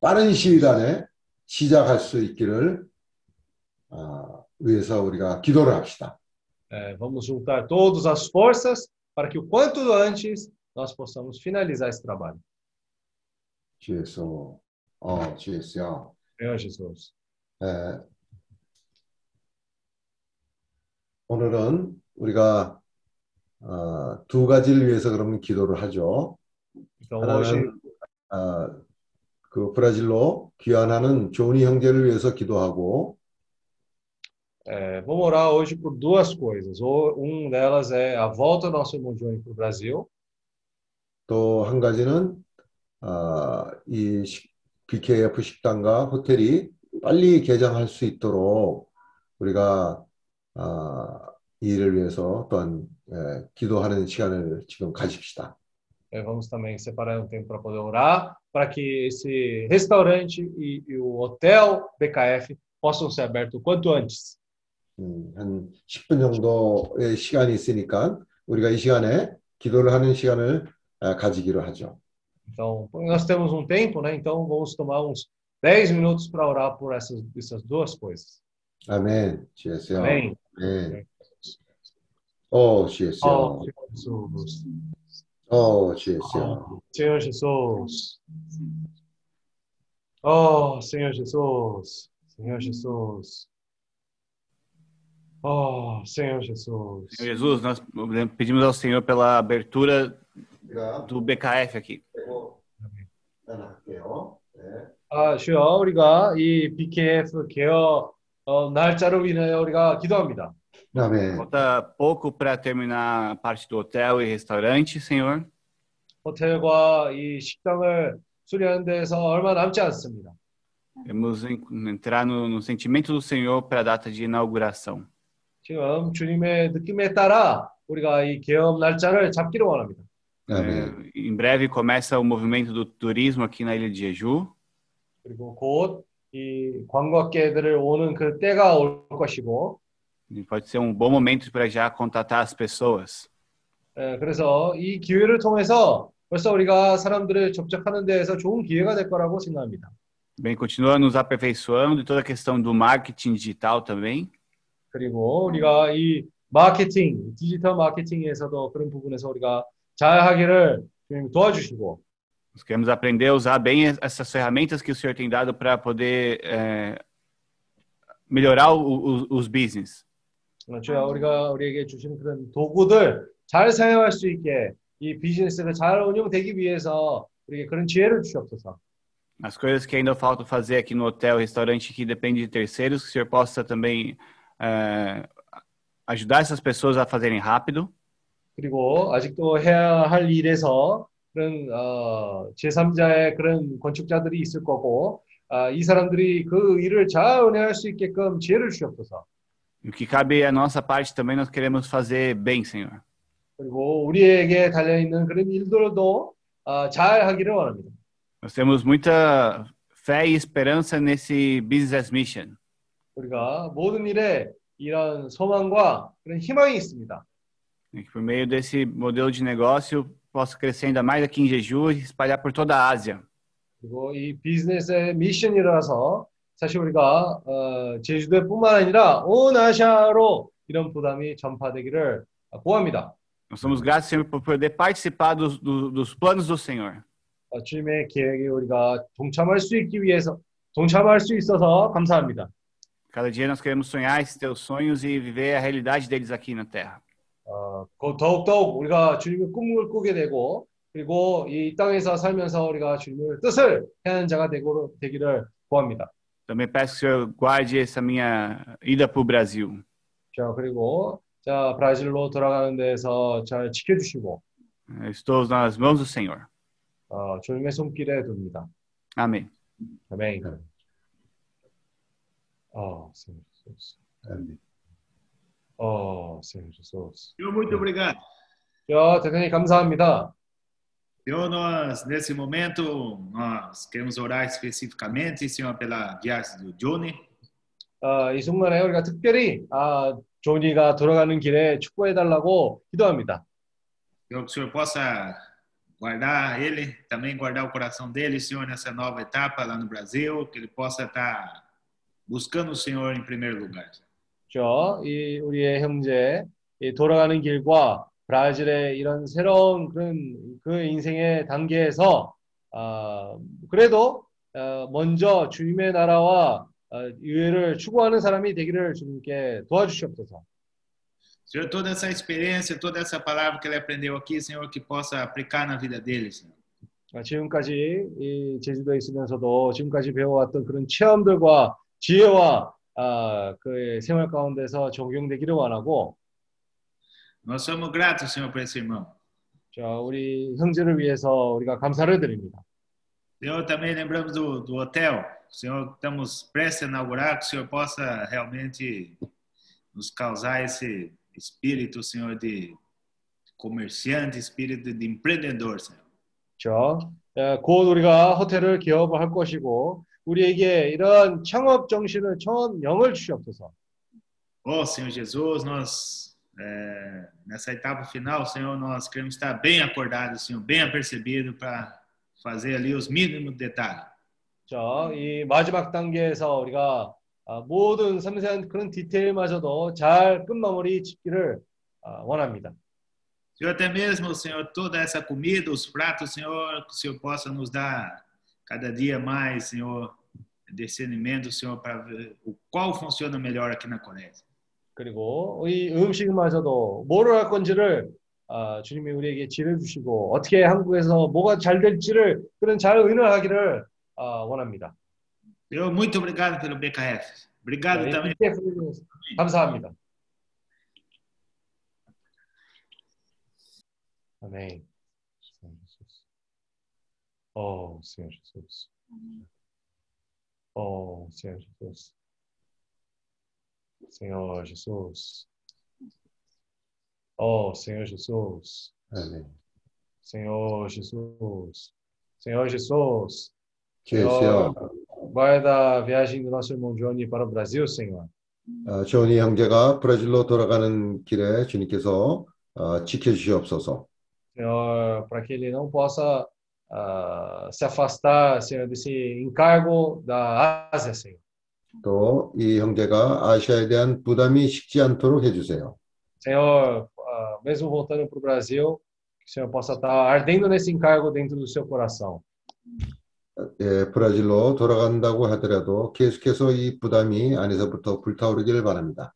빠른 시일 안에 시작할 수 있기를 어, 위해서 우리가 기도를 합시다. É, vamos juntar todas as forças para que o quanto antes nós possamos finalizar esse trabalho. 주 예수, 어, 주 예수요. Senhor Jesus. 에, 오늘은 우리가 어, 두 가지를 위해서 그러면 기도를 하죠. Então hoje, 하나는 어, 그 브라질로 귀환하는 조니 형제를 위해서 기도하고 é, vamos orar hoje por duas coisas. O- Um delas é a volta do nosso irmão Johnny para o Brasil. 또 한 가지는 어, 이 식- BKF 식당과 호텔이 빨리 개장할 수 있도록 우리가 어, 이 일을 위해서 또한 예, 기도하는 시간을 지금 가집시다. Vamos também separar um tempo para poder orar, para que esse restaurante e, e o hotel BKF possam ser abertos o quanto antes. 음, 한 10분 정도의 시간이 있으니까 우리가 이 시간에 기도를 하는 시간을 아, 가지기로 하죠. Então, nós temos um tempo, né? Então, vamos tomar uns 10 minutos para orar por essas, essas duas coisas. Amém. Jesus. Amém. Amém. Oh, Jesus. Oh, Jesus. Oh, Jesus. Senhor Jesus. Oh, Senhor Jesus. Senhor Jesus. Oh, Senhor Jesus. Senhor Jesus, nós né, pedimos ao Senhor pela abertura do BKF aqui. 할게요. 네. 아, 주여, 우리가 이 BKF 개업 어, 날짜로 인하여 우리가 기도합니다. 아멘. Falta pouco para terminar a parte do hotel e restaurante, Senhor. 호텔과 이 식당을 수리하는 데서 얼마 남지 않습니다. Vamos en- entrar no, no sentimento do Senhor para a data de inauguração. 지금 주님의 느낌에 따라 우리가 이 개업 날짜를 잡기를 원합니다. 아멘. É, em breve começa o movimento do turismo aqui na ilha de Jeju. 그리고 곧 이 관광객들을 오는 그 때가 올 것이고, E pode ser um bom momento para já contatar as pessoas. 에, 그래서 이 기회를 통해서 벌써 우리가 사람들을 접촉하는 데에서 좋은 기회가 될 거라고 생각합니다. Bem, continua nos aperfeiçoando e toda a questão do marketing digital também. 그리고 우리가 이 마케팅, 디지털 마케팅에서도 그런 부분에서 우리가 잘 하기를 주님 도와주시고, Nós queremos aprender a usar bem essas ferramentas que o Senhor tem dado para poder é, melhorar o, o, os business. 어, 주여 우리가 우리에게 주신 그런 도구들 잘 사용할 수 있게 이 비즈니스가 잘 운영되기 위해서 우리에게 그런 지혜를 주시옵소서. As coisas que ainda faltam fazer aqui no hotel, restaurante que depende de terceiros, que o Senhor possa também é, ajudar essas pessoas a fazerem rápido. 그리고 아직도 해야 할 일에서 그런 어, 제3자의 그런 건축자들이 있을 거고 아, 이 사람들이 그 일을 잘 운영할 수 있게끔 지혜를 주시옵소서. E o que cabe à nossa parte também nós queremos fazer bem, Senhor. 그리고 우리에게 달려 있는 그런 일들도 아, 잘 하기를 원합니다. Nós temos muita fé e esperança nesse business mission. 우리가 모든 일에 이런 소망과 그런 희망이 있습니다. E que por meio desse modelo de negócio possa crescer ainda mais aqui em Jeju e espalhar por toda a Ásia. 그리고 이 비즈니스의 미션이라서 사실 우리가 어, 제주도뿐만 아니라 온 아시아로 이런 부담이 전파되기를 구합니다. Nós somos gratos, Senhor, por poder participar dos, do- dos planos do Senhor. 어, 주님의 계획에 우리가 동참할 수 있기 위해서 동참할 수 있어서 감사합니다. Cada dia nós queremos sonhar esses teus sonhos e viver a realidade deles aqui na Terra. 어, 그 더욱더욱 우리가 주님의 꿈을 꾸게 되고 그리고 이 땅에서 살면서 우리가 주님의 뜻을 행하는 자가 되고, 되기를 구합니다. Também peço que o Senhor guarde essa minha ida para o Brasil. 자 그리고 자 브라질로 돌아가는 데서 잘 지켜 주시고 Eu Estou nas mãos do Senhor. 어, 주님의 손길에 둡니다. Amém. 아멘. 어. 아멘. 어, Senhor Jesus. Senhor, muito obrigado. 자, 대단히 감사합니다. Senhor, nós, nesse momento, nós queremos orar especificamente, Senhor, pela viagem do Johnny. 어, 이 순간에 우리가 특별히 아, 조니가 돌아가는 길에 축복해달라고 기도합니다. Eu que o Senhor possa guardar ele, também guardar o coração dele, Senhor, nessa nova etapa lá no Brasil, que ele possa estar buscando o Senhor em primeiro lugar. 저, 이 우리의 형제 이 돌아가는 길과 브라질의 이런 새로운 그런 그 인생의 단계에서 아, 그래도 어, 먼저 주님의 나라와 어, 의회를 추구하는 사람이 되기를 주님께 도와주시옵소서. Senhor, toda essa experiência, toda essa palavra que ele aprendeu aqui, Senhor, que possa aplicar na vida dele, Senhor. 아, 지금까지 이 제주도에 있으면서도 지금까지 배워왔던 그런 체험들과 지혜와 아, 그의 생활 가운데서 적용되기를 원하고 Nós somos gratos, Senhor, por esse irmão. 자, 우리 형제를 위해서 우리가 감사를 드립니다. Senhor, também lembramos do, do hotel. Senhor, estamos prestes a inaugurar, que o Senhor possa realmente nos causar esse espírito, Senhor, de comerciante, espírito de empreendedor, Senhor. 자, 에, 곧 우리가 호텔을 개업을 할 것이고 우리에게 이런 창업 정신을 창업 영을 주시옵소서. Oh, Senhor Jesus, nós, é, nessa etapa final, Senhor, nós queremos estar bem acordados, Senhor, bem apercebidos para fazer ali os mínimos detalhes. 자, 이 마지막 단계에서 우리가 아, 모든 섬세한 그런 디테일마저도 잘 끝마무리 짓기를 아, 원합니다. Senhor, até mesmo, Senhor, toda essa comida, os pratos, Senhor, que o Senhor possa nos dar cada dia mais, Senhor, discernimento, Senhor, para ver o qual funciona melhor aqui na Coreia. 그리고 이 음식마저도 뭐를 할 건지를 아, 주님이 우리에게 지혜 주시고 어떻게 한국에서 뭐가 잘 될지를 그런 잘 의논하기를 아, 원합니다. Senhor, muito obrigado pelo BKF. Obrigado 자, 이 também. BTF 감사합니다. 아멘. Oh, Senhor Jesus. Oh, Senhor Jesus. Senhor Jesus. Oh, Senhor Jesus. 아멘. Senhor Jesus. Senhor Jesus. 주여, guarda a viagem do nosso irmão Johnny para o Brasil, Senhor. 어, 조니 형제가 브라질로 돌아가는 길에 주님께서 어, 지켜주시옵소서. Senhor, para que ele não possa ah, se afastar, Senhor, desse encargo da Ásia, Senhor. 또 이 형제가 아시아에 대한 부담이 식지 않도록 해주세요. Senhor, ah, mesmo voltando para o Brasil, que o Senhor possa estar ardendo nesse encargo dentro do seu coração. 예, 브라질로 돌아간다고 하더라도 계속해서 이 부담이 안에서부터 불타오르기를 바랍니다.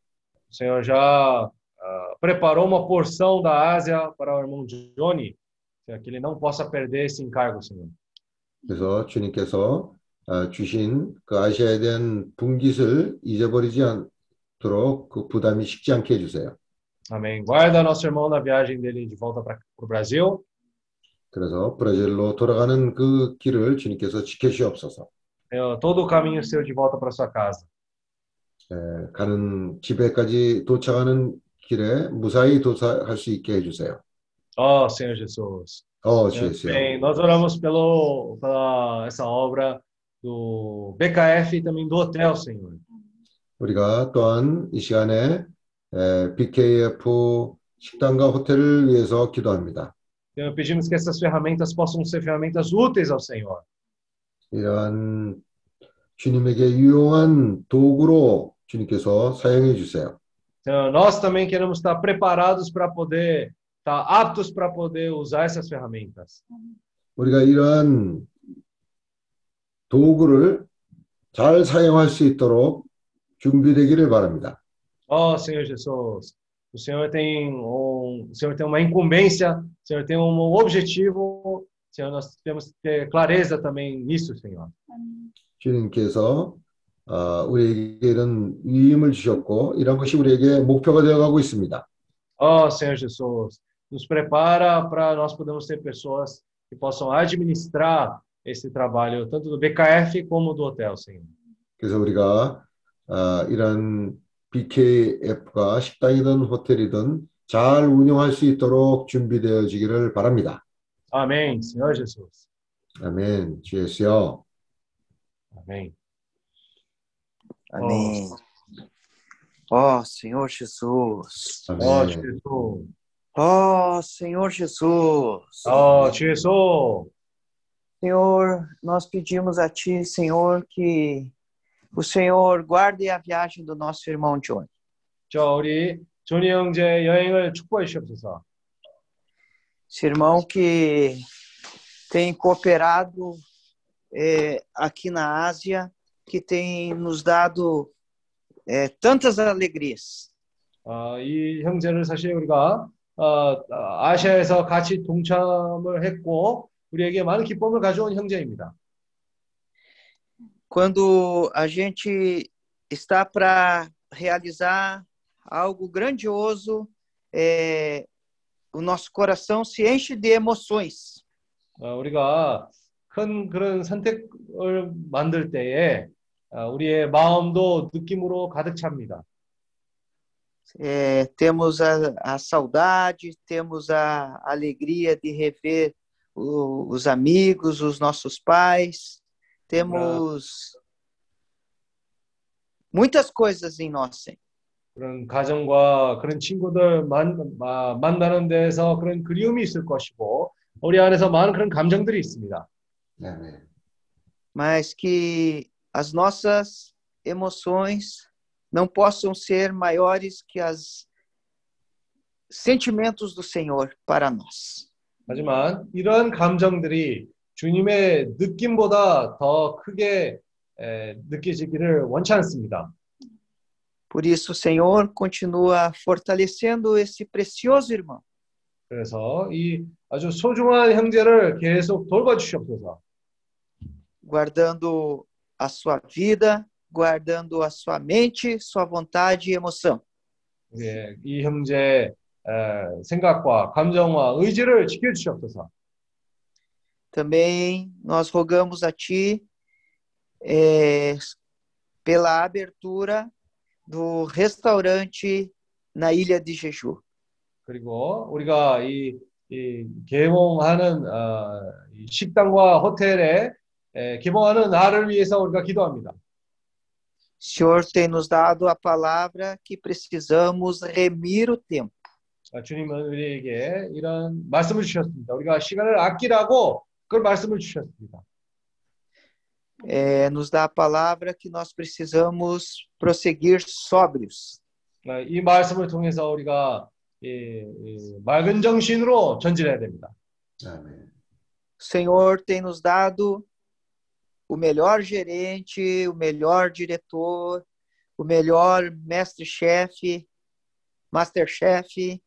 O Senhor já ah, preparou uma porção da Ásia para o irmão Johnny, Senhor, Que ele não possa perder esse encargo, Senhor. 그래서 주님께서 아, 주신 그 아시아에 대한 분깃을 잊어버리지 않도록 그 부담이 식지 않게 해주세요. Amém. Guarda nosso irmão na viagem dele de volta para o Brasil. 그래서 브라질로 돌아가는 그 길을 주님께서 지켜주옵소서. Todo o caminho seu de volta para sua casa. 예, 가는 집에까지 도착하는 길에 무사히 도착할 수 있게 해주세요. Oh, Senhor Jesus. 어, Senhor, 주여. bem, nós oramos pelo, pela essa obra do BKF e também do hotel, Senhor. 우리가 또한 이 시간에 에, BKF 식당과 호텔을 위해서 기도합니다. Senhor, pedimos que essas ferramentas possam ser ferramentas úteis ao Senhor. 이러한 주님에게 유용한 도구로 주님께서 사용해 주세요. Senhor, nós também queremos estar preparados para poder, estar aptos para poder usar essas ferramentas. 우리가 이러한 도구를 잘 사용할 수 있도록 준비되기를 바랍니다. Oh, Senhor Jesus, o Senhor tem um, o Senhor tem uma incumbência, o Senhor tem um objetivo, Senhor, nós temos que ter clareza também nisso, Senhor. 주님께서 어, 우리에게 이런 위임을 주셨고 이런 것이 우리에게 목표가 되어가고 있습니다. Oh, Senhor Jesus, nos prepara para nós podermos ser pessoas que possam administrar esse trabalho, tanto do BKF como do hotel, Senhor. 그래서 우리가 어, 이런 BKF가 식당이든 호텔이든 잘 운영할 수 있도록 준비되어지기를 바랍니다. Amém, Senhor Jesus. 아멘. 주 예수여. Amém. Amém. Ó Senhor Jesus. Oh, Jesus. Ó Senhor Jesus. Oh, Jesus. Senhor, nós pedimos a Ti, Senhor, que o Senhor guarde a viagem do nosso irmão John. 저 우리 조니 형제 여행을 축복해 주시옵소서. esse irmão que tem cooperado é, aqui na Ásia, que tem nos dado é, tantas alegrias. 아, 이 형제를 사실 우리가 어, 아시아에서 같이 동참을 했고 우리에게 많은 기쁨을 가져온 형제입니다. Quando a gente está para realizar algo grandioso, é, o nosso coração se enche de emoções. 어, 우리가 큰 그런 선택을 만들 때에 어, 우리의 마음도 느낌으로 가득 찹니다. É, temos a, a saudade, temos a alegria de rever o- os amigos, os nossos pais, temos muitas coisas em nós. Senhor. 그런 가정과 그런 친구들 만, 마- 만나는 데서 그런 그리움이 있을 것이고 우리 안에서 많은 그런 감정들이 있습니다. mas que as nossas emoções não possam ser maiores que os sentimentos do Senhor para nós. 하지만 이러한 감정들이 주님의 느낌보다 더 크게 에, 느껴지기를 원치 않습니다. Por isso, Senhor, continua fortalecendo esse precioso irmão. 그래서 이 아주 소중한 형제를 계속 돌봐주시옵소서. guardando a sua vida, guardando a sua mente, sua vontade e emoção. 예, 이 형제의 에, 생각과 감정과 의지를 지켜주시옵소서. Também nós rogamos a Ti eh, pela abertura do restaurante na ilha de Jeju. 그리고 우리가 이, 이 개봉하는 어, 이 식당과 호텔에 에, 개봉하는 날을 위해서 우리가 기도합니다. O Senhor tem nos dado a palavra que precisamos remir o tempo. 아, 주님은 우리에게 이런 말씀을 주셨습니다. 우리가 시간을 아끼라고 그런 말씀을 주셨습니다. Eh, nos dá a palavra que nós precisamos prosseguir sóbrios. 아, 이 말씀을 통해서 우리가 이, 이 맑은 정신으로 전진해야 됩니다. O Senhor tem nos dado o melhor gerente, o melhor diretor, o melhor mestre-chefe, master-chefe.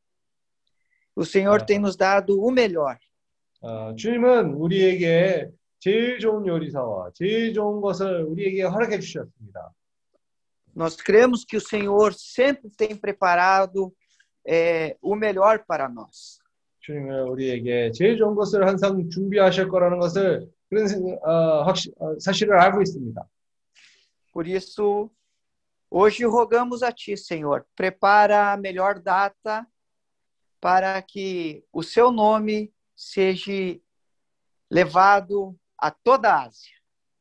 O Senhor tem nos dado o melhor. 어, 주님은 우리에게 제일 좋은 요리사와 제일 좋은 것을 우리에게 허락해 주셨습니다. Nós cremos que o Senhor sempre tem preparado eh, o melhor para nós. 주님은 우리에게 제일 좋은 것을 항상 준비하실 거라는 것을 그런 생- 어, 확시, 어, 사실을 알고 있습니다. Por isso, hoje rogamos a Ti, Senhor, prepara a melhor data para que o Seu nome seja levado a toda a Ásia.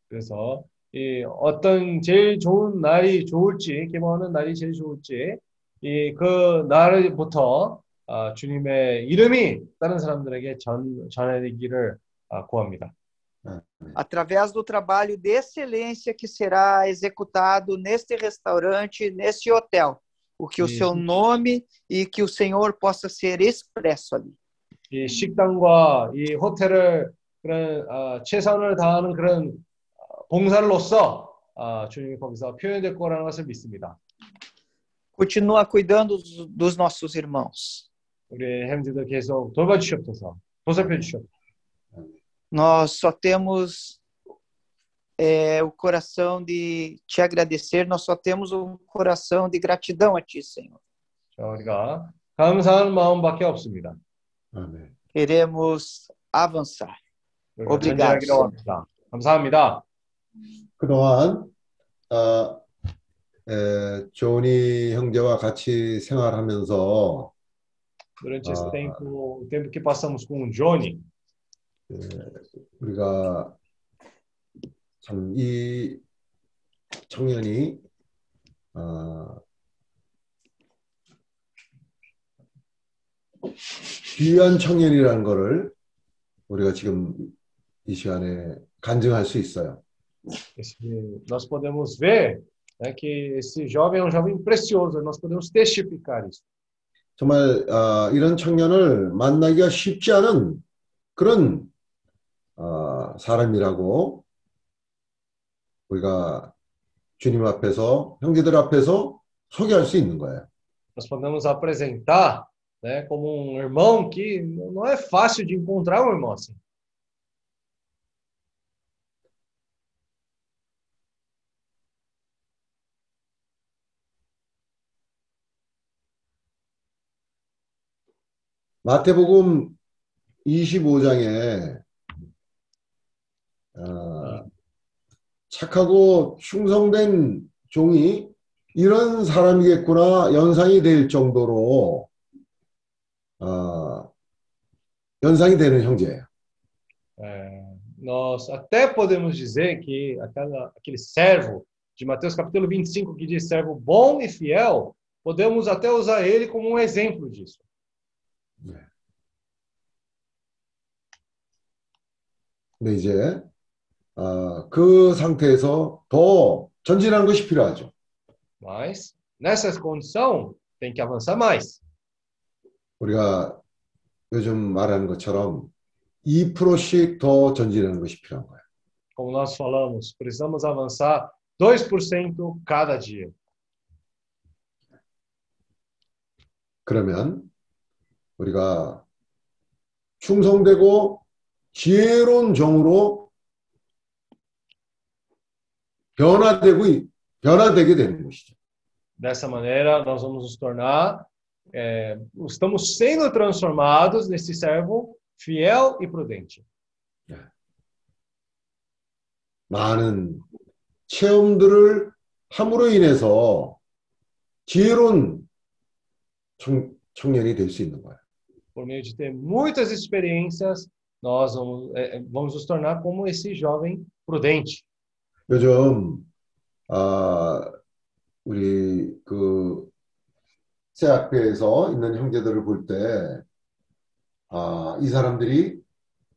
그래서 이 어떤 제일 좋은 날이 좋을지 개봉하는 날이 제일 좋을지 이 그 날부터 아, 주님의 이름이 다른 사람들에게 전 전해지기를 아, 구합니다. através do trabalho de excelência que será executado neste restaurante, neste hotel. O que o Isso. seu nome e que o Senhor possa ser expresso ali. 이 식당과 이 호텔을 그런 아, 최선을 다하는 그런 아, 봉사로서 아, 주님이 거기서 표현될 거라는 것을 믿습니다. Continua cuidando dos, dos nossos irmãos. 우리 형제들 계속 돌봐주시옵소서, 보살펴 주시옵소서. Nós só temos é, o coração de te agradecer, nós só temos um coração de gratidão a ti, Senhor. 자, 우리가 감사하는 마음밖에 없습니다. Queremos avançar. 우리가 Obrigado, 전진하기로 Senhor. 합니다. 감사합니다. 그동안 아, 에, 조니 형제와 같이 생활하면서 Durante esse Ah. tempo, o tempo que passamos com o Johnny, 에, 우리가 참 이 청년이 아, 귀한 청년이라는 것을 우리가 지금 이 시간에 간증할 수 있어요. nós podemos ver né, que esse jovem é um jovem precioso, nós podemos testificar isso. 정말 아, 이런 청년을 만나기가 쉽지 않은 그런 아, 사람이라고 우리가 주님 앞에서 형제들 앞에서 소개할 수 있는 거예요. Nós podemos apresentar né, como um irmão que não é fácil de encontrar um irmão assim. 마태복음 25장에 아, 착하고 충성된 종이 이런 사람이겠구나 연상이 될 정도로 아, 연상이 되는 형제예요. É, nós até podemos dizer que aquela, aquele servo de Mateus capítulo 25 que diz servo bom e fiel, podemos até usar ele como um exemplo disso. 근데 이제 아, 그 상태에서 더 전진하는 것이 필요하죠. Mas nessa condição tem que avançar mais. 우리가 요즘 말하는 것처럼 2%씩 더 전진하는 것이 필요한 거예요. Como nós falamos, precisamos avançar 2% cada dia. 그러면 우리가 충성되고 지혜로운 종으로 Dessa maneira, nós vamos nos tornar, é, estamos sendo transformados nesse servo fiel e prudente. 많은 체험들을 함으로 인해서 지혜로운 청, 청년이 될 수 있는 거예요. Por meio de ter muitas experiências, nós vamos, é, é, vamos nos tornar como esse jovem prudente. 요즘 아 우리 그 세학교에서 있는 형제들을 볼 때 아, 이 사람들이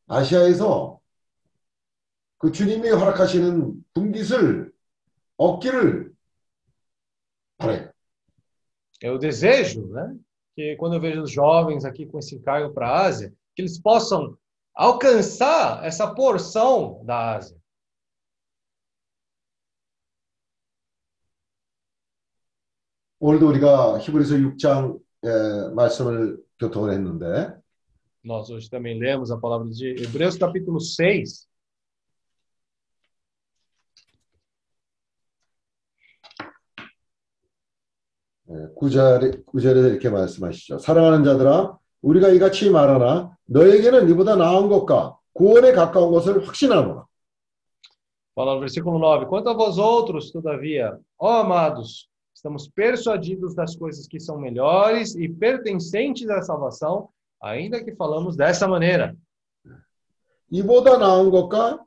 아시아에서 그 주님이 허락하시는 분깃을 얻기를 바래요. Eu desejo, né, que quando eu vejo os jovens aqui com esse encargo para a Ásia, que eles possam alcançar essa porção da Ásia. 오늘도 우리가 히브리서 6장 말씀을 교통을 했는데 Nós hoje também lemos a palavra de Hebreus capítulo 6. 구절에 구절에 이렇게 말씀하시죠. 사랑하는 자들아, 우리가 이같이 말하나 너에게는 이보다 나은 것과 구원에 가까운 것을 확신하노라. Fala no versículo 9: Quanto a vós outros, todavia, ó amados, estamos persuadidos das coisas que são melhores e pertencentes à salvação, ainda que falamos dessa maneira. 이보다 나은 것과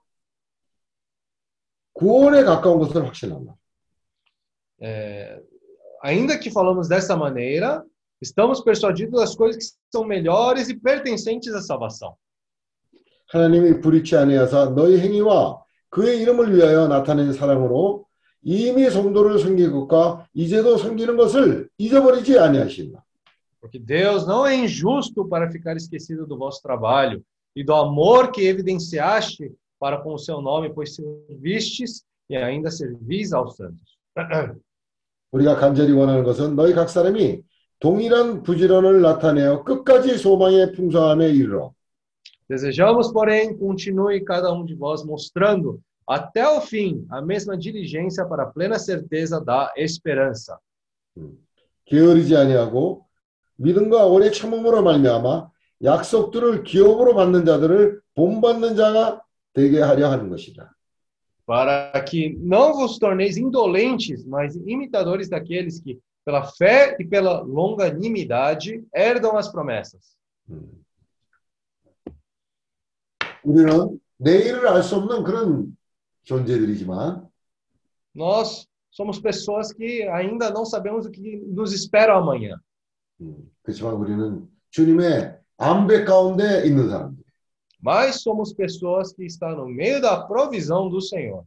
구원에 가까운 것을 확신하노라. É, ainda que falamos dessa maneira, estamos persuadidos das coisas que são melhores e pertencentes à salvação. 하나님이 불의치 아니하사 너희 행위와 그의 이름을 위하여 나타낸 사랑으로 이미 성도를 섬길 것과 이제도 섬기는 것을 잊어버리지 아니하신다. Porque Deus não é injusto para ficar esquecido do vosso trabalho e do amor que evidenciaste para com o seu nome, pois servistes e ainda servis aos santos. 우리가 간절히 원하는 것은 너희 각 사람이 동일한 부지런을 나타내어 끝까지 소망의 풍성함에 이르러 Desejamos, porém, continue cada um de vós mostrando até o fim a mesma diligência para a plena certeza da esperança. 게으르지 아니하고 믿음과 오래 참음으로 말미암아 약속들을 기업으로 받는 자들을 본받는 자가 되게 하려 하는 것이다. Para que não vos torneis indolentes, mas imitadores daqueles que, pela fé e pela longanimidade, herdam as promessas. 우리는 내일을 알 수 없는 그런 존재들이지만 Nós somos pessoas que ainda não sabemos o que nos espera amanhã. 그렇지만 우리는 주님의 안배 가운데 있는 사람들. Mas somos pessoas que estão no meio da provisão do Senhor.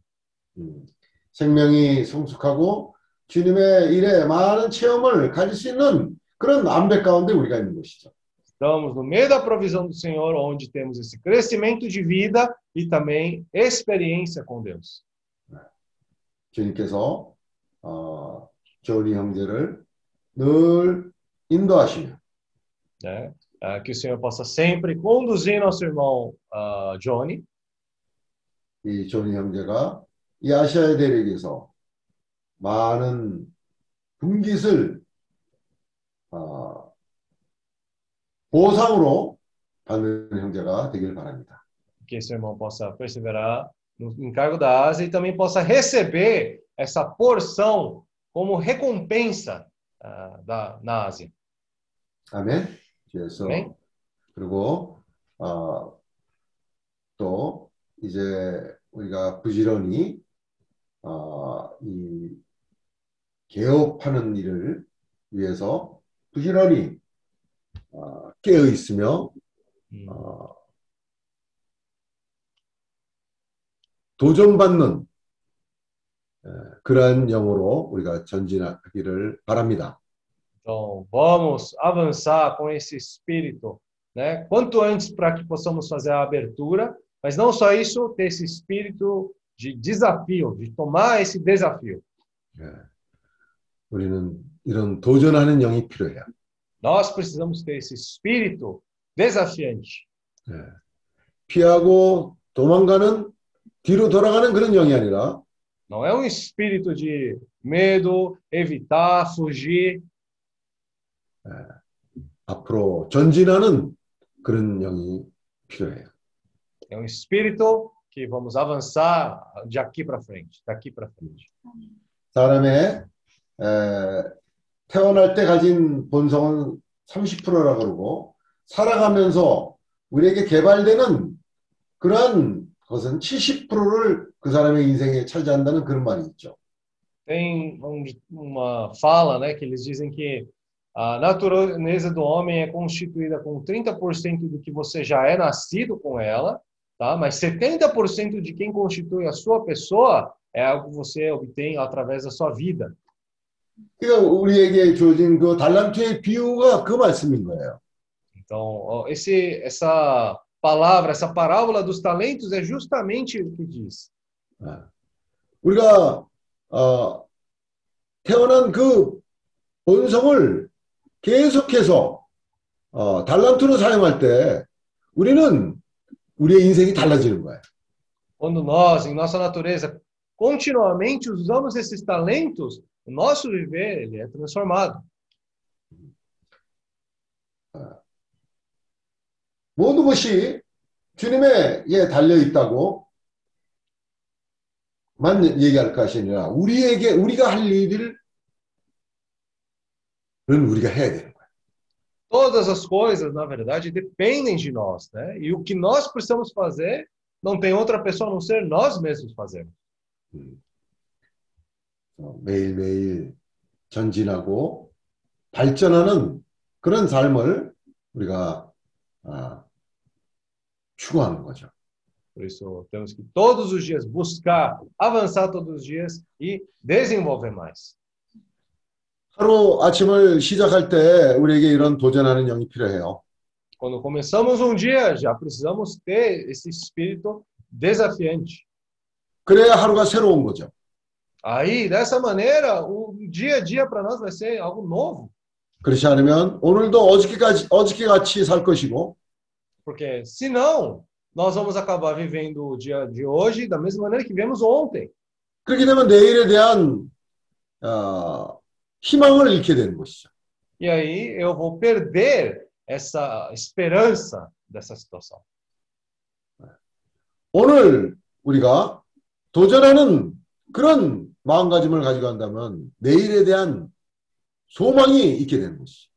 생명이 성숙하고 주님의 일에 많은 체험을 가질 수 있는 그런 암백 가운데 우리가 있는 것이죠. Estamos no meio da provisão do Senhor, onde temos esse crescimento de vida e também experiência com Deus. 주님께서 어, 조니 형제를 늘 인도하시며 Né? Ah, que o Senhor possa sempre conduzir nosso irmão ah, Johnny, 이 조니 형제가 이 아시아의 대륙에서 많은 분깃을 어, 보상으로 받는 형제가 되길 바랍니다. que esse irmão possa perseverar no encargo da Ásia e também possa receber essa porção como recompensa ah, da, na Ásia. 아멘. 그래서 아멘. 그리고 어, 또 이제 우리가 부지런히 어, 이 개업하는 일을 위해서 부지런히 어, 깨어 있으며 어, 도전받는 에, 그러한 영으로 우리가 전진하기를 바랍니다. Então, vamos avançar com esse espírito, né? Quanto antes para que possamos fazer a abertura, mas não só isso, ter esse espírito de desafio, de tomar esse desafio. 예. 우리는 이런 도전하는 영이 필요해요. Nós precisamos ter esse espírito desafiante. 예. 피하고 도망가는 뒤로 돌아가는 그런 영이 아니라 Não é um espírito de medo, evitar, fugir, 앞으로 전진하는 그런 영이 필요해요. é um espírito que vamos avançar de aqui para frente, daqui para frente. 사람의 에, 태어날 때 가진 본성은 30%라고 그러고 살아가면서 우리에게 개발되는 그러한 것은 70%를 그 사람의 인생에 차지한다는 그런 말이 있죠. Tem um- uma fala, né, que eles dizem que a natureza do homem é constituída com 30% do que você já é nascido com ela, tá? Mas 70% de quem constitui a sua pessoa é algo que você obtém através da sua vida. 그러니까 우리에게 주어진 그 달란트의 비유가 그 말씀인 거예요. Então, ó, esse essa palavra, essa parábola dos talentos é justamente o que diz. 우리가 어, 태어난 그 본성을 계속해서 어, 달란트로 사용할 때 우리는 우리의 인생이 달라지는 거예요. Quando nós, em nossa natureza, continuamente usamos esses talentos, o nosso viver ele é transformado. 모든 것이 주님에게 달려 있다고 만 얘기할 것이 아니라 우리에게 우리가 할 일을 는 우리가 해야 되는 거예요. Todas as coisas, na verdade, dependem de nós, né? E o que nós precisamos fazer, não tem outra pessoa a não ser nós mesmos fazemos. 어, 매일매일 전진하고 발전하는 그런 삶을 우리가 아, 추구하는 거죠. Por isso, temos que todos os dias buscar, avançar todos os dias e desenvolver mais. 하루 아침을 시작할 때 우리에게 이런 도전하는 영이 필요해요. Quando começamos um dia, já precisamos ter esse espírito desafiante. 그래야 하루가 새로운 거죠. Aí, dessa maneira, o dia a dia para nós vai ser algo novo. 그렇지 않으면 오늘도 어저께까지 어저께 같이 살 것이고 Porque, senão, nós vamos acabar vivendo o dia de hoje da mesma maneira que vivemos ontem. 그렇게 되면 내일에 대한 어, 희망을 잃게 되는 것이죠. E aí eu vou perder essa esperança dessa situação. 오늘 우리가 도전하는 그런 마음가짐을 가지고 한다면 내일에 대한 소망이 있게 되는 것이죠.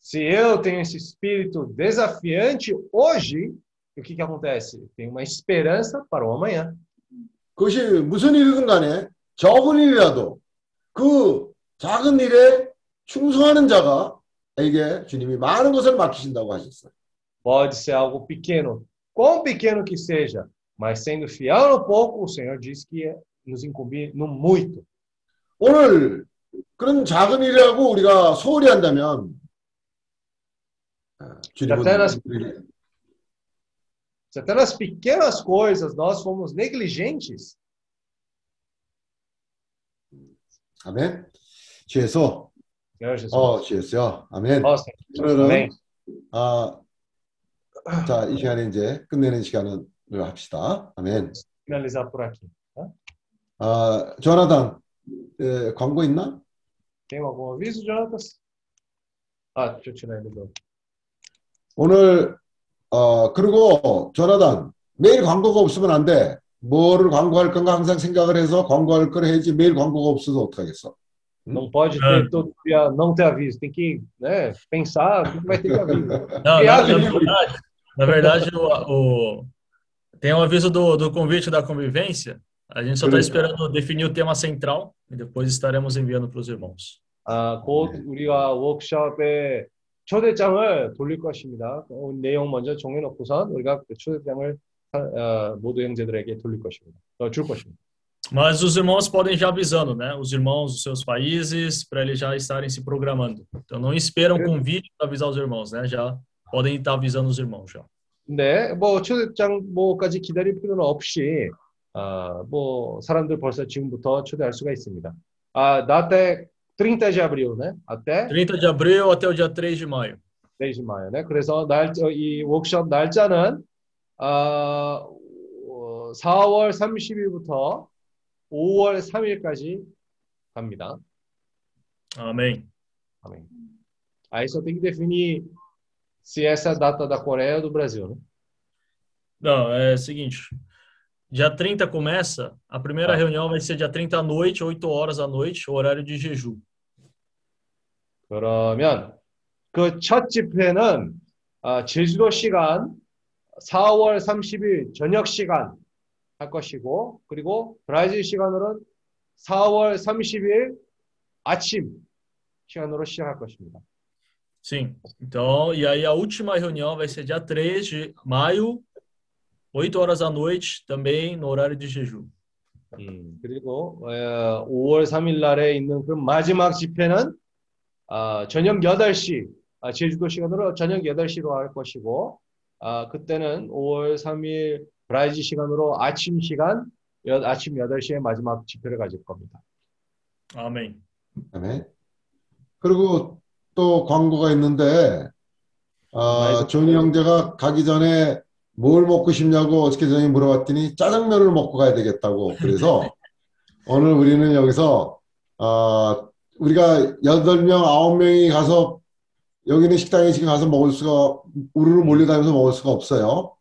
Se eu tenho esse espírito desafiante hoje, o que, que acontece? Eu tenho uma esperança para o amanhã. 그것이 무슨 일이든 간에 적은 일이라도 그 작은 일에 충성하는 자가 에게 주님이 많은 것을 맡기신다고 하셨어요. Pode ser algo pequeno, quão pequeno que seja, mas sendo fiel no pouco, o Senhor diz que é nos incumbir no muito. 오늘 그런 작은 일이라고 우리가 소홀히 한다면 Se até, nas, pequenas coisas nós fomos negligentes, 아멘. 주에서 Senhor Jesus. 어, 주에서요. 아멘. Ó, Senhor Jesus. Amém. 아, 자, 이 시간에 이제 끝내는 시간을 합시다. 아멘. Finalizar por aqui. 아, 조나단, 에, 광고 있나? Tem algum aviso, Jonatas? Ah, deixa eu tirar ele do. 오늘 어 그리고 조나단 매일 광고가 없으면 안 돼. 뭐를 광고할 건가 항상 생각을 해서 광고할 걸 해야지 매일 광고가 없어서 어떡하겠어? Não pode ter todo dia, não ter aviso. Tem que né, pensar o que vai ter que aviso. Não, na, Criar na aviso. verdade, na verdade o, o- tem um aviso do, do convite da convivência. A gente só está 그러니까. esperando definir o tema central e depois estaremos enviando para os irmãos. 아, 곧 우리가 워크숍에 초대장을 돌릴 것입니다. 어, 내용 먼저 정해놓고선 우리가 그 초대장을 어, 모두 형제들에게 돌릴 것입니다. 어, 줄 것입니다. Mas os irmãos podem já avisando, né? Os irmãos dos seus países, para eles já estarem se programando. Então não esperam convite para avisar os irmãos, né? Já podem estar avisando os irmãos já. 네, 뭐 초대장 뭐까지 기다릴 필요는 없이 아, 뭐 사람들 벌써 지금부터 초대할 수가 있습니다. 아, até 30 de abril, né? Até 30 de abril até o dia 3 de maio. 3 de maio, né? 그래서 날, 이 워크숍 날짜는 아, 어, 4월 30일부터 5월 3일까지 갑니다. Amém. Amém. Aí só tem que definir se essa é a data da Coreia ou do Brasil, né? Não, é o seguinte. Dia 30 começa, a primeira reunião vai ser dia 30 à noite, 8 horas à noite, horário de jejum. 그러면 그 첫 집회는 아, 제주도 시간 4월 30일 저녁 시간 할 것이고 그리고 브라질 시간으로는 4월 30일 아침 시간으로 시작할 것입니다. Sim. Então, e aí a última reunião vai ser dia 3 de maio, 8 horas à noite, também no horário de jejum. 음, 그리고 어, 5월 3일 날에 있는 그 마지막 집회는 아, 저녁 8시 아, 제주도 시간으로 저녁 8시로 할 것이고 아, 그때는 5월 3일 브라질 시간으로 아침 시간 여- 아침 8시에 마지막 집회를 가질 겁니다. Amém. 아멘. 그리고 또 광고가 있는데 아, 존이 형제가 가기 전에 뭘 먹고 싶냐고 어저께 저녁에 물어봤더니 짜장면을 먹고 가야 되겠다고. 그래서 오늘 우리는 여기서 아, 우리가 여덟 명 아홉 명이 가서 여기 있는 식당에 지금 가서 먹을 수가 우르르 몰려다니면서 먹을 수가 없어요.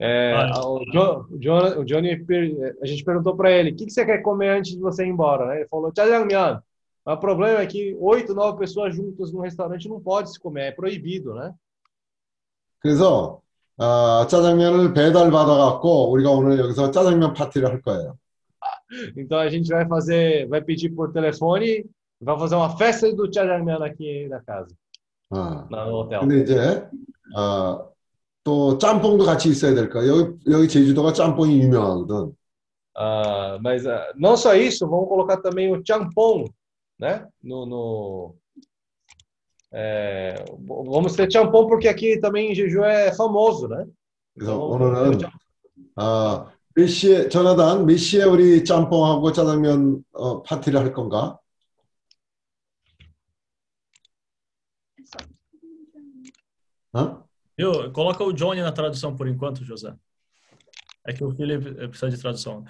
É, Ah. o, Jo- o John- Johnny, a gente perguntou para ele, o que, que você quer comer antes de você ir embora? né? Ele falou, 짜장면. Mas o problema é que oito, nove pessoas juntas num restaurante não pode se comer, é proibido, né? 그래서 아, 짜장면을 배달 받아갖고 우리가 오늘 여기서 짜장면 파티를 할 거예요. Então a gente vai fazer, vai pedir por telefone, vai fazer uma festa do 짜장면 aqui na casa, 아, no hotel. 근데 이제 아, 또 짬뽕도 같이 있어야 될 거야. 여기 여기 제주도가 짬뽕이 유명하거든. Ah, mas ah, não só isso, vamos colocar também o champon, né? No, no- é, vamos ter champon porque aqui também em Jeju é famoso, né? 그래서 Então, 오늘은 아, 몇 시에 전화단 몇 시에 우리 짬뽕하고 짜장면 어, 파티를 할 건가? 어? Viu? Coloca o Johnny na tradução por enquanto, José. É que o Felipe precisa de tradução.